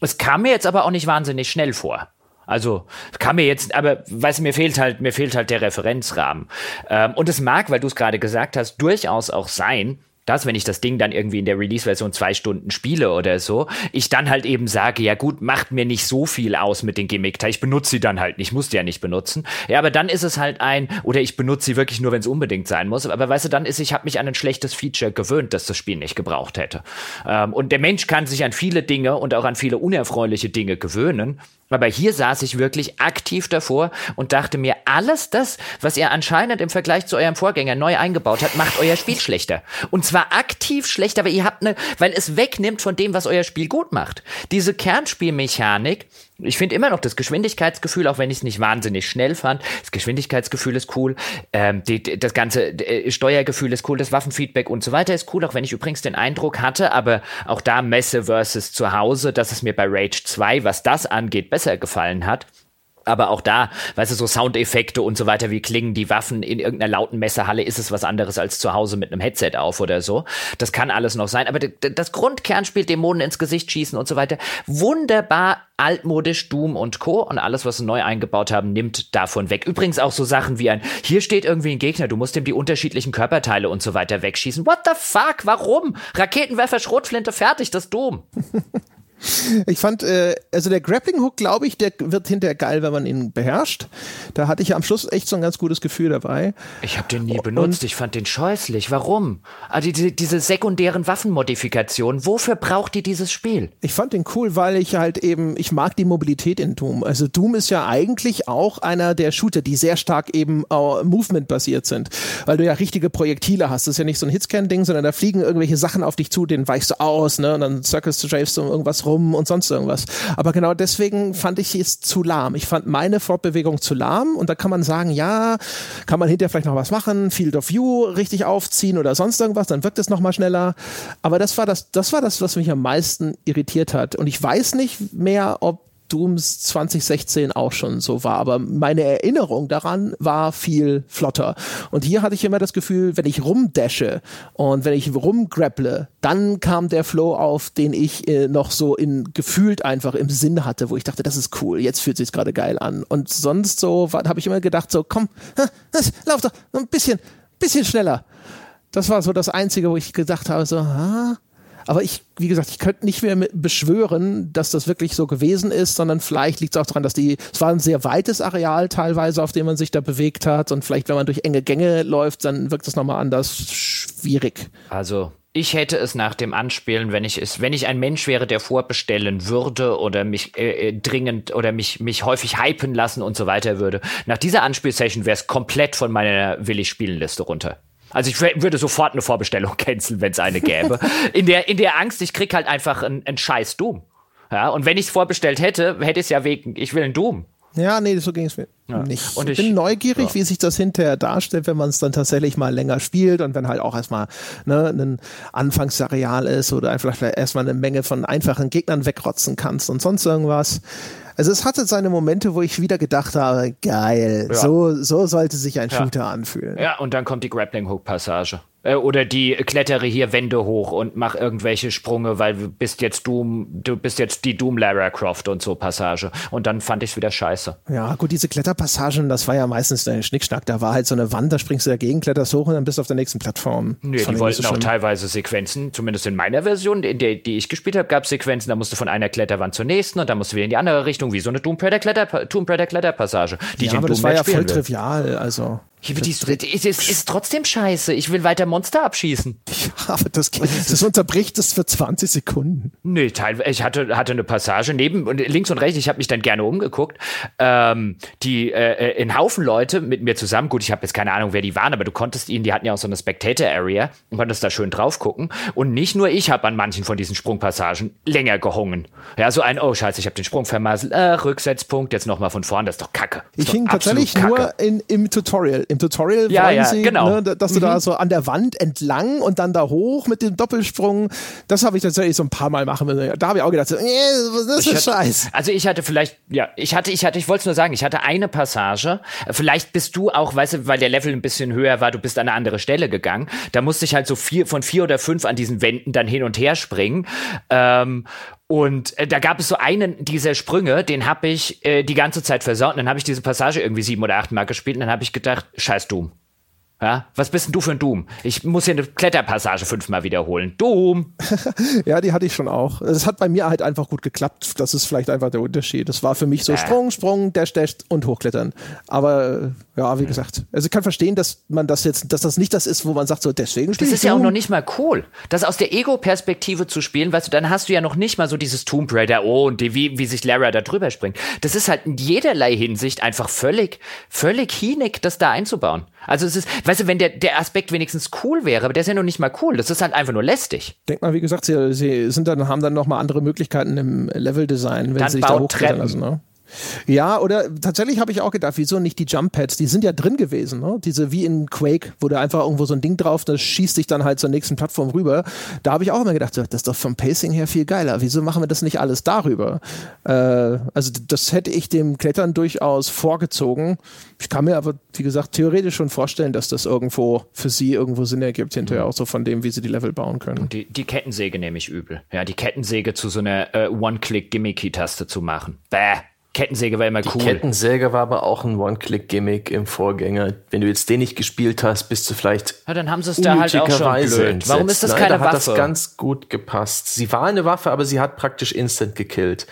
Es kam mir jetzt aber auch nicht wahnsinnig schnell vor. Also kam mir jetzt, aber weißt du, mir fehlt halt, mir fehlt halt der Referenzrahmen. Ähm, und es mag, weil du es gerade gesagt hast, durchaus auch sein, dass, wenn ich das Ding dann irgendwie in der Release-Version zwei Stunden spiele oder so, ich dann halt eben sage, ja gut, macht mir nicht so viel aus mit den Gimmick-Teil. Ich benutze sie dann halt nicht, muss die ja nicht benutzen. Ja, aber dann ist es halt ein, oder ich benutze sie wirklich nur, wenn es unbedingt sein muss. Aber weißt du, dann ist, ich habe mich an ein schlechtes Feature gewöhnt, das das Spiel nicht gebraucht hätte. Ähm, und der Mensch kann sich an viele Dinge und auch an viele unerfreuliche Dinge gewöhnen. Aber hier saß ich wirklich aktiv davor und dachte mir, alles das, was ihr anscheinend im Vergleich zu eurem Vorgänger neu eingebaut habt, macht euer Spiel schlechter. Und zwar aktiv schlechter, aber ihr habt eine, weil es wegnimmt von dem, was euer Spiel gut macht. Diese Kernspielmechanik, ich finde immer noch das Geschwindigkeitsgefühl, auch wenn ich es nicht wahnsinnig schnell fand. Das Geschwindigkeitsgefühl ist cool, ähm, die, das ganze äh, Steuergefühl ist cool, das Waffenfeedback und so weiter ist cool, auch wenn ich übrigens den Eindruck hatte, aber auch da Messe versus zu Hause, dass es mir bei Rage 2, was das angeht, besser gefallen hat. Aber auch da, weißt du, so Soundeffekte und so weiter, wie klingen die Waffen in irgendeiner lauten Messerhalle, ist es was anderes als zu Hause mit einem Headset auf oder so. Das kann alles noch sein. Aber das Grundkernspiel, Dämonen ins Gesicht schießen und so weiter, wunderbar altmodisch Doom und Co. Und alles, was sie neu eingebaut haben, nimmt davon weg. Übrigens auch so Sachen wie ein, hier steht irgendwie ein Gegner, du musst ihm die unterschiedlichen Körperteile und so weiter wegschießen. What the fuck? Warum? Raketenwerfer, Schrotflinte, fertig, das Doom. [LAUGHS] Ich fand, äh, also der Grappling Hook, glaube ich, der wird hinterher geil, wenn man ihn beherrscht. Da hatte ich am Schluss echt so ein ganz gutes Gefühl dabei. Ich habe den nie benutzt, Und ich fand den scheußlich. Warum? Also diese, diese sekundären Waffenmodifikationen, wofür braucht ihr dieses Spiel? Ich fand den cool, weil ich halt eben, ich mag die Mobilität in Doom. Also Doom ist ja eigentlich auch einer der Shooter, die sehr stark eben uh, Movement-basiert sind, weil du ja richtige Projektile hast. Das ist ja nicht so ein Hitscan-Ding, sondern da fliegen irgendwelche Sachen auf dich zu, denen weichst du aus, ne? Und dann circles du du irgendwas rum rum und sonst irgendwas. Aber genau deswegen fand ich es zu lahm. Ich fand meine Fortbewegung zu lahm und da kann man sagen, ja, kann man hinterher vielleicht noch was machen, Field of View richtig aufziehen oder sonst irgendwas, dann wirkt es nochmal schneller. Aber das war das, das war das, was mich am meisten irritiert hat. Und ich weiß nicht mehr, ob Dooms 2016 auch schon so war, aber meine Erinnerung daran war viel flotter. Und hier hatte ich immer das Gefühl, wenn ich rumdasche und wenn ich rumgrapple, dann kam der Flow auf, den ich äh, noch so in gefühlt einfach im Sinn hatte, wo ich dachte, das ist cool, jetzt fühlt sich gerade geil an. Und sonst so habe ich immer gedacht, so komm, lauf doch ein bisschen, bisschen schneller. Das war so das Einzige, wo ich gedacht habe, so, ah, aber ich, wie gesagt, ich könnte nicht mehr beschwören, dass das wirklich so gewesen ist, sondern vielleicht liegt es auch daran, dass die, es war ein sehr weites Areal teilweise, auf dem man sich da bewegt hat und vielleicht, wenn man durch enge Gänge läuft, dann wirkt es nochmal anders schwierig. Also, ich hätte es nach dem Anspielen, wenn ich es, wenn ich ein Mensch wäre, der vorbestellen würde oder mich äh, äh dringend oder mich mich häufig hypen lassen und so weiter würde, nach dieser Anspielsession wäre es komplett von meiner willig spielen Liste runter. Also ich würde sofort eine Vorbestellung [LAUGHS] canceln, wenn es eine gäbe. in, der, in der Angst, ich krieg halt einfach einen, einen scheiß Doom. Ja, und wenn ich es vorbestellt hätte, hätte ich es ja wegen, ich will einen Doom. Ja, nee, so ging es mir ja. nicht. Und ich, bin neugierig, ja. wie sich das hinterher darstellt, wenn man es dann tatsächlich mal länger spielt und wenn halt auch erstmal ne, ein Anfangsareal ist oder einfach erstmal eine Menge von einfachen Gegnern wegrotzen kannst und sonst irgendwas. Also es hatte seine Momente, wo ich wieder gedacht habe, geil, ja. so, so sollte sich ein Shooter anfühlen. Ja, und dann kommt die Grappling Hook Passage. Äh, oder die klettere hier Wände hoch und mach irgendwelche Sprünge, weil du bist jetzt Doom, du bist jetzt die Doom Lara Croft und so Passage. Und dann fand ich es wieder scheiße. Ja, gut, diese Kletterpassagen, das war ja meistens ein Schnickschnack. Da war halt so eine Wand, da springst du dagegen, kletterst hoch und dann bist du auf der nächsten Plattform. Nee, die wollten so auch teilweise Sequenzen, zumindest in meiner Version, in der die ich gespielt habe, gab es Sequenzen, da musst du von einer Kletterwand zur nächsten und dann musst du wieder in die andere Richtung, wie so eine Doom Predator Kletterpassage. Die ja, aber das war ja voll trivial, also. Ja, die, es ist, ist trotzdem scheiße. Ich will weiter Monster abschießen. Ja, aber das, das [LAUGHS] unterbricht es für 20 Sekunden. Nee, teilweise. Ich hatte, hatte eine Passage neben und links und rechts. Ich habe mich dann gerne umgeguckt. Ähm, die äh, äh, in Haufen Leute mit mir zusammen. Gut, ich habe jetzt keine Ahnung, wer die waren, aber du konntest ihnen. Die hatten ja auch so eine Spectator Area und konntest da schön drauf gucken. Und nicht nur ich habe an manchen von diesen Sprungpassagen länger gehungen. Ja, so ein Oh Scheiße, ich habe den Sprung vermasselt. Äh, Rücksetzpunkt jetzt noch mal von vorn. Das ist doch Kacke. ich hing tatsächlich Kacke. nur in, im Tutorial im Tutorial ja, ja, sie, genau. ne, dass du mhm. da so an der Wand entlang und dann da hoch mit dem Doppelsprung, das habe ich tatsächlich so ein paar Mal machen müssen. Da habe ich auch gedacht, so, nee, was ist das für Scheiß? Also ich hatte vielleicht, ja, ich hatte, ich hatte, ich wollte es nur sagen, ich hatte eine Passage, vielleicht bist du auch, weißt du, weil der Level ein bisschen höher war, du bist an eine andere Stelle gegangen, da musste ich halt so vier, von vier oder fünf an diesen Wänden dann hin und her springen ähm, und äh, da gab es so einen dieser Sprünge, den habe ich äh, die ganze Zeit versaut. Und dann habe ich diese Passage irgendwie sieben oder acht Mal gespielt und dann habe ich gedacht, scheiß Doom. Ja, was bist denn du für ein Doom? Ich muss hier eine Kletterpassage fünfmal wiederholen. Doom! [LAUGHS] ja, die hatte ich schon auch. Es hat bei mir halt einfach gut geklappt. Das ist vielleicht einfach der Unterschied. Das war für mich so äh. Sprung, Sprung, Dash, Dash und Hochklettern. Aber ja, wie hm. gesagt, also ich kann verstehen, dass man das jetzt, dass das nicht das ist, wo man sagt, so deswegen Das ist ja auch noch nicht mal cool. Das aus der Ego-Perspektive zu spielen, weißt du, dann hast du ja noch nicht mal so dieses Tomb Raider, oh, und die, wie, wie sich Lara da drüber springt. Das ist halt in jederlei Hinsicht einfach völlig, völlig hinig, das da einzubauen. Also es ist, weißt du, wenn der, der Aspekt wenigstens cool wäre, aber der ist ja noch nicht mal cool. Das ist halt einfach nur lästig. Denk mal, wie gesagt, sie, sie sind dann, haben dann noch mal andere Möglichkeiten im Leveldesign, wenn dann sie sich da hochklettern lassen. Ne? Ja, oder tatsächlich habe ich auch gedacht, wieso nicht die Jump Pads? Die sind ja drin gewesen, ne? Diese wie in Quake, wo du einfach irgendwo so ein Ding drauf, das schießt dich dann halt zur nächsten Plattform rüber. Da habe ich auch immer gedacht, das ist doch vom Pacing her viel geiler. Wieso machen wir das nicht alles darüber? Äh, also das hätte ich dem Klettern durchaus vorgezogen. Ich kann mir aber, wie gesagt, theoretisch schon vorstellen, dass das irgendwo für sie irgendwo Sinn ergibt, hinterher mhm. auch so von dem, wie sie die Level bauen können. Die, die Kettensäge nehme ich übel. Ja, die Kettensäge zu so einer äh, One-Click-Gimmicky-Taste zu machen. Bäh. Kettensäge war immer cool. Die Kettensäge war aber auch ein One-Click-Gimmick im Vorgänger. Wenn du jetzt den nicht gespielt hast, bist du vielleicht. Ja, dann haben sie es da halt auch schon blöd. Warum ist das Nein, keine da Waffe? hat das ganz gut gepasst. Sie war eine Waffe, aber sie hat praktisch instant gekillt.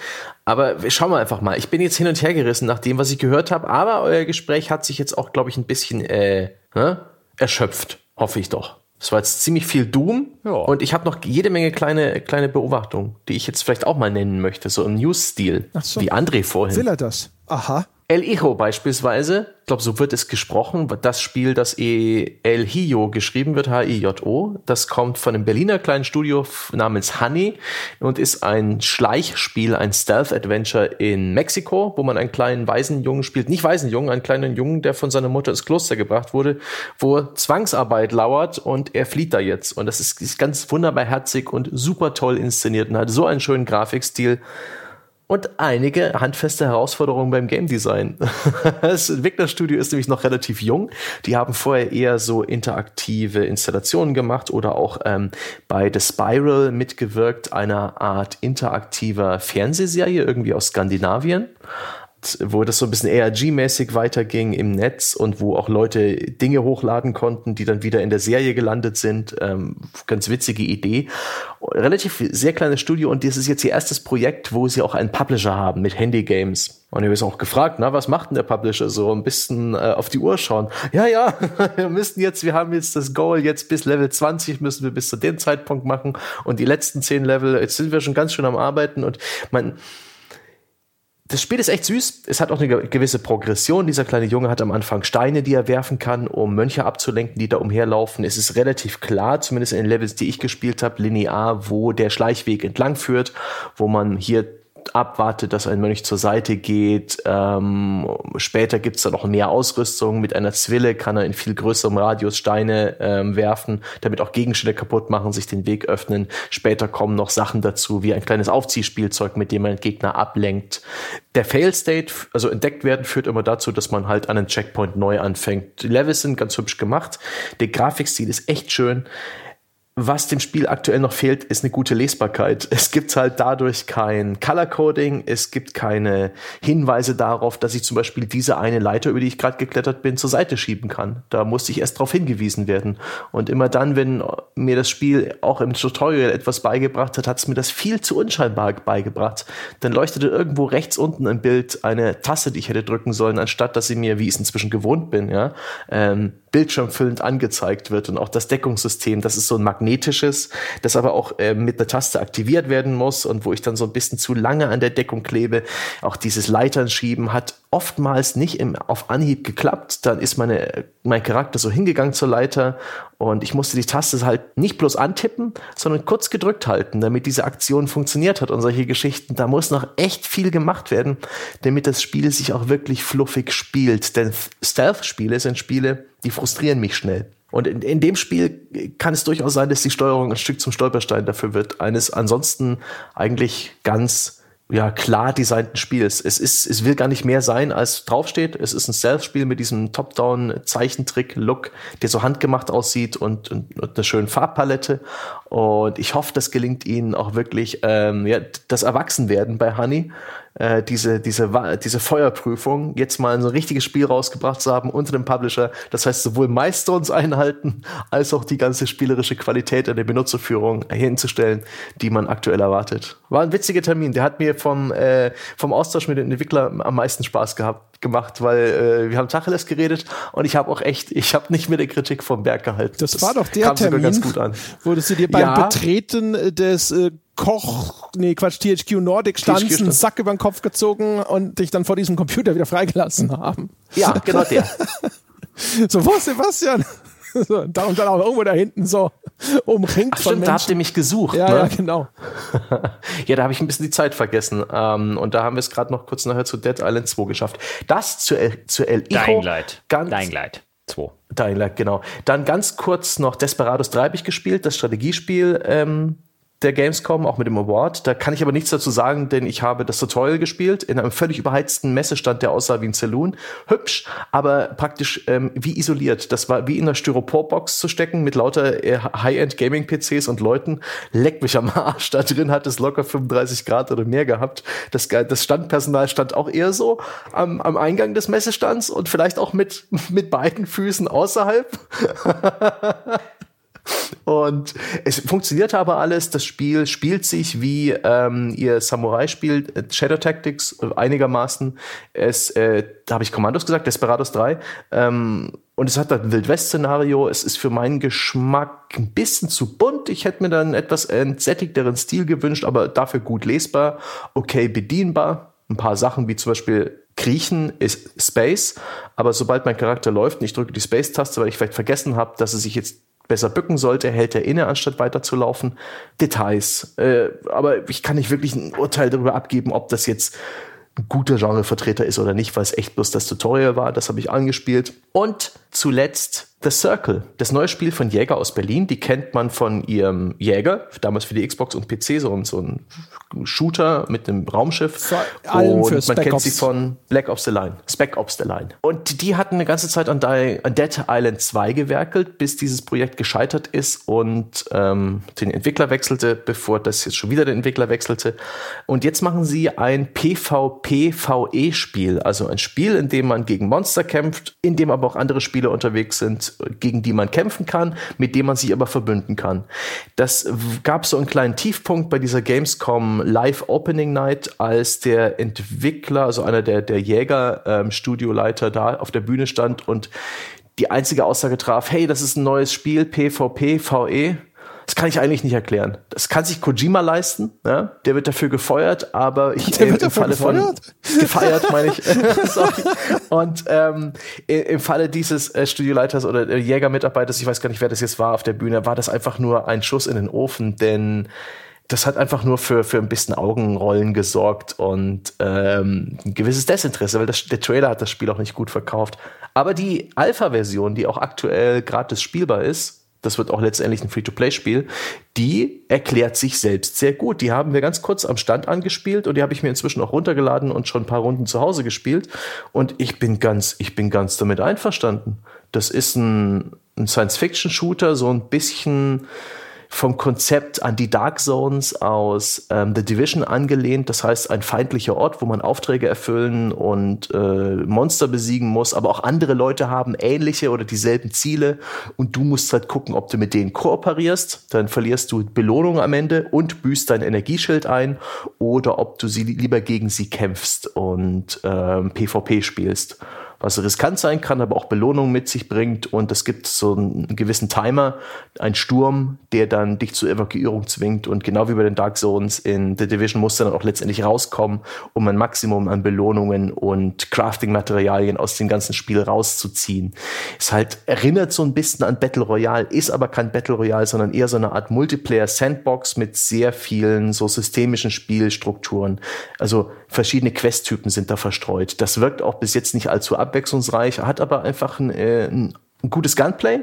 Aber schauen wir einfach mal. Ich bin jetzt hin und her gerissen nach dem, was ich gehört habe. Aber euer Gespräch hat sich jetzt auch, glaube ich, ein bisschen äh, ne? erschöpft. Hoffe ich doch. Es war jetzt ziemlich viel Doom ja. und ich habe noch jede Menge kleine, kleine Beobachtungen, die ich jetzt vielleicht auch mal nennen möchte, so im News-Stil, so. wie André vorhin. Will er das? Aha. El Hijo beispielsweise, ich glaube, so wird es gesprochen, das Spiel, das e El Hijo geschrieben wird, H-I-J-O, das kommt von einem Berliner kleinen Studio namens Honey und ist ein Schleichspiel, ein Stealth-Adventure in Mexiko, wo man einen kleinen Waisenjungen spielt, nicht Waisenjungen, einen kleinen Jungen, der von seiner Mutter ins Kloster gebracht wurde, wo Zwangsarbeit lauert und er flieht da jetzt. Und das ist, ist ganz wunderbar herzig und super toll inszeniert und hat so einen schönen Grafikstil und einige handfeste Herausforderungen beim Game Design. [LAUGHS] das Entwicklerstudio ist nämlich noch relativ jung. Die haben vorher eher so interaktive Installationen gemacht oder auch ähm, bei The Spiral mitgewirkt, einer Art interaktiver Fernsehserie irgendwie aus Skandinavien wo das so ein bisschen ARG-mäßig weiterging im Netz und wo auch Leute Dinge hochladen konnten, die dann wieder in der Serie gelandet sind. Ähm, ganz witzige Idee. Relativ sehr kleines Studio und das ist jetzt ihr erstes Projekt, wo sie auch einen Publisher haben mit Handy-Games. Und ich habe auch gefragt, na, was macht denn der Publisher so? Ein bisschen äh, auf die Uhr schauen. Ja, ja, [LAUGHS] wir müssen jetzt, wir haben jetzt das Goal, jetzt bis Level 20 müssen wir bis zu dem Zeitpunkt machen und die letzten zehn Level, jetzt sind wir schon ganz schön am Arbeiten und man, das Spiel ist echt süß. Es hat auch eine gewisse Progression. Dieser kleine Junge hat am Anfang Steine, die er werfen kann, um Mönche abzulenken, die da umherlaufen. Es ist relativ klar, zumindest in den Levels, die ich gespielt habe, linear, wo der Schleichweg entlang führt, wo man hier abwartet, dass ein Mönch zur Seite geht. Ähm, später gibt's dann noch mehr Ausrüstung. Mit einer Zwille kann er in viel größerem Radius Steine ähm, werfen, damit auch Gegenstände kaputt machen, sich den Weg öffnen. Später kommen noch Sachen dazu, wie ein kleines Aufziehspielzeug, mit dem man Gegner ablenkt. Der Fail State, also entdeckt werden, führt immer dazu, dass man halt an einen Checkpoint neu anfängt. Die Levels sind ganz hübsch gemacht. Der Grafikstil ist echt schön. Was dem Spiel aktuell noch fehlt, ist eine gute Lesbarkeit. Es gibt halt dadurch kein Color Coding, es gibt keine Hinweise darauf, dass ich zum Beispiel diese eine Leiter, über die ich gerade geklettert bin, zur Seite schieben kann. Da musste ich erst darauf hingewiesen werden. Und immer dann, wenn mir das Spiel auch im Tutorial etwas beigebracht hat, hat es mir das viel zu unscheinbar beigebracht. Dann leuchtete irgendwo rechts unten im Bild eine Tasse, die ich hätte drücken sollen, anstatt dass sie mir, wie ich es inzwischen gewohnt bin, ja, ähm, bildschirmfüllend angezeigt wird. Und auch das Deckungssystem, das ist so ein magnetisches, das aber auch äh, mit einer Taste aktiviert werden muss und wo ich dann so ein bisschen zu lange an der Deckung klebe. Auch dieses Leitern schieben hat oftmals nicht im, auf Anhieb geklappt. Dann ist meine, mein Charakter so hingegangen zur Leiter und ich musste die Taste halt nicht bloß antippen, sondern kurz gedrückt halten, damit diese Aktion funktioniert hat und solche Geschichten. Da muss noch echt viel gemacht werden, damit das Spiel sich auch wirklich fluffig spielt. Denn Stealth-Spiele sind Spiele, die frustrieren mich schnell. Und in, in dem Spiel kann es durchaus sein, dass die Steuerung ein Stück zum Stolperstein dafür wird. Eines ansonsten eigentlich ganz ja, klar designten Spiels. Es ist, es will gar nicht mehr sein, als draufsteht. Es ist ein Stealth-Spiel mit diesem Top-Down-Zeichentrick-Look, der so handgemacht aussieht und, und, und einer schönen Farbpalette. Und ich hoffe, das gelingt ihnen auch wirklich, ähm, ja, das Erwachsenwerden bei Honey äh, diese, diese, diese Feuerprüfung jetzt mal ein so richtiges Spiel rausgebracht zu haben unter dem Publisher. Das heißt, sowohl Milestones einhalten, als auch die ganze spielerische Qualität in der Benutzerführung hinzustellen, die man aktuell erwartet. War ein witziger Termin. Der hat mir vom, äh, vom Austausch mit den Entwicklern am meisten Spaß gehabt gemacht, weil äh, wir haben Tacheles geredet und ich habe auch echt, ich habe nicht mit der Kritik vom Berg gehalten. Das, das war doch der Termin, wo du dir beim ja. Betreten des äh, Koch, nee, Quatsch, THQ Nordic THQ einen Sack über den Kopf gezogen und dich dann vor diesem Computer wieder freigelassen haben. Ja, genau der. [LAUGHS] so, wo Sebastian? [LAUGHS] So, da und dann auch irgendwo da hinten so umringt Ach, von stimmt, da habt ihr mich gesucht. Ja, ne? ja genau. [LAUGHS] ja, da habe ich ein bisschen die Zeit vergessen. Ähm, und da haben wir es gerade noch kurz nachher zu Dead Island 2 geschafft. Das zu, El zu El Ico. Dying Light. Ganz, Dying Light 2. Dying Light, genau. Dann ganz kurz noch Desperados 3 habe ich gespielt, das Strategiespiel. Ähm, der Gamescom, auch mit dem Award. Da kann ich aber nichts dazu sagen, denn ich habe das Tutorial gespielt in einem völlig überheizten Messestand, der aussah wie ein Saloon. Hübsch, aber praktisch ähm, wie isoliert. Das war wie in einer Styroporbox zu stecken mit lauter äh, High-End Gaming-PCs und Leuten. Leck mich am Arsch. Da drin hat es locker 35 Grad oder mehr gehabt. Das, das Standpersonal stand auch eher so am, am Eingang des Messestands und vielleicht auch mit, [LAUGHS] mit beiden Füßen außerhalb. [LAUGHS] Und es funktionierte aber alles. Das Spiel spielt sich wie ähm, ihr Samurai-Spiel äh, Shadow Tactics äh, einigermaßen. Es, äh, da habe ich Kommandos gesagt, Desperados 3. Ähm, und es hat ein Wildwest-Szenario. Es ist für meinen Geschmack ein bisschen zu bunt. Ich hätte mir dann einen etwas entsättigteren Stil gewünscht, aber dafür gut lesbar, okay bedienbar. Ein paar Sachen wie zum Beispiel Kriechen ist Space, aber sobald mein Charakter läuft und ich drücke die Space-Taste, weil ich vielleicht vergessen habe, dass er sich jetzt besser bücken sollte, hält er inne, anstatt weiterzulaufen. Details. Äh, aber ich kann nicht wirklich ein Urteil darüber abgeben, ob das jetzt ein guter Genrevertreter ist oder nicht, weil es echt bloß das Tutorial war. Das habe ich angespielt. Und zuletzt The Circle, das neue Spiel von Jäger aus Berlin. Die kennt man von ihrem Jäger, damals für die Xbox und PC, so, ein, so ein Shooter mit einem Raumschiff. Allem und man kennt Ops. sie von Black Ops The Line, Spec Ops The Line. Und die hatten eine ganze Zeit an, Dead Island 2 gewerkelt, bis dieses Projekt gescheitert ist und ähm, den Entwickler wechselte, bevor das jetzt schon wieder den Entwickler wechselte. Und jetzt machen sie ein PvP-VE-Spiel, also ein Spiel, in dem man gegen Monster kämpft, in dem aber auch andere Spieler unterwegs sind, gegen die man kämpfen kann, mit dem man sich aber verbünden kann. Das gab so einen kleinen Tiefpunkt bei dieser Gamescom Live Opening Night, als der Entwickler, also einer der, der Jäger-Studioleiter ähm, da auf der Bühne stand und die einzige Aussage traf, hey, das ist ein neues Spiel, PvP, VE. Das kann ich eigentlich nicht erklären. Das kann sich Kojima leisten, ja? der wird dafür gefeuert, aber ich der wird im Falle gefeuert? von [LAUGHS] gefeiert meine ich. [LAUGHS] Sorry. Und ähm, im Falle dieses äh, Studioleiters oder äh, Jägermitarbeiters, ich weiß gar nicht, wer das jetzt war auf der Bühne, war das einfach nur ein Schuss in den Ofen, denn das hat einfach nur für, für ein bisschen Augenrollen gesorgt und ähm, ein gewisses Desinteresse, weil das, der Trailer hat das Spiel auch nicht gut verkauft. Aber die Alpha-Version, die auch aktuell gratis spielbar ist, das wird auch letztendlich ein Free-to-Play-Spiel, die erklärt sich selbst sehr gut. Die haben wir ganz kurz am Stand angespielt und die habe ich mir inzwischen auch runtergeladen und schon ein paar Runden zu Hause gespielt. Und ich bin ganz, ich bin ganz damit einverstanden. Das ist ein, ein Science-Fiction-Shooter, so ein bisschen vom Konzept an die Dark Zones aus ähm, The Division angelehnt. Das heißt, ein feindlicher Ort, wo man Aufträge erfüllen und äh, Monster besiegen muss, aber auch andere Leute haben ähnliche oder dieselben Ziele und du musst halt gucken, ob du mit denen kooperierst. Dann verlierst du Belohnung am Ende und büßt dein Energieschild ein oder ob du sie lieber gegen sie kämpfst und ähm, PvP spielst was riskant sein kann, aber auch Belohnung mit sich bringt. Und es gibt so einen gewissen Timer, ein Sturm, der dann dich zur Evakuierung zwingt. Und genau wie bei den Dark Zones in The Division muss dann auch letztendlich rauskommen, um ein Maximum an Belohnungen und Crafting-Materialien aus dem ganzen Spiel rauszuziehen. Es halt erinnert so ein bisschen an Battle Royale, ist aber kein Battle Royale, sondern eher so eine Art Multiplayer-Sandbox mit sehr vielen so systemischen Spielstrukturen. Also verschiedene Questtypen sind da verstreut. Das wirkt auch bis jetzt nicht allzu abwechslungsreich, hat aber einfach ein, äh, ein gutes Gunplay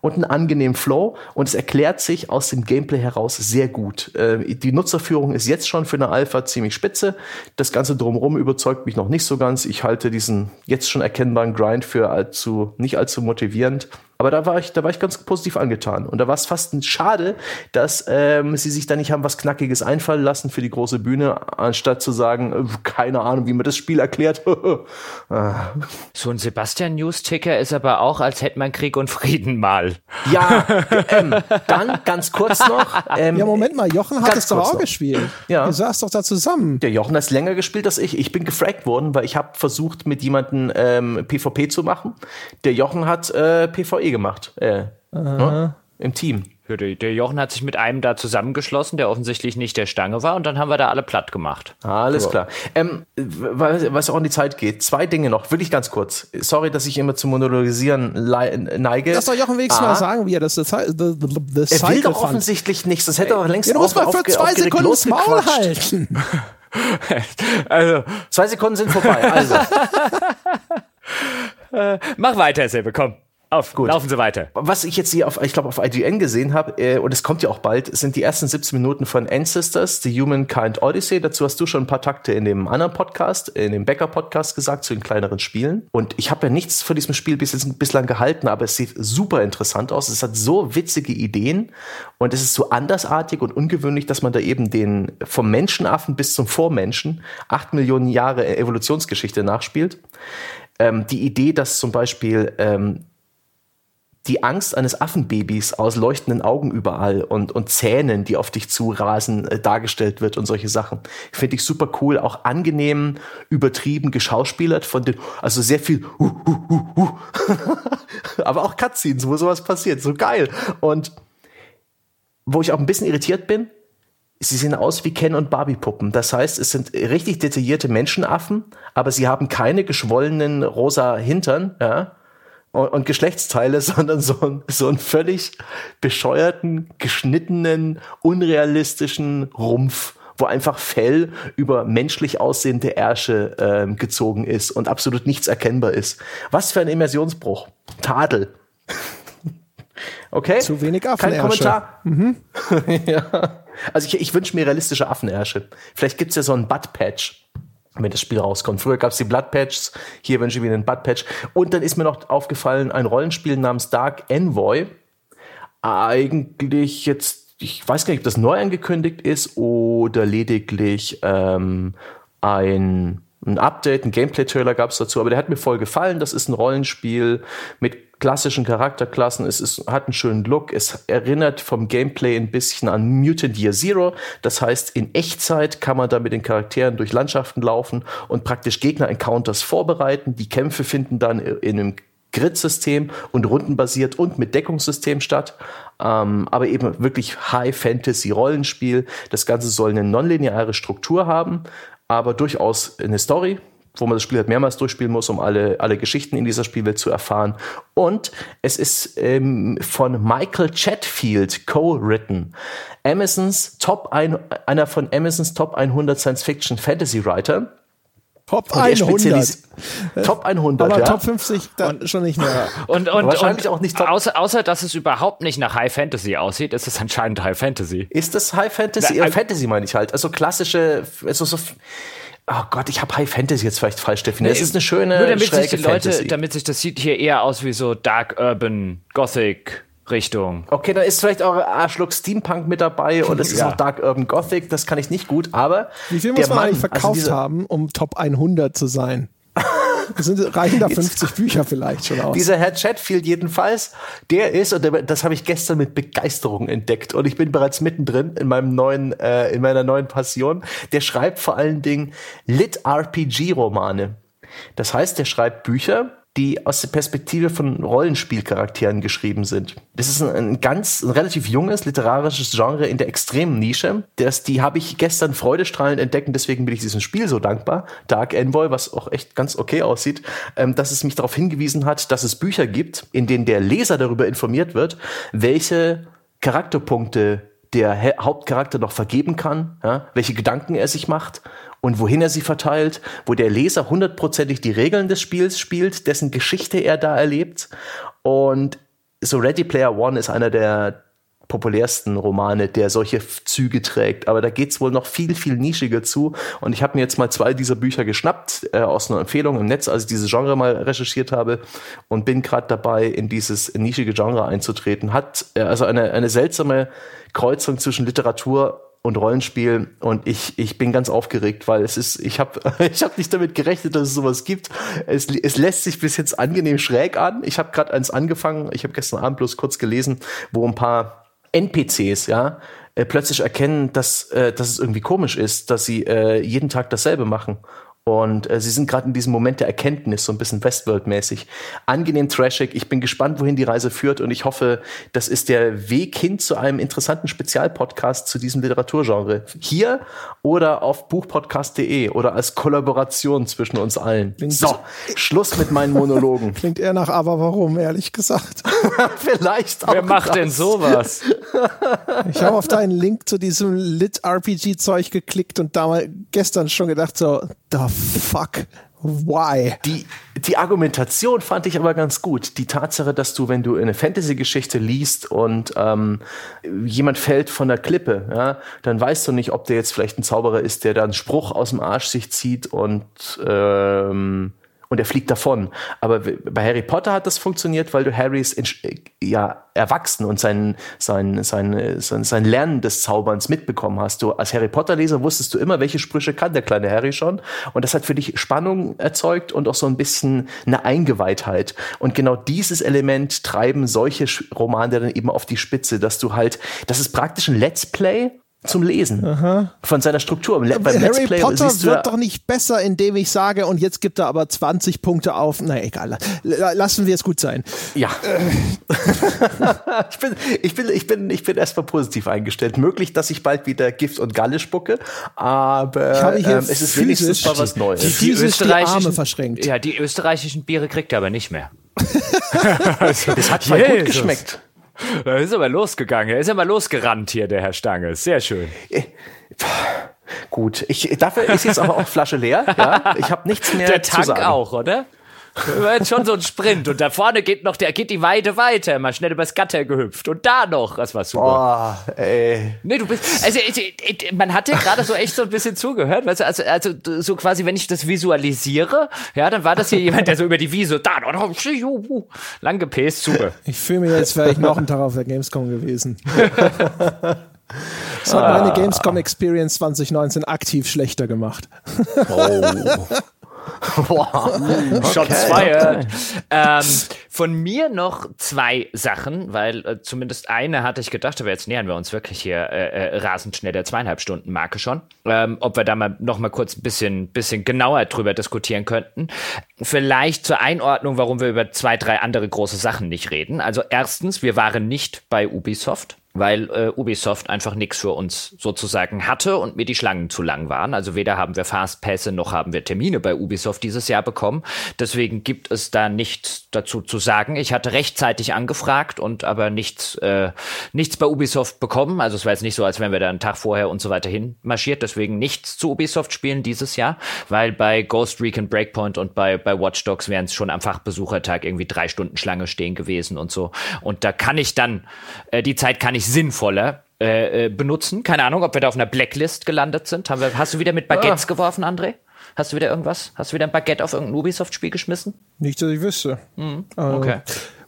und einen angenehmen Flow und es erklärt sich aus dem Gameplay heraus sehr gut. Äh, die Nutzerführung ist jetzt schon für eine Alpha ziemlich spitze. Das Ganze drumherum überzeugt mich noch nicht so ganz. Ich halte diesen jetzt schon erkennbaren Grind für allzu, nicht allzu motivierend. Aber da war ich, da war ich ganz positiv angetan. Und da war es fast ein schade, dass ähm, sie sich da nicht haben was Knackiges einfallen lassen für die große Bühne, anstatt zu sagen, äh, keine Ahnung, wie man das Spiel erklärt. [LAUGHS] Ah. so ein Sebastian News-Ticker ist aber auch, als hätte man Krieg und Frieden mal. Ja, ähm, dann ganz kurz noch. Ähm, ja, Moment mal, Jochen hat es doch auch noch. gespielt. Ja. Ihr saß doch da zusammen. Der Jochen hat es länger gespielt als ich. Ich bin gefragt worden, weil ich habe versucht, mit jemandem ähm, PvP zu machen. Der Jochen hat äh, PvE gemacht. Äh, ne? Im Team. Ja, der, der, Jochen hat sich mit einem da zusammengeschlossen, der offensichtlich nicht der Stange war, und dann haben wir da alle platt gemacht. Alles so. klar. Ähm, weil, was auch in die Zeit geht. Zwei Dinge noch, wirklich ganz kurz. Sorry, dass ich immer zum Monologisieren neige. Lass doch Jochen wenigstens ah. mal sagen, wie er das the, the, the, the Er will doch offensichtlich nichts. Das hätte er auch längst ja, Du musst mal für zwei Sekunden das Maul halten. [LAUGHS] also, zwei Sekunden sind vorbei. Also. [LAUGHS] äh, mach weiter, Silbe, komm. Auf, Gut. laufen Sie weiter. Was ich jetzt hier auf, ich glaube, auf IGN gesehen habe, äh, und es kommt ja auch bald, sind die ersten 17 Minuten von Ancestors, The Humankind Odyssey. Dazu hast du schon ein paar Takte in dem anderen Podcast, in dem Becker-Podcast gesagt, zu den kleineren Spielen. Und ich habe ja nichts von diesem Spiel bis jetzt, bislang gehalten, aber es sieht super interessant aus. Es hat so witzige Ideen und es ist so andersartig und ungewöhnlich, dass man da eben den vom Menschenaffen bis zum Vormenschen acht Millionen Jahre Evolutionsgeschichte nachspielt. Ähm, die Idee, dass zum Beispiel ähm, die Angst eines Affenbabys aus leuchtenden Augen überall und, und Zähnen, die auf dich zurasen, äh, dargestellt wird und solche Sachen. Finde ich super cool, auch angenehm übertrieben geschauspielert von den, also sehr viel, uh, uh, uh, [LAUGHS] uh. aber auch Cutscenes, wo sowas passiert, so geil. Und wo ich auch ein bisschen irritiert bin, sie sehen aus wie Ken und Barbie-Puppen. Das heißt, es sind richtig detaillierte Menschenaffen, aber sie haben keine geschwollenen rosa Hintern, ja, und Geschlechtsteile, [LAUGHS] sondern so, ein, so einen völlig bescheuerten, geschnittenen, unrealistischen Rumpf wo einfach Fell über menschlich aussehende Ärsche äh, gezogen ist und absolut nichts erkennbar ist. Was für ein Immersionsbruch. Tadel. okay? Zu wenig Affenärsche. Kein Kommentar. Mhm. [LAUGHS] ja. Also ich, ich wünsche mir realistische Affenärsche. Vielleicht gibt's ja so einen Butt-Patch wenn das Spiel rauskommt. Früher gab es die Blood Patches, hier wünsche ich mir einen Blood Patch. Und dann ist mir noch aufgefallen, ein Rollenspiel namens Dark Envoy. Eigentlich jetzt, ich weiß gar nicht, ob das neu angekündigt ist oder lediglich ähm, ein, ein Update, ein Gameplay-Trailer gab es dazu, aber der hat mir voll gefallen. Das ist ein Rollenspiel mit klassischen Charakterklassen. Es ist, hat einen schönen Look. Es erinnert vom Gameplay ein bisschen an Mutant Year Zero. Das heißt, in Echtzeit kann man da mit den Charakteren durch Landschaften laufen und praktisch Gegner-Encounters vorbereiten. Die Kämpfe finden dann in einem Grid-System und rundenbasiert und mit Deckungssystem statt. Ähm, aber eben wirklich High-Fantasy-Rollenspiel. Das Ganze soll eine nonlineare Struktur haben, aber durchaus eine Story wo man das Spiel halt mehrmals durchspielen muss, um alle, alle Geschichten in dieser Spielwelt zu erfahren. Und es ist ähm, von Michael Chatfield co-written. Amazons Top ein, einer von Amazons Top 100 Science-Fiction Fantasy Writer. Top 100. Top 100, Aber ja. Top 50 dann und, schon nicht mehr. Und, und, Wahrscheinlich und auch nicht Top- außer, außer, dass es überhaupt nicht nach High Fantasy aussieht, ist es anscheinend High Fantasy. Ist das High Fantasy? Na, Ja, Fantasy meine ich halt. Also klassische, also so, oh Gott, ich habe High Fantasy jetzt vielleicht falsch definiert. Es ist eine schöne, Nur damit sich die Leute, Fantasy. damit sich das sieht hier eher aus wie so Dark Urban Gothic Richtung. Okay, da ist vielleicht auch Arschloch Steampunk mit dabei [LAUGHS] und es ist Ja. auch Dark Urban Gothic, das kann ich nicht gut, aber Wie viel der muss man Mann, eigentlich also verkauft diese- haben, um Top 100 zu sein? Das [LAUGHS] sind, reichen da 50 Bücher vielleicht schon aus. Dieser Herr Chatfield jedenfalls, der ist, und der, das habe ich gestern mit Begeisterung entdeckt und ich bin bereits mittendrin in meinem neuen, äh, in meiner neuen Passion. Der schreibt vor allen Dingen Lit-RPG-Romane. Das heißt, der schreibt Bücher, die aus der Perspektive von Rollenspielcharakteren geschrieben sind. Das ist ein, ein ganz, ein relativ junges literarisches Genre in der extremen Nische. Das, die habe ich gestern freudestrahlend entdeckt und deswegen bin ich diesem Spiel so dankbar. Dark Envoy, was auch echt ganz okay aussieht, ähm, dass es mich darauf hingewiesen hat, dass es Bücher gibt, in denen der Leser darüber informiert wird, welche Charakterpunkte der Hauptcharakter noch vergeben kann, ja, welche Gedanken er sich macht und wohin er sie verteilt, wo der Leser hundertprozentig die Regeln des Spiels spielt, dessen Geschichte er da erlebt. Und so Ready Player One ist einer der populärsten Romane, der solche Züge trägt. Aber da geht's wohl noch viel, viel nischiger zu. Und ich habe mir jetzt mal zwei dieser Bücher geschnappt, äh, aus einer Empfehlung im Netz, als ich dieses Genre mal recherchiert habe und bin gerade dabei, in dieses nischige Genre einzutreten. Hat äh, also eine, eine seltsame Kreuzung zwischen Literatur und Rollenspiel und ich, ich bin ganz aufgeregt, weil es ist, ich habe [LAUGHS] ich hab nicht damit gerechnet, dass es sowas gibt. Es, es lässt sich bis jetzt angenehm schräg an. Ich habe gerade eins angefangen, ich habe gestern Abend bloß kurz gelesen, wo ein paar NPCs, ja, äh, plötzlich erkennen, dass, äh, dass es irgendwie komisch ist, dass sie äh, jeden Tag dasselbe machen. Und äh, sie sind gerade in diesem Moment der Erkenntnis, so ein bisschen Westworld-mäßig. Angenehm trashig. Ich bin gespannt, wohin die Reise führt. Und ich hoffe, das ist der Weg hin zu einem interessanten Spezialpodcast zu diesem Literaturgenre. Hier oder auf buchpodcast.de oder als Kollaboration zwischen uns allen. So, Schluss mit meinen Monologen. [LAUGHS] Klingt eher nach aber warum, ehrlich gesagt. [LAUGHS] Vielleicht auch. Wer macht denn das. sowas? [LAUGHS] Ich habe auf deinen Link zu diesem Lit-RPG-Zeug geklickt und damals gestern schon gedacht so, the fuck, why? Die, die Argumentation fand ich aber ganz gut. Die Tatsache, dass du, wenn du eine Fantasy-Geschichte liest und ähm, jemand fällt von der Klippe, ja, dann weißt du nicht, ob der jetzt vielleicht ein Zauberer ist, der da einen Spruch aus dem Arsch sich zieht und ähm, und er fliegt davon. Aber bei Harry Potter hat das funktioniert, weil du Harrys äh, ja, Erwachsen und sein, sein, sein, äh, sein, sein Lernen des Zauberns mitbekommen hast. Du als Harry Potter-Leser wusstest du immer, welche Sprüche kann der kleine Harry schon. Und das hat für dich Spannung erzeugt und auch so ein bisschen eine Eingeweihtheit. Und genau dieses Element treiben solche Romane dann eben auf die Spitze, dass du halt, das ist praktisch ein Let's Play zum Lesen von seiner Struktur. Le beim Let's Harry Play Potter ja- wird doch nicht besser, indem ich sage, und jetzt gibt er aber 20 Punkte auf. Na egal, lassen wir es gut sein. Ja. [LAUGHS] ich, bin, ich, bin, ich, bin, ich bin erstmal positiv eingestellt. Möglich, dass ich bald wieder Gift und Galle spucke, aber Ich habe hier ähm, es ist wenigstens mal was Neues. die- physisch die Arme verschränkt. Ja, die österreichischen Biere kriegt er aber nicht mehr. [LAUGHS] das hat voll gut geschmeckt. Da ist aber losgegangen. Er ist ja mal losgerannt hier, der Herr Stange. Sehr schön. Gut, ich, dafür ist jetzt aber auch Flasche leer. Ja? Ich habe nichts mehr Der zu Tank sagen. auch, oder? War jetzt schon so ein Sprint. Und da vorne geht noch, der geht die Weide weiter. Mal schnell übers Gatter gehüpft. Und da noch. Das war super. Oh, ey. Nee, du bist, also ich- ich- man hat dir gerade so echt so ein bisschen zugehört, weißt du, also, also so quasi, wenn ich das visualisiere, ja, dann war das hier jemand, der so über die Wiese, da, juhu, lang gepäst zuge. Ich fühle mich, als wäre ich noch einen Tag auf der Gamescom gewesen. [LAUGHS] Das hat meine Gamescom Experience 2019 aktiv schlechter gemacht. [LAUGHS] Shots fired. Ähm, von mir noch zwei Sachen, weil äh, zumindest eine hatte ich gedacht, aber jetzt nähern wir uns wirklich hier äh, äh, rasend schnell der zweieinhalb Stunden Marke schon. Ähm, ob wir da mal noch mal kurz ein bisschen, bisschen genauer drüber diskutieren könnten. Vielleicht zur Einordnung, warum wir über zwei, drei andere große Sachen nicht reden. Also erstens, wir waren nicht bei Ubisoft. Weil äh, Ubisoft einfach nichts für uns sozusagen hatte und mir die Schlangen zu lang waren. Also weder haben wir Fastpässe noch haben wir Termine bei Ubisoft dieses Jahr bekommen. Deswegen gibt es da nichts dazu zu sagen. Ich hatte rechtzeitig angefragt und aber nichts, äh, nichts bei Ubisoft bekommen. Also es war jetzt nicht so, als wären wir da einen Tag vorher und so weiter hin marschiert. Deswegen nichts zu Ubisoft spielen dieses Jahr, weil bei Ghost Recon Breakpoint und bei, bei Watch Dogs wären es schon am Fachbesuchertag irgendwie drei Stunden Schlange stehen gewesen und so. Und da kann ich dann, äh, die Zeit kann ich sinnvoller äh, äh, benutzen. Keine Ahnung, ob wir da auf einer Blacklist gelandet sind. Haben wir, hast du wieder mit Baguettes ah. geworfen, André? Hast du wieder irgendwas? Hast du wieder ein Baguette auf irgendein Ubisoft-Spiel geschmissen? Nicht, dass ich wüsste. Mhm. Okay.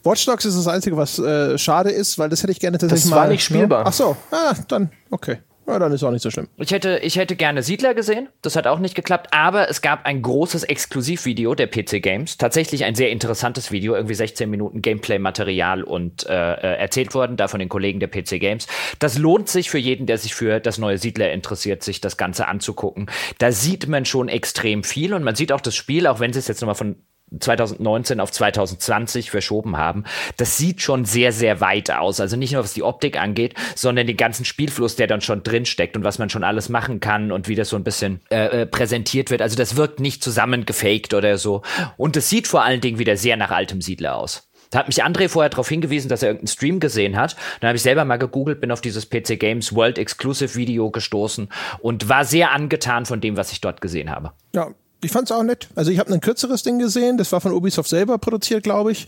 Watch Dogs ist das Einzige, was äh, schade ist, weil das hätte ich gerne tatsächlich das mal. Das war nicht spielbar. Ne? Ach so, ah, dann okay. Ja, dann ist auch nicht so schlimm. Ich hätte, ich hätte gerne Siedler gesehen. Das hat auch nicht geklappt. Aber es gab ein großes Exklusivvideo der PC Games. Tatsächlich ein sehr interessantes Video. Irgendwie 16 Minuten Gameplay-Material und äh, äh, erzählt worden, da von den Kollegen der PC Games. Das lohnt sich für jeden, der sich für das neue Siedler interessiert, sich das Ganze anzugucken. Da sieht man schon extrem viel und man sieht auch das Spiel, auch wenn sie es jetzt nochmal von 2019 auf 2020 verschoben haben. Das sieht schon sehr, sehr weit aus. Also nicht nur was die Optik angeht, sondern den ganzen Spielfluss, der dann schon drin steckt und was man schon alles machen kann und wie das so ein bisschen äh, äh präsentiert wird. Also das wirkt nicht zusammengefaked oder so. Und es sieht vor allen Dingen wieder sehr nach altem Siedler aus. Da hat mich André vorher darauf hingewiesen, dass er irgendeinen Stream gesehen hat. Dann habe ich selber mal gegoogelt, bin auf dieses PC Games World Exclusive Video gestoßen und war sehr angetan von dem, was ich dort gesehen habe. Ja, ich fand's auch nett. Also ich habe ein kürzeres Ding gesehen, das war von Ubisoft selber produziert, glaube ich.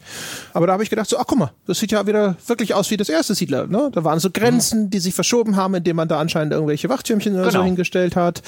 Aber da habe ich gedacht so, ach guck mal, das sieht ja wieder wirklich aus wie das erste Siedler. Ne? Da waren so Grenzen, mhm. die sich verschoben haben, indem man da anscheinend irgendwelche Wachtürmchen oder genau. so hingestellt hat.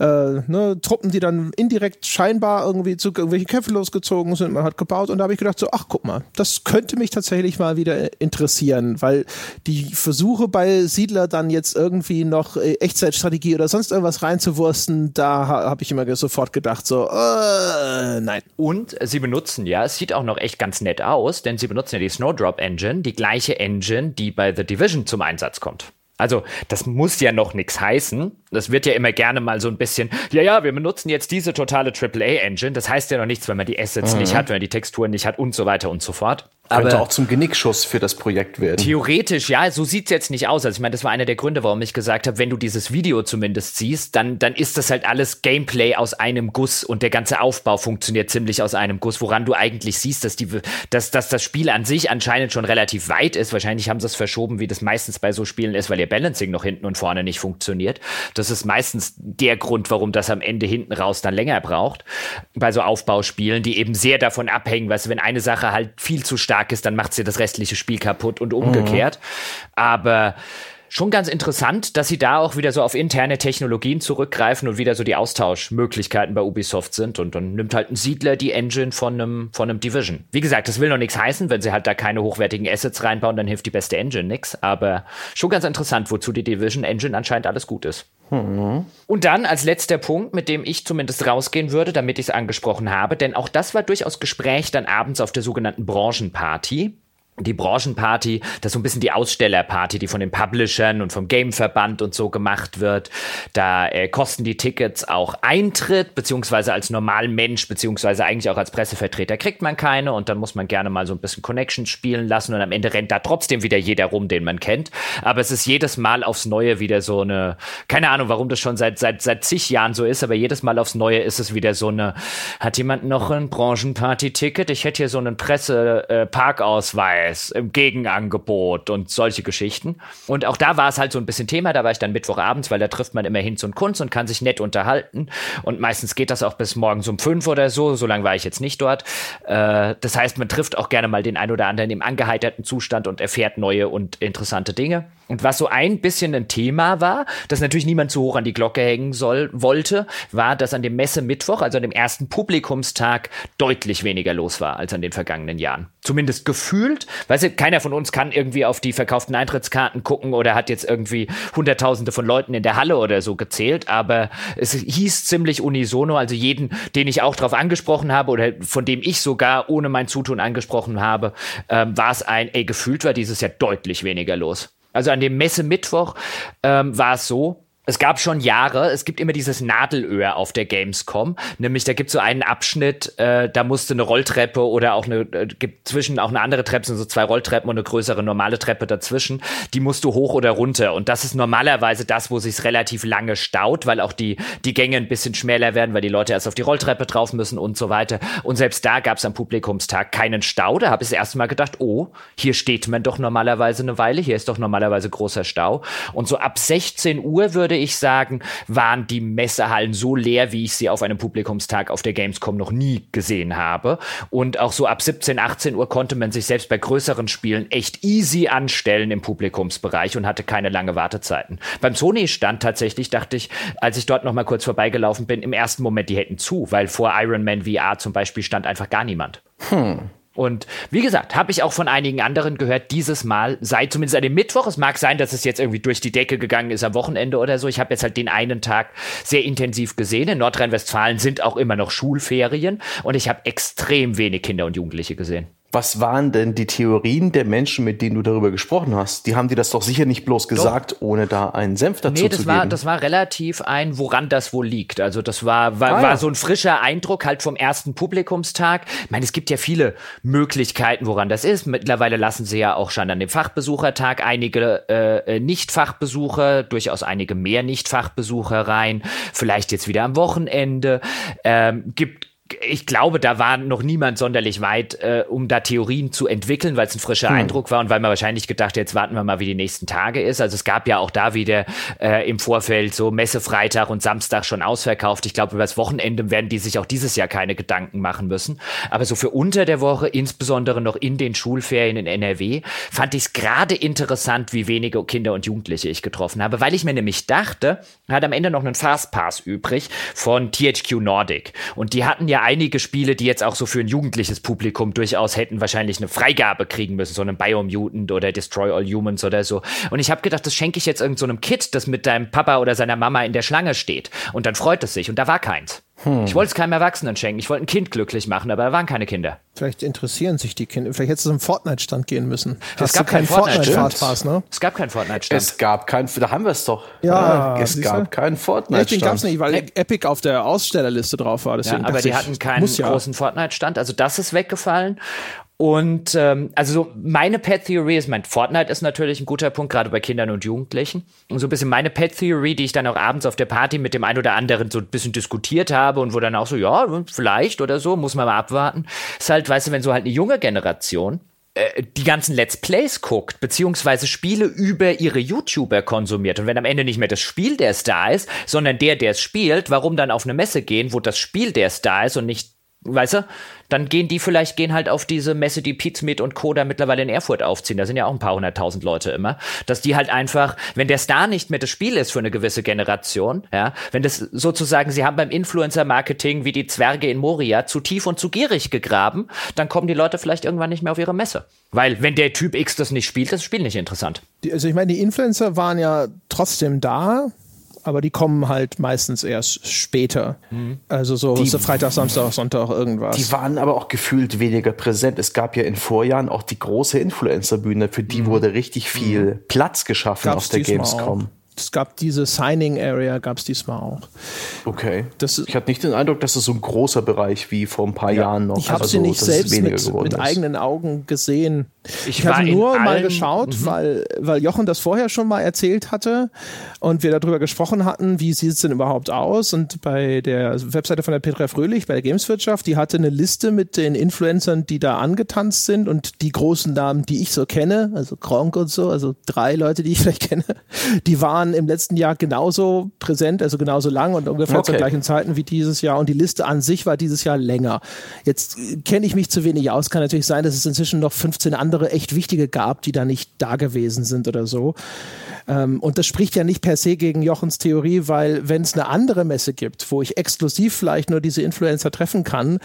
Äh, ne? Truppen, die dann indirekt scheinbar irgendwie zu irgendwelchen Kämpfen losgezogen sind, man hat gebaut. Und da habe ich gedacht so, ach guck mal, das könnte mich tatsächlich mal wieder interessieren, weil die Versuche bei Siedler dann jetzt irgendwie noch äh, Echtzeitstrategie oder sonst irgendwas reinzuwursten, da habe ich immer sofort gedacht, so, äh, nein. Und sie benutzen ja, es sieht auch noch echt ganz nett aus, denn sie benutzen ja die Snowdrop Engine, die gleiche Engine, die bei The Division zum Einsatz kommt. Also, das muss ja noch nichts heißen. Das wird ja immer gerne mal so ein bisschen, ja, ja, wir benutzen jetzt diese totale AAA-Engine. Das heißt ja noch nichts, wenn man die Assets mhm. nicht hat, wenn man die Texturen nicht hat und so weiter und so fort. Könnte aber auch zum Genickschuss für das Projekt werden. Theoretisch, ja, so sieht's jetzt nicht aus. Also ich meine, das war einer der Gründe, warum ich gesagt habe, wenn du dieses Video zumindest siehst, dann, dann ist das halt alles Gameplay aus einem Guss und der ganze Aufbau funktioniert ziemlich aus einem Guss, woran du eigentlich siehst, dass, die, dass, dass das Spiel an sich anscheinend schon relativ weit ist. Wahrscheinlich haben sie es verschoben, wie das meistens bei so Spielen ist, weil ihr Balancing noch hinten und vorne nicht funktioniert. Das ist meistens der Grund, warum das am Ende hinten raus dann länger braucht. Bei so Aufbauspielen, die eben sehr davon abhängen, weißt du, wenn eine Sache halt viel zu stark stark ist, dann macht sie das restliche Spiel kaputt und umgekehrt. Mhm. Aber schon ganz interessant, dass sie da auch wieder so auf interne Technologien zurückgreifen und wieder so die Austauschmöglichkeiten bei Ubisoft sind und dann nimmt halt ein Siedler die Engine von einem, von einem Division. Wie gesagt, das will noch nichts heißen, wenn sie halt da keine hochwertigen Assets reinbauen, dann hilft die beste Engine nichts, aber schon ganz interessant, wozu die Division Engine anscheinend alles gut ist. Mhm. Und dann als letzter Punkt, mit dem ich zumindest rausgehen würde, damit ich es angesprochen habe, denn auch das war durchaus Gespräch dann abends auf der sogenannten Branchenparty die Branchenparty, das ist so ein bisschen die Ausstellerparty, die von den Publishern und vom Gameverband und so gemacht wird. Da äh, kosten die Tickets auch Eintritt, beziehungsweise als Normalmensch, beziehungsweise eigentlich auch als Pressevertreter kriegt man keine und dann muss man gerne mal so ein bisschen Connections spielen lassen und am Ende rennt da trotzdem wieder jeder rum, den man kennt. Aber es ist jedes Mal aufs Neue wieder so eine, keine Ahnung, warum das schon seit, seit, seit zig Jahren so ist, aber jedes Mal aufs Neue ist es wieder so eine, hat jemand noch ein Branchenparty-Ticket? Ich hätte hier so einen Presse-Parkausweis. Äh, Preis im Gegenangebot und solche Geschichten. Und auch da war es halt so ein bisschen Thema. Da war ich dann Mittwochabends, weil da trifft man immer Hinz und Kunst und kann sich nett unterhalten. Und meistens geht das auch bis morgens um fünf oder so. So lange war ich jetzt nicht dort. Äh, das heißt, man trifft auch gerne mal den ein oder anderen im angeheiterten Zustand und erfährt neue und interessante Dinge. Und was so ein bisschen ein Thema war, das natürlich niemand zu hoch an die Glocke hängen soll, wollte, war, dass an dem Messe-Mittwoch, also an dem ersten Publikumstag, deutlich weniger los war als an den vergangenen Jahren. Zumindest gefühlt. Weißt du, keiner von uns kann irgendwie auf die verkauften Eintrittskarten gucken oder hat jetzt irgendwie Hunderttausende von Leuten in der Halle oder so gezählt, aber es hieß ziemlich unisono, also jeden, den ich auch drauf angesprochen habe oder von dem ich sogar ohne mein Zutun angesprochen habe, ähm, war es ein, ey, gefühlt war dieses Jahr deutlich weniger los. Also an dem Messe-Mittwoch ähm, war es so, es gab schon Jahre, es gibt immer dieses Nadelöhr auf der Gamescom, nämlich da gibt es so einen Abschnitt, äh, da musste eine Rolltreppe oder auch eine, äh, gibt zwischen auch eine andere Treppe, sind so zwei Rolltreppen und eine größere normale Treppe dazwischen, die musst du hoch oder runter. Und das ist normalerweise das, wo sich relativ lange staut, weil auch die, die Gänge ein bisschen schmäler werden, weil die Leute erst auf die Rolltreppe drauf müssen und so weiter. Und selbst da gab es am Publikumstag keinen Stau, da habe ich das erste Mal gedacht, oh, hier steht man doch normalerweise eine Weile, hier ist doch normalerweise großer Stau. Und so ab 16 Uhr würde ich sagen, waren die Messehallen so leer, wie ich sie auf einem Publikumstag auf der Gamescom noch nie gesehen habe. Und auch so ab 17, 18 Uhr konnte man sich selbst bei größeren Spielen echt easy anstellen im Publikumsbereich und hatte keine lange Wartezeiten. Beim Sony-Stand tatsächlich dachte ich, als ich dort noch mal kurz vorbeigelaufen bin, im ersten Moment, die hätten zu, weil vor Iron Man VR zum Beispiel stand einfach gar niemand. Hm. Und wie gesagt, habe ich auch von einigen anderen gehört, dieses Mal sei zumindest an dem Mittwoch. Es mag sein, dass es jetzt irgendwie durch die Decke gegangen ist am Wochenende oder so. Ich habe jetzt halt den einen Tag sehr intensiv gesehen. In Nordrhein-Westfalen sind auch immer noch Schulferien und ich habe extrem wenig Kinder und Jugendliche gesehen. Was waren denn die Theorien der Menschen, mit denen du darüber gesprochen hast? Die haben dir das doch sicher nicht bloß gesagt, doch. ohne da einen Senf dazu nee, das zu war, geben. das war relativ ein, woran das wohl liegt. Also das war, war, ah, war so ein frischer Eindruck halt vom ersten Publikumstag. Ich meine, es gibt ja viele Möglichkeiten, woran das ist. Mittlerweile lassen sie ja auch schon an dem Fachbesuchertag einige äh, äh Nicht-Fachbesucher, durchaus einige mehr Nicht-Fachbesucher rein. Vielleicht jetzt wieder am Wochenende. Ähm, gibt ich glaube, da war noch niemand sonderlich weit, äh, um da Theorien zu entwickeln, weil es ein frischer hm. Eindruck war und weil man wahrscheinlich gedacht, jetzt warten wir mal, wie die nächsten Tage ist. Also es gab ja auch da wieder äh, im Vorfeld so Messe Freitag und Samstag schon ausverkauft. Ich glaube, über das Wochenende werden die sich auch dieses Jahr keine Gedanken machen müssen. Aber so für unter der Woche, insbesondere noch in den Schulferien in NRW, fand ich es gerade interessant, wie wenige Kinder und Jugendliche ich getroffen habe, weil ich mir nämlich dachte, hat am Ende noch einen Fastpass übrig von THQ Nordic. Und die hatten ja einige Spiele, die jetzt auch so für ein jugendliches Publikum durchaus hätten wahrscheinlich eine Freigabe kriegen müssen, so einen Biomutant oder Destroy All Humans oder so. Und ich habe gedacht, das schenke ich jetzt irgendeinem so Kid, das mit deinem Papa oder seiner Mama in der Schlange steht. Und dann freut es sich. Und da war keins. Hm. Ich wollte es keinem Erwachsenen schenken. Ich wollte ein Kind glücklich machen, aber da waren keine Kinder. Vielleicht interessieren sich die Kinder. Vielleicht hättest du zum Fortnite-Stand gehen müssen. Es gab keinen Fortnite-Stand. ne? Es gab keinen Fortnite-Stand. Es gab keinen, da haben wir es doch. Ja, es gab keinen Fortnite-Stand. den gab es nicht, weil nee. Epic auf der Ausstellerliste drauf war. Deswegen ja, aber die hatten keinen großen ja. Fortnite-Stand. Also das ist weggefallen. Und ähm, also so meine Pet Theory ist, mein Fortnite ist natürlich ein guter Punkt, gerade bei Kindern und Jugendlichen. Und so ein bisschen meine Pet Theory, die ich dann auch abends auf der Party mit dem einen oder anderen so ein bisschen diskutiert habe und wo dann auch so, ja, vielleicht oder so, muss man mal abwarten. Ist halt, weißt du, wenn so halt eine junge Generation äh, die ganzen Let's Plays guckt, beziehungsweise Spiele über ihre YouTuber konsumiert. Und wenn am Ende nicht mehr das Spiel der Star ist, sondern der, der es spielt, warum dann auf eine Messe gehen, wo das Spiel der Star ist und nicht weißt du, dann gehen die vielleicht, gehen halt auf diese Messe, die Pizmeet und Co. da mittlerweile in Erfurt aufziehen. Da sind ja auch ein paar hunderttausend Leute immer. Dass die halt einfach, wenn der Star nicht mehr das Spiel ist für eine gewisse Generation, ja, wenn das sozusagen, sie haben beim Influencer-Marketing wie die Zwerge in Moria zu tief und zu gierig gegraben, dann kommen die Leute vielleicht irgendwann nicht mehr auf ihre Messe. Weil, wenn der Typ X das nicht spielt, ist das Spiel nicht interessant. Also ich meine, die Influencer waren ja trotzdem da, aber die kommen halt meistens erst später. Mhm. Also so die, Freitag, Samstag, Sonntag, irgendwas. Die waren aber auch gefühlt weniger präsent. Es gab ja in Vorjahren auch die große Influencer-Bühne, für die mhm. wurde richtig viel mhm. Platz geschaffen Gab's auf der Gamescom. Auch es gab diese Signing Area, gab es diesmal auch. Okay. Das, ich hatte nicht den Eindruck, dass es so ein großer Bereich wie vor ein paar ja, Jahren noch. Ich habe also, sie nicht selbst mit, mit eigenen Augen gesehen. Ich, ich habe nur mal geschaut, mhm. weil, weil Jochen das vorher schon mal erzählt hatte und wir darüber gesprochen hatten, wie sieht es denn überhaupt aus. Und bei der Webseite von der Petra Fröhlich, bei der Gameswirtschaft, die hatte eine Liste mit den Influencern, die da angetanzt sind und die großen Namen, die ich so kenne, also Kronk und so, also drei Leute, die ich [LAUGHS] vielleicht kenne, die waren im letzten Jahr genauso präsent, also genauso lang und ungefähr okay. zur gleichen Zeiten wie dieses Jahr. Und die Liste an sich war dieses Jahr länger. Jetzt kenne ich mich zu wenig aus. Kann natürlich sein, dass es inzwischen noch 15 andere echt wichtige gab, die da nicht da gewesen sind oder so. Ähm, und das spricht ja nicht per se gegen Jochens Theorie, weil wenn es eine andere Messe gibt, wo ich exklusiv vielleicht nur diese Influencer treffen kann,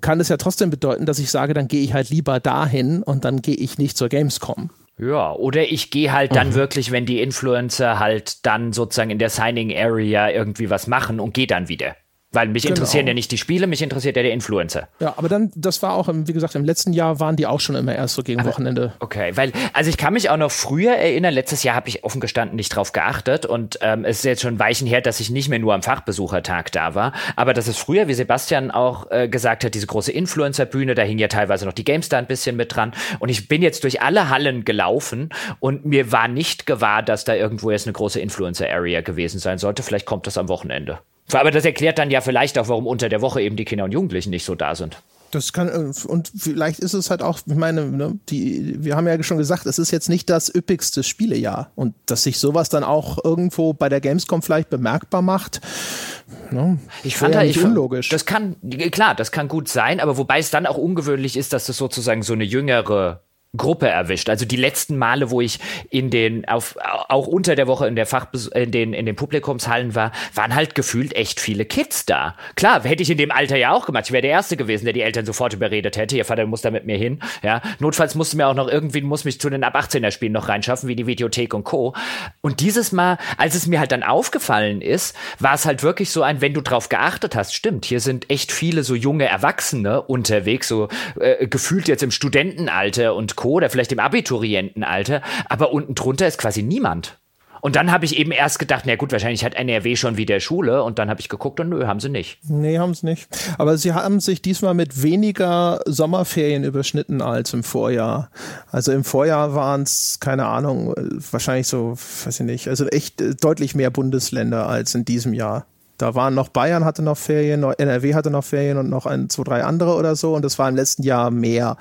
kann es ja trotzdem bedeuten, dass ich sage, dann gehe ich halt lieber dahin und dann gehe ich nicht zur Gamescom. Ja, oder ich gehe halt dann mhm. wirklich, wenn die Influencer halt dann sozusagen in der Signing Area irgendwie was machen und gehe dann wieder. Weil mich genau. interessieren ja nicht die Spiele, mich interessiert ja der Influencer. Ja, aber dann, das war auch, wie gesagt, im letzten Jahr waren die auch schon immer erst so gegen aber, Wochenende. Okay, weil, also ich kann mich auch noch früher erinnern, letztes Jahr habe ich offen gestanden nicht drauf geachtet und ähm, es ist jetzt schon Weichen her, dass ich nicht mehr nur am Fachbesuchertag da war, aber das ist früher, wie Sebastian auch äh, gesagt hat, diese große Influencer-Bühne, da hing ja teilweise noch die GameStar ein bisschen mit dran und ich bin jetzt durch alle Hallen gelaufen und mir war nicht gewahr, dass da irgendwo jetzt eine große Influencer-Area gewesen sein sollte. Vielleicht kommt das am Wochenende. Aber das erklärt dann ja vielleicht auch, warum unter der Woche eben die Kinder und Jugendlichen nicht so da sind. Das kann, äh, und vielleicht ist es halt auch, ich meine, ne, die, wir haben ja schon gesagt, es ist jetzt nicht das üppigste Spielejahr. Und dass sich sowas dann auch irgendwo bei der Gamescom vielleicht bemerkbar macht, ne, ich fand ja nicht unlogisch. Das kann, klar, das kann gut sein, aber wobei es dann auch ungewöhnlich ist, dass es sozusagen so eine jüngere Gruppe erwischt. Also die letzten Male, wo ich in den auf auch unter der Woche in der Fach in den in den Publikumshallen war, waren halt gefühlt echt viele Kids da. Klar, hätte ich in dem Alter ja auch gemacht. Ich wäre der erste gewesen, der die Eltern sofort überredet hätte. Ihr Vater muss da mit mir hin. Ja, notfalls musste mir auch noch irgendwie muss mich zu den ab 18er Spielen noch reinschaffen, wie die Videothek und Co. Und dieses Mal, als es mir halt dann aufgefallen ist, war es halt wirklich so ein, wenn du drauf geachtet hast, stimmt, hier sind echt viele so junge Erwachsene unterwegs, so äh, gefühlt jetzt im Studentenalter und Co. oder vielleicht im Abiturientenalter, aber unten drunter ist quasi niemand. Und dann habe ich eben erst gedacht, na gut, wahrscheinlich hat NRW schon wieder Schule. Und dann habe ich geguckt und nö, haben sie nicht. Nee, haben sie nicht. Aber sie haben sich diesmal mit weniger Sommerferien überschnitten als im Vorjahr. Also im Vorjahr waren es, keine Ahnung, wahrscheinlich so, weiß ich nicht, also echt deutlich mehr Bundesländer als in diesem Jahr. Da waren noch Bayern hatte noch Ferien, NRW hatte noch Ferien und noch ein, zwei, drei andere oder so. Und das war im letzten Jahr mehr.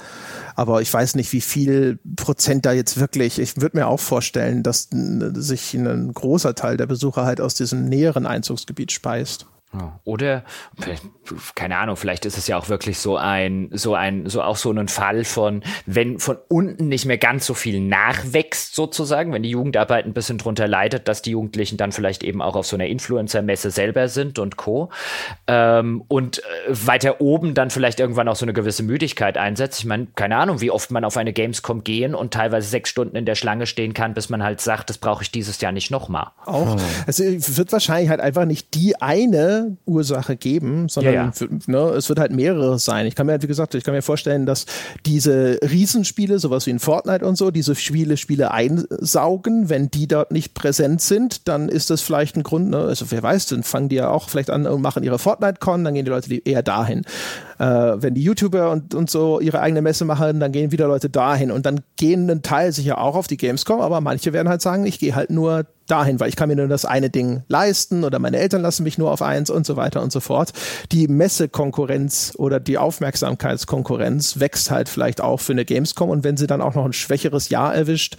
Aber ich weiß nicht, wie viel Prozent da jetzt wirklich. Ich würde mir auch vorstellen, dass sich ein großer Teil der Besucher halt aus diesem näheren Einzugsgebiet speist. Oder, keine Ahnung, vielleicht ist es ja auch wirklich so ein, so ein, so auch so ein Fall von, wenn von unten nicht mehr ganz so viel nachwächst sozusagen, wenn die Jugendarbeit ein bisschen drunter leidet, dass die Jugendlichen dann vielleicht eben auch auf so einer Influencer-Messe selber sind und Co. Ähm, und äh, weiter oben dann vielleicht irgendwann auch so eine gewisse Müdigkeit einsetzt. Ich meine, keine Ahnung, wie oft man auf eine Gamescom gehen und teilweise sechs Stunden in der Schlange stehen kann, bis man halt sagt, das brauche ich dieses Jahr nicht nochmal. Auch. Also wird wahrscheinlich halt einfach nicht die eine Ursache geben, sondern ja, ja. Ne, es wird halt mehrere sein. Ich kann mir, wie gesagt, ich kann mir vorstellen, dass diese Riesenspiele, sowas wie in Fortnite und so, diese Spiele, Spiele einsaugen, wenn die dort nicht präsent sind, dann ist das vielleicht ein Grund, ne? also wer weiß, dann fangen die ja auch vielleicht an und machen ihre Fortnite-Con, dann gehen die Leute eher dahin. Äh, wenn die YouTuber und, und so ihre eigene Messe machen, dann gehen wieder Leute dahin und dann gehen ein Teil sicher auch auf die Gamescom, aber manche werden halt sagen, ich gehe halt nur dahin, weil ich kann mir nur das eine Ding leisten oder meine Eltern lassen mich nur auf eins und so weiter und so fort. Die Messekonkurrenz oder die Aufmerksamkeitskonkurrenz wächst halt vielleicht auch für eine Gamescom und wenn sie dann auch noch ein schwächeres Jahr erwischt,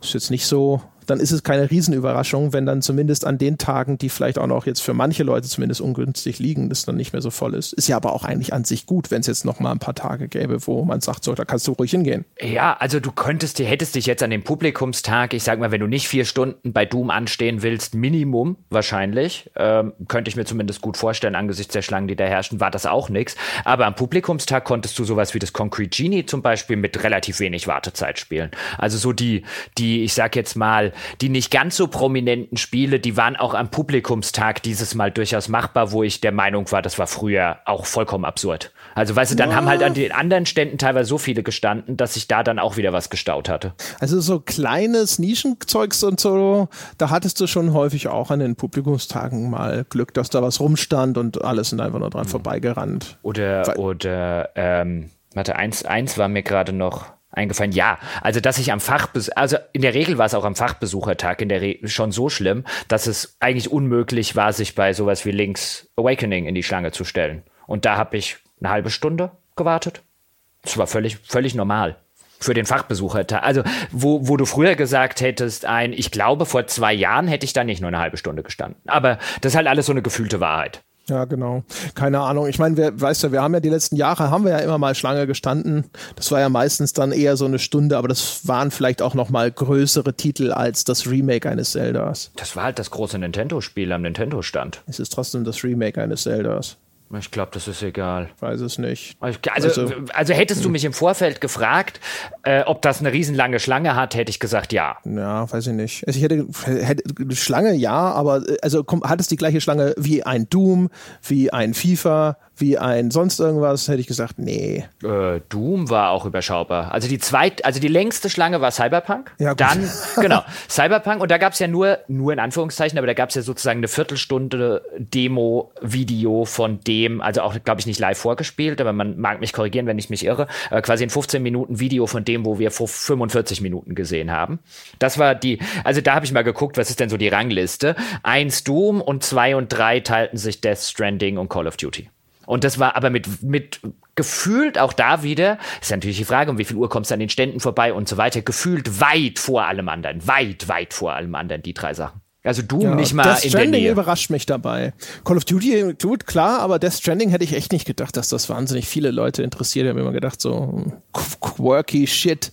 ist jetzt nicht so dann ist es keine Riesenüberraschung, wenn dann zumindest an den Tagen, die vielleicht auch noch jetzt für manche Leute zumindest ungünstig liegen, das dann nicht mehr so voll ist. Ist ja aber auch eigentlich an sich gut, wenn es jetzt noch mal ein paar Tage gäbe, wo man sagt, so, da kannst du ruhig hingehen. Ja, also du könntest, hättest dich jetzt an dem Publikumstag, ich sag mal, wenn du nicht vier Stunden bei Doom anstehen willst, Minimum wahrscheinlich, ähm, könnte ich mir zumindest gut vorstellen, angesichts der Schlangen, die da herrschen, war das auch nichts. Aber am Publikumstag konntest du sowas wie das Concrete Genie zum Beispiel mit relativ wenig Wartezeit spielen. Also so die, die, ich sag jetzt mal, die nicht ganz so prominenten Spiele, die waren auch am Publikumstag dieses Mal durchaus machbar, wo ich der Meinung war, das war früher auch vollkommen absurd. Also weißt du, dann ja. haben halt an den anderen Ständen teilweise so viele gestanden, dass sich da dann auch wieder was gestaut hatte. Also so kleines Nischenzeugs und so, da hattest du schon häufig auch an den Publikumstagen mal Glück, dass da was rumstand und alles sind einfach nur dran mhm. vorbeigerannt. Oder, Weil oder, ähm, warte, eins, eins war mir gerade noch eingefallen. Ja, also dass ich am Fachbes also in der Regel war es auch am Fachbesuchertag in der Re schon so schlimm, dass es eigentlich unmöglich war, sich bei sowas wie Links Awakening in die Schlange zu stellen. Und da habe ich eine halbe Stunde gewartet. Das war völlig völlig normal für den Fachbesuchertag. Also wo, wo du früher gesagt hättest, ein, ich glaube vor zwei Jahren hätte ich da nicht nur eine halbe Stunde gestanden. Aber das ist halt alles so eine gefühlte Wahrheit. Ja, genau. Keine Ahnung. Ich meine, wir, weißt du, wir haben ja die letzten Jahre haben wir ja immer mal Schlange gestanden. Das war ja meistens dann eher so eine Stunde, aber das waren vielleicht auch noch mal größere Titel als das Remake eines Zeldas. Das war halt das große Nintendo-Spiel am Nintendo-Stand. Es ist trotzdem das Remake eines Zeldas. Ich glaube, das ist egal. Weiß es nicht. Also, also, also hättest du mich im Vorfeld gefragt, äh, ob das eine riesenlange Schlange hat, hätte ich gesagt, ja. Ja, weiß ich nicht. Also ich hätte, hätte Schlange ja, aber äh, also hat es die gleiche Schlange wie ein Doom, wie ein FIFA, wie ein sonst irgendwas, hätte ich gesagt, nee. Äh, Doom war auch überschaubar. Also die zweit, also die längste Schlange war Cyberpunk. Ja, gut. Dann, [LAUGHS] genau, Cyberpunk und da gab es ja nur, nur in Anführungszeichen, aber da gab es ja sozusagen eine Viertelstunde Demo-Video von dem, also auch, glaube ich, nicht live vorgespielt, aber man mag mich korrigieren, wenn ich mich irre, äh, quasi ein 15 Minuten Video von dem, wo wir vor 45 Minuten gesehen haben. Das war die, also da habe ich mal geguckt, was ist denn so die Rangliste. Eins Doom und zwei und drei teilten sich Death Stranding und Call of Duty. Und das war aber mit, mit gefühlt auch da wieder, ist natürlich die Frage, um wie viel Uhr kommst du an den Ständen vorbei und so weiter, gefühlt weit vor allem anderen, weit, weit vor allem anderen, die drei Sachen. Also Doom ja, nicht mal Death in Stranding der Nähe. überrascht mich dabei. Call of Duty, gut, klar, aber Death Stranding hätte ich echt nicht gedacht, dass das wahnsinnig viele Leute interessiert. Ich habe immer gedacht, so quirky Shit.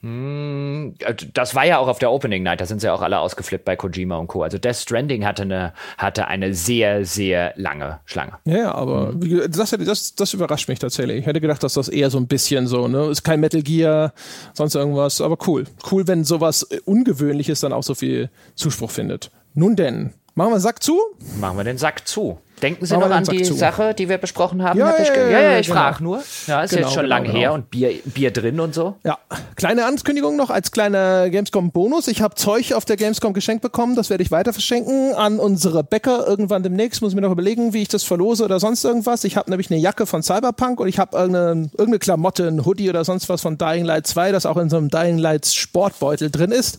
Hm, also das war ja auch auf der Opening Night, da sind sie ja auch alle ausgeflippt bei Kojima und Co. Also Death Stranding hatte eine, hatte eine sehr, sehr lange Schlange. Ja, aber mhm. das, das, das überrascht mich tatsächlich. Ich hätte gedacht, dass das eher so ein bisschen so, ne, ist kein Metal Gear, sonst irgendwas, aber cool. Cool, wenn sowas Ungewöhnliches dann auch so viel Zuspruch findet. Nun denn, machen wir den Sack zu? Machen wir den Sack zu. Denken Sie noch an die zu. Sache, die wir besprochen haben? Ja, ja, ja, ja, ich genau. frage nur. Ja, ist genau, jetzt schon genau, lange genau. her und Bier, Bier drin und so. Ja, kleine Ankündigung noch als kleiner Gamescom-Bonus. Ich habe Zeug auf der Gamescom geschenkt bekommen, das werde ich weiter verschenken an unsere Bäcker irgendwann demnächst. Muss ich mir noch überlegen, wie ich das verlose oder sonst irgendwas. Ich habe nämlich eine Jacke von Cyberpunk und ich habe irgendeine, irgendeine Klamotte, ein Hoodie oder sonst was von Dying Light 2, das auch in so einem Dying Light Sportbeutel drin ist.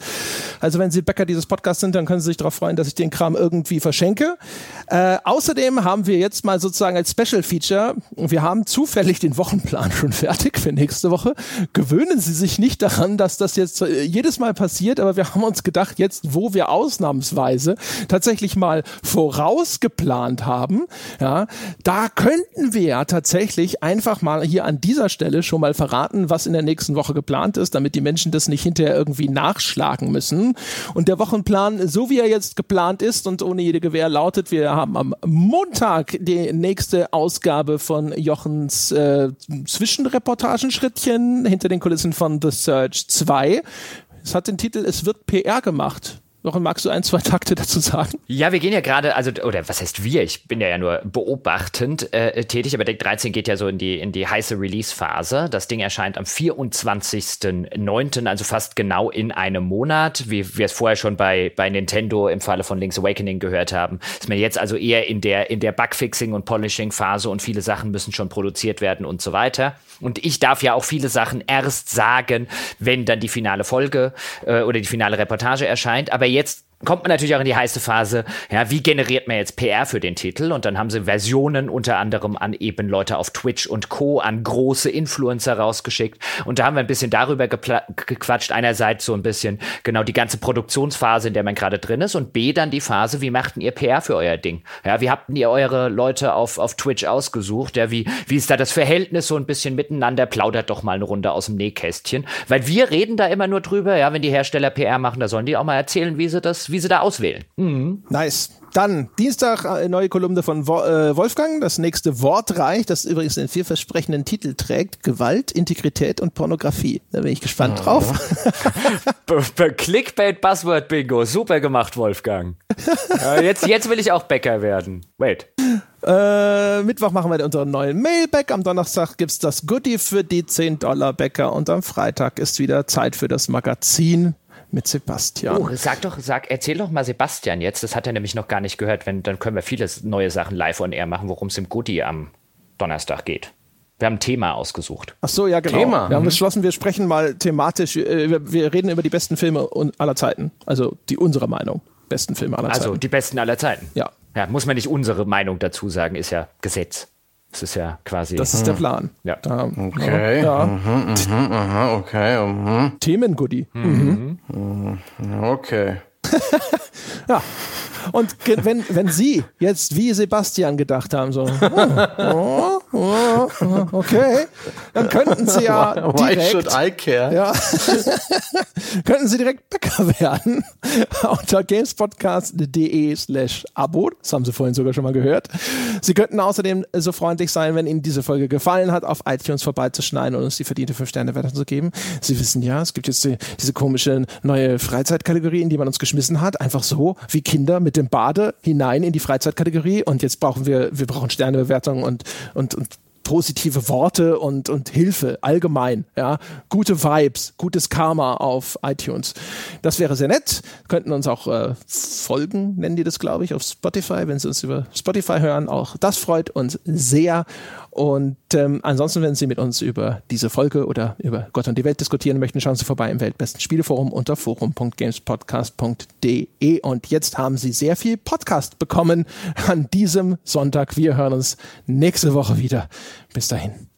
Also wenn Sie Bäcker dieses Podcasts sind, dann können Sie sich darauf freuen, dass ich den Kram irgendwie verschenke. Äh, außerdem haben wir jetzt mal sozusagen als Special Feature, wir haben zufällig den Wochenplan schon fertig für nächste Woche. Gewöhnen Sie sich nicht daran, dass das jetzt äh, jedes Mal passiert, aber wir haben uns gedacht, jetzt wo wir ausnahmsweise tatsächlich mal vorausgeplant haben, ja, da könnten wir ja tatsächlich einfach mal hier an dieser Stelle schon mal verraten, was in der nächsten Woche geplant ist, damit die Menschen das nicht hinterher irgendwie nachschlagen müssen. Und der Wochenplan, so wie er jetzt geplant ist und ohne jede Gewähr lautet, wir haben am Montag die nächste Ausgabe von Jochens äh, Zwischenreportagenschrittchen hinter den Kulissen von The Search 2. Es hat den Titel Es wird PR gemacht. Jochen, magst du ein, zwei Takte dazu sagen? Ja, wir gehen ja gerade, also, oder was heißt wir? Ich bin ja, ja nur beobachtend äh, tätig, aber Deck 13 geht ja so in die, in die heiße Release-Phase. Das Ding erscheint am 24.09., also fast genau in einem Monat, wie wir es vorher schon bei, bei Nintendo im Falle von Link's Awakening gehört haben. Ist man jetzt also eher in der, in der Bugfixing- und Polishing-Phase und viele Sachen müssen schon produziert werden und so weiter. Und ich darf ja auch viele Sachen erst sagen, wenn dann die finale Folge äh, oder die finale Reportage erscheint. Aber jetzt kommt man natürlich auch in die heiße Phase, ja, wie generiert man jetzt PR für den Titel? Und dann haben sie Versionen unter anderem an eben Leute auf Twitch und Co., an große Influencer rausgeschickt. Und da haben wir ein bisschen darüber gequatscht. Einerseits so ein bisschen genau die ganze Produktionsphase, in der man gerade drin ist. Und B, dann die Phase, wie machten ihr PR für euer Ding? Ja, wie habt ihr eure Leute auf, auf Twitch ausgesucht? Ja, wie, wie ist da das Verhältnis so ein bisschen miteinander? Plaudert doch mal eine Runde aus dem Nähkästchen. Weil wir reden da immer nur drüber, ja, wenn die Hersteller PR machen, da sollen die auch mal erzählen, wie sie das wie sie da auswählen. Mhm. Nice. Dann Dienstag äh, neue Kolumne von äh, Wolfgang, das nächste Wortreich, das übrigens den vielversprechenden Titel trägt, Gewalt, Integrität und Pornografie. Da bin ich gespannt oh. drauf. [LAUGHS] Clickbait Buzzword Bingo, super gemacht, Wolfgang. [LAUGHS] äh, jetzt, jetzt will ich auch Bäcker werden. Wait. Äh, Mittwoch machen wir unseren neuen Mailback. Am Donnerstag gibt es das Goodie für die 10 Dollar Bäcker und am Freitag ist wieder Zeit für das Magazin mit Sebastian. Oh, sag doch, sag, erzähl doch mal Sebastian jetzt. Das hat er nämlich noch gar nicht gehört. Wenn, dann können wir viele neue Sachen live on air machen, worum es im Goodie am Donnerstag geht. Wir haben ein Thema ausgesucht. Ach so, ja, genau. Thema. Wir haben mhm. beschlossen, wir sprechen mal thematisch, äh, wir, wir, reden über die besten Filme aller Zeiten. Also die unserer Meinung. Besten Filme aller also, Zeiten. Also die besten aller Zeiten. Ja. Ja, muss man nicht unsere Meinung dazu sagen, ist ja Gesetz. Das ist ja quasi. Das ist der Plan. Ja. Da, okay. Ja. Mhm, mhm, aha, okay. Mhm. Themengoodie. Mhm. mhm. Okay. [LAUGHS] ja. Und wenn, wenn Sie jetzt wie Sebastian gedacht haben, so, oh, oh, oh, okay. Dann könnten Sie ja Why direkt, should I care? ja, [LAUGHS] könnten Sie direkt Bäcker werden [LAUGHS] unter gamespodcast.de slash Abo. Das haben Sie vorhin sogar schon mal gehört. Sie könnten außerdem so freundlich sein, wenn Ihnen diese Folge gefallen hat, auf iTunes vorbeizuschneiden und uns die verdiente 5-Sterne-Wertung zu geben. Sie wissen ja, es gibt jetzt die, diese komische neue Freizeitkategorie, in die man uns geschmissen hat. Einfach so, wie Kinder mit dem Bade hinein in die Freizeitkategorie. Und jetzt brauchen wir, wir brauchen Sternebewertungen und, und, und positive Worte und, und Hilfe allgemein, ja, gute Vibes, gutes Karma auf iTunes. Das wäre sehr nett. Könnten uns auch äh, folgen, nennen die das, glaube ich, auf Spotify, wenn sie uns über Spotify hören. Auch das freut uns sehr. Und ähm, ansonsten, wenn Sie mit uns über diese Folge oder über Gott und die Welt diskutieren möchten, schauen Sie vorbei im Weltbesten Spieleforum unter forum.gamespodcast.de. Und jetzt haben Sie sehr viel Podcast bekommen an diesem Sonntag. Wir hören uns nächste Woche wieder. Bis dahin.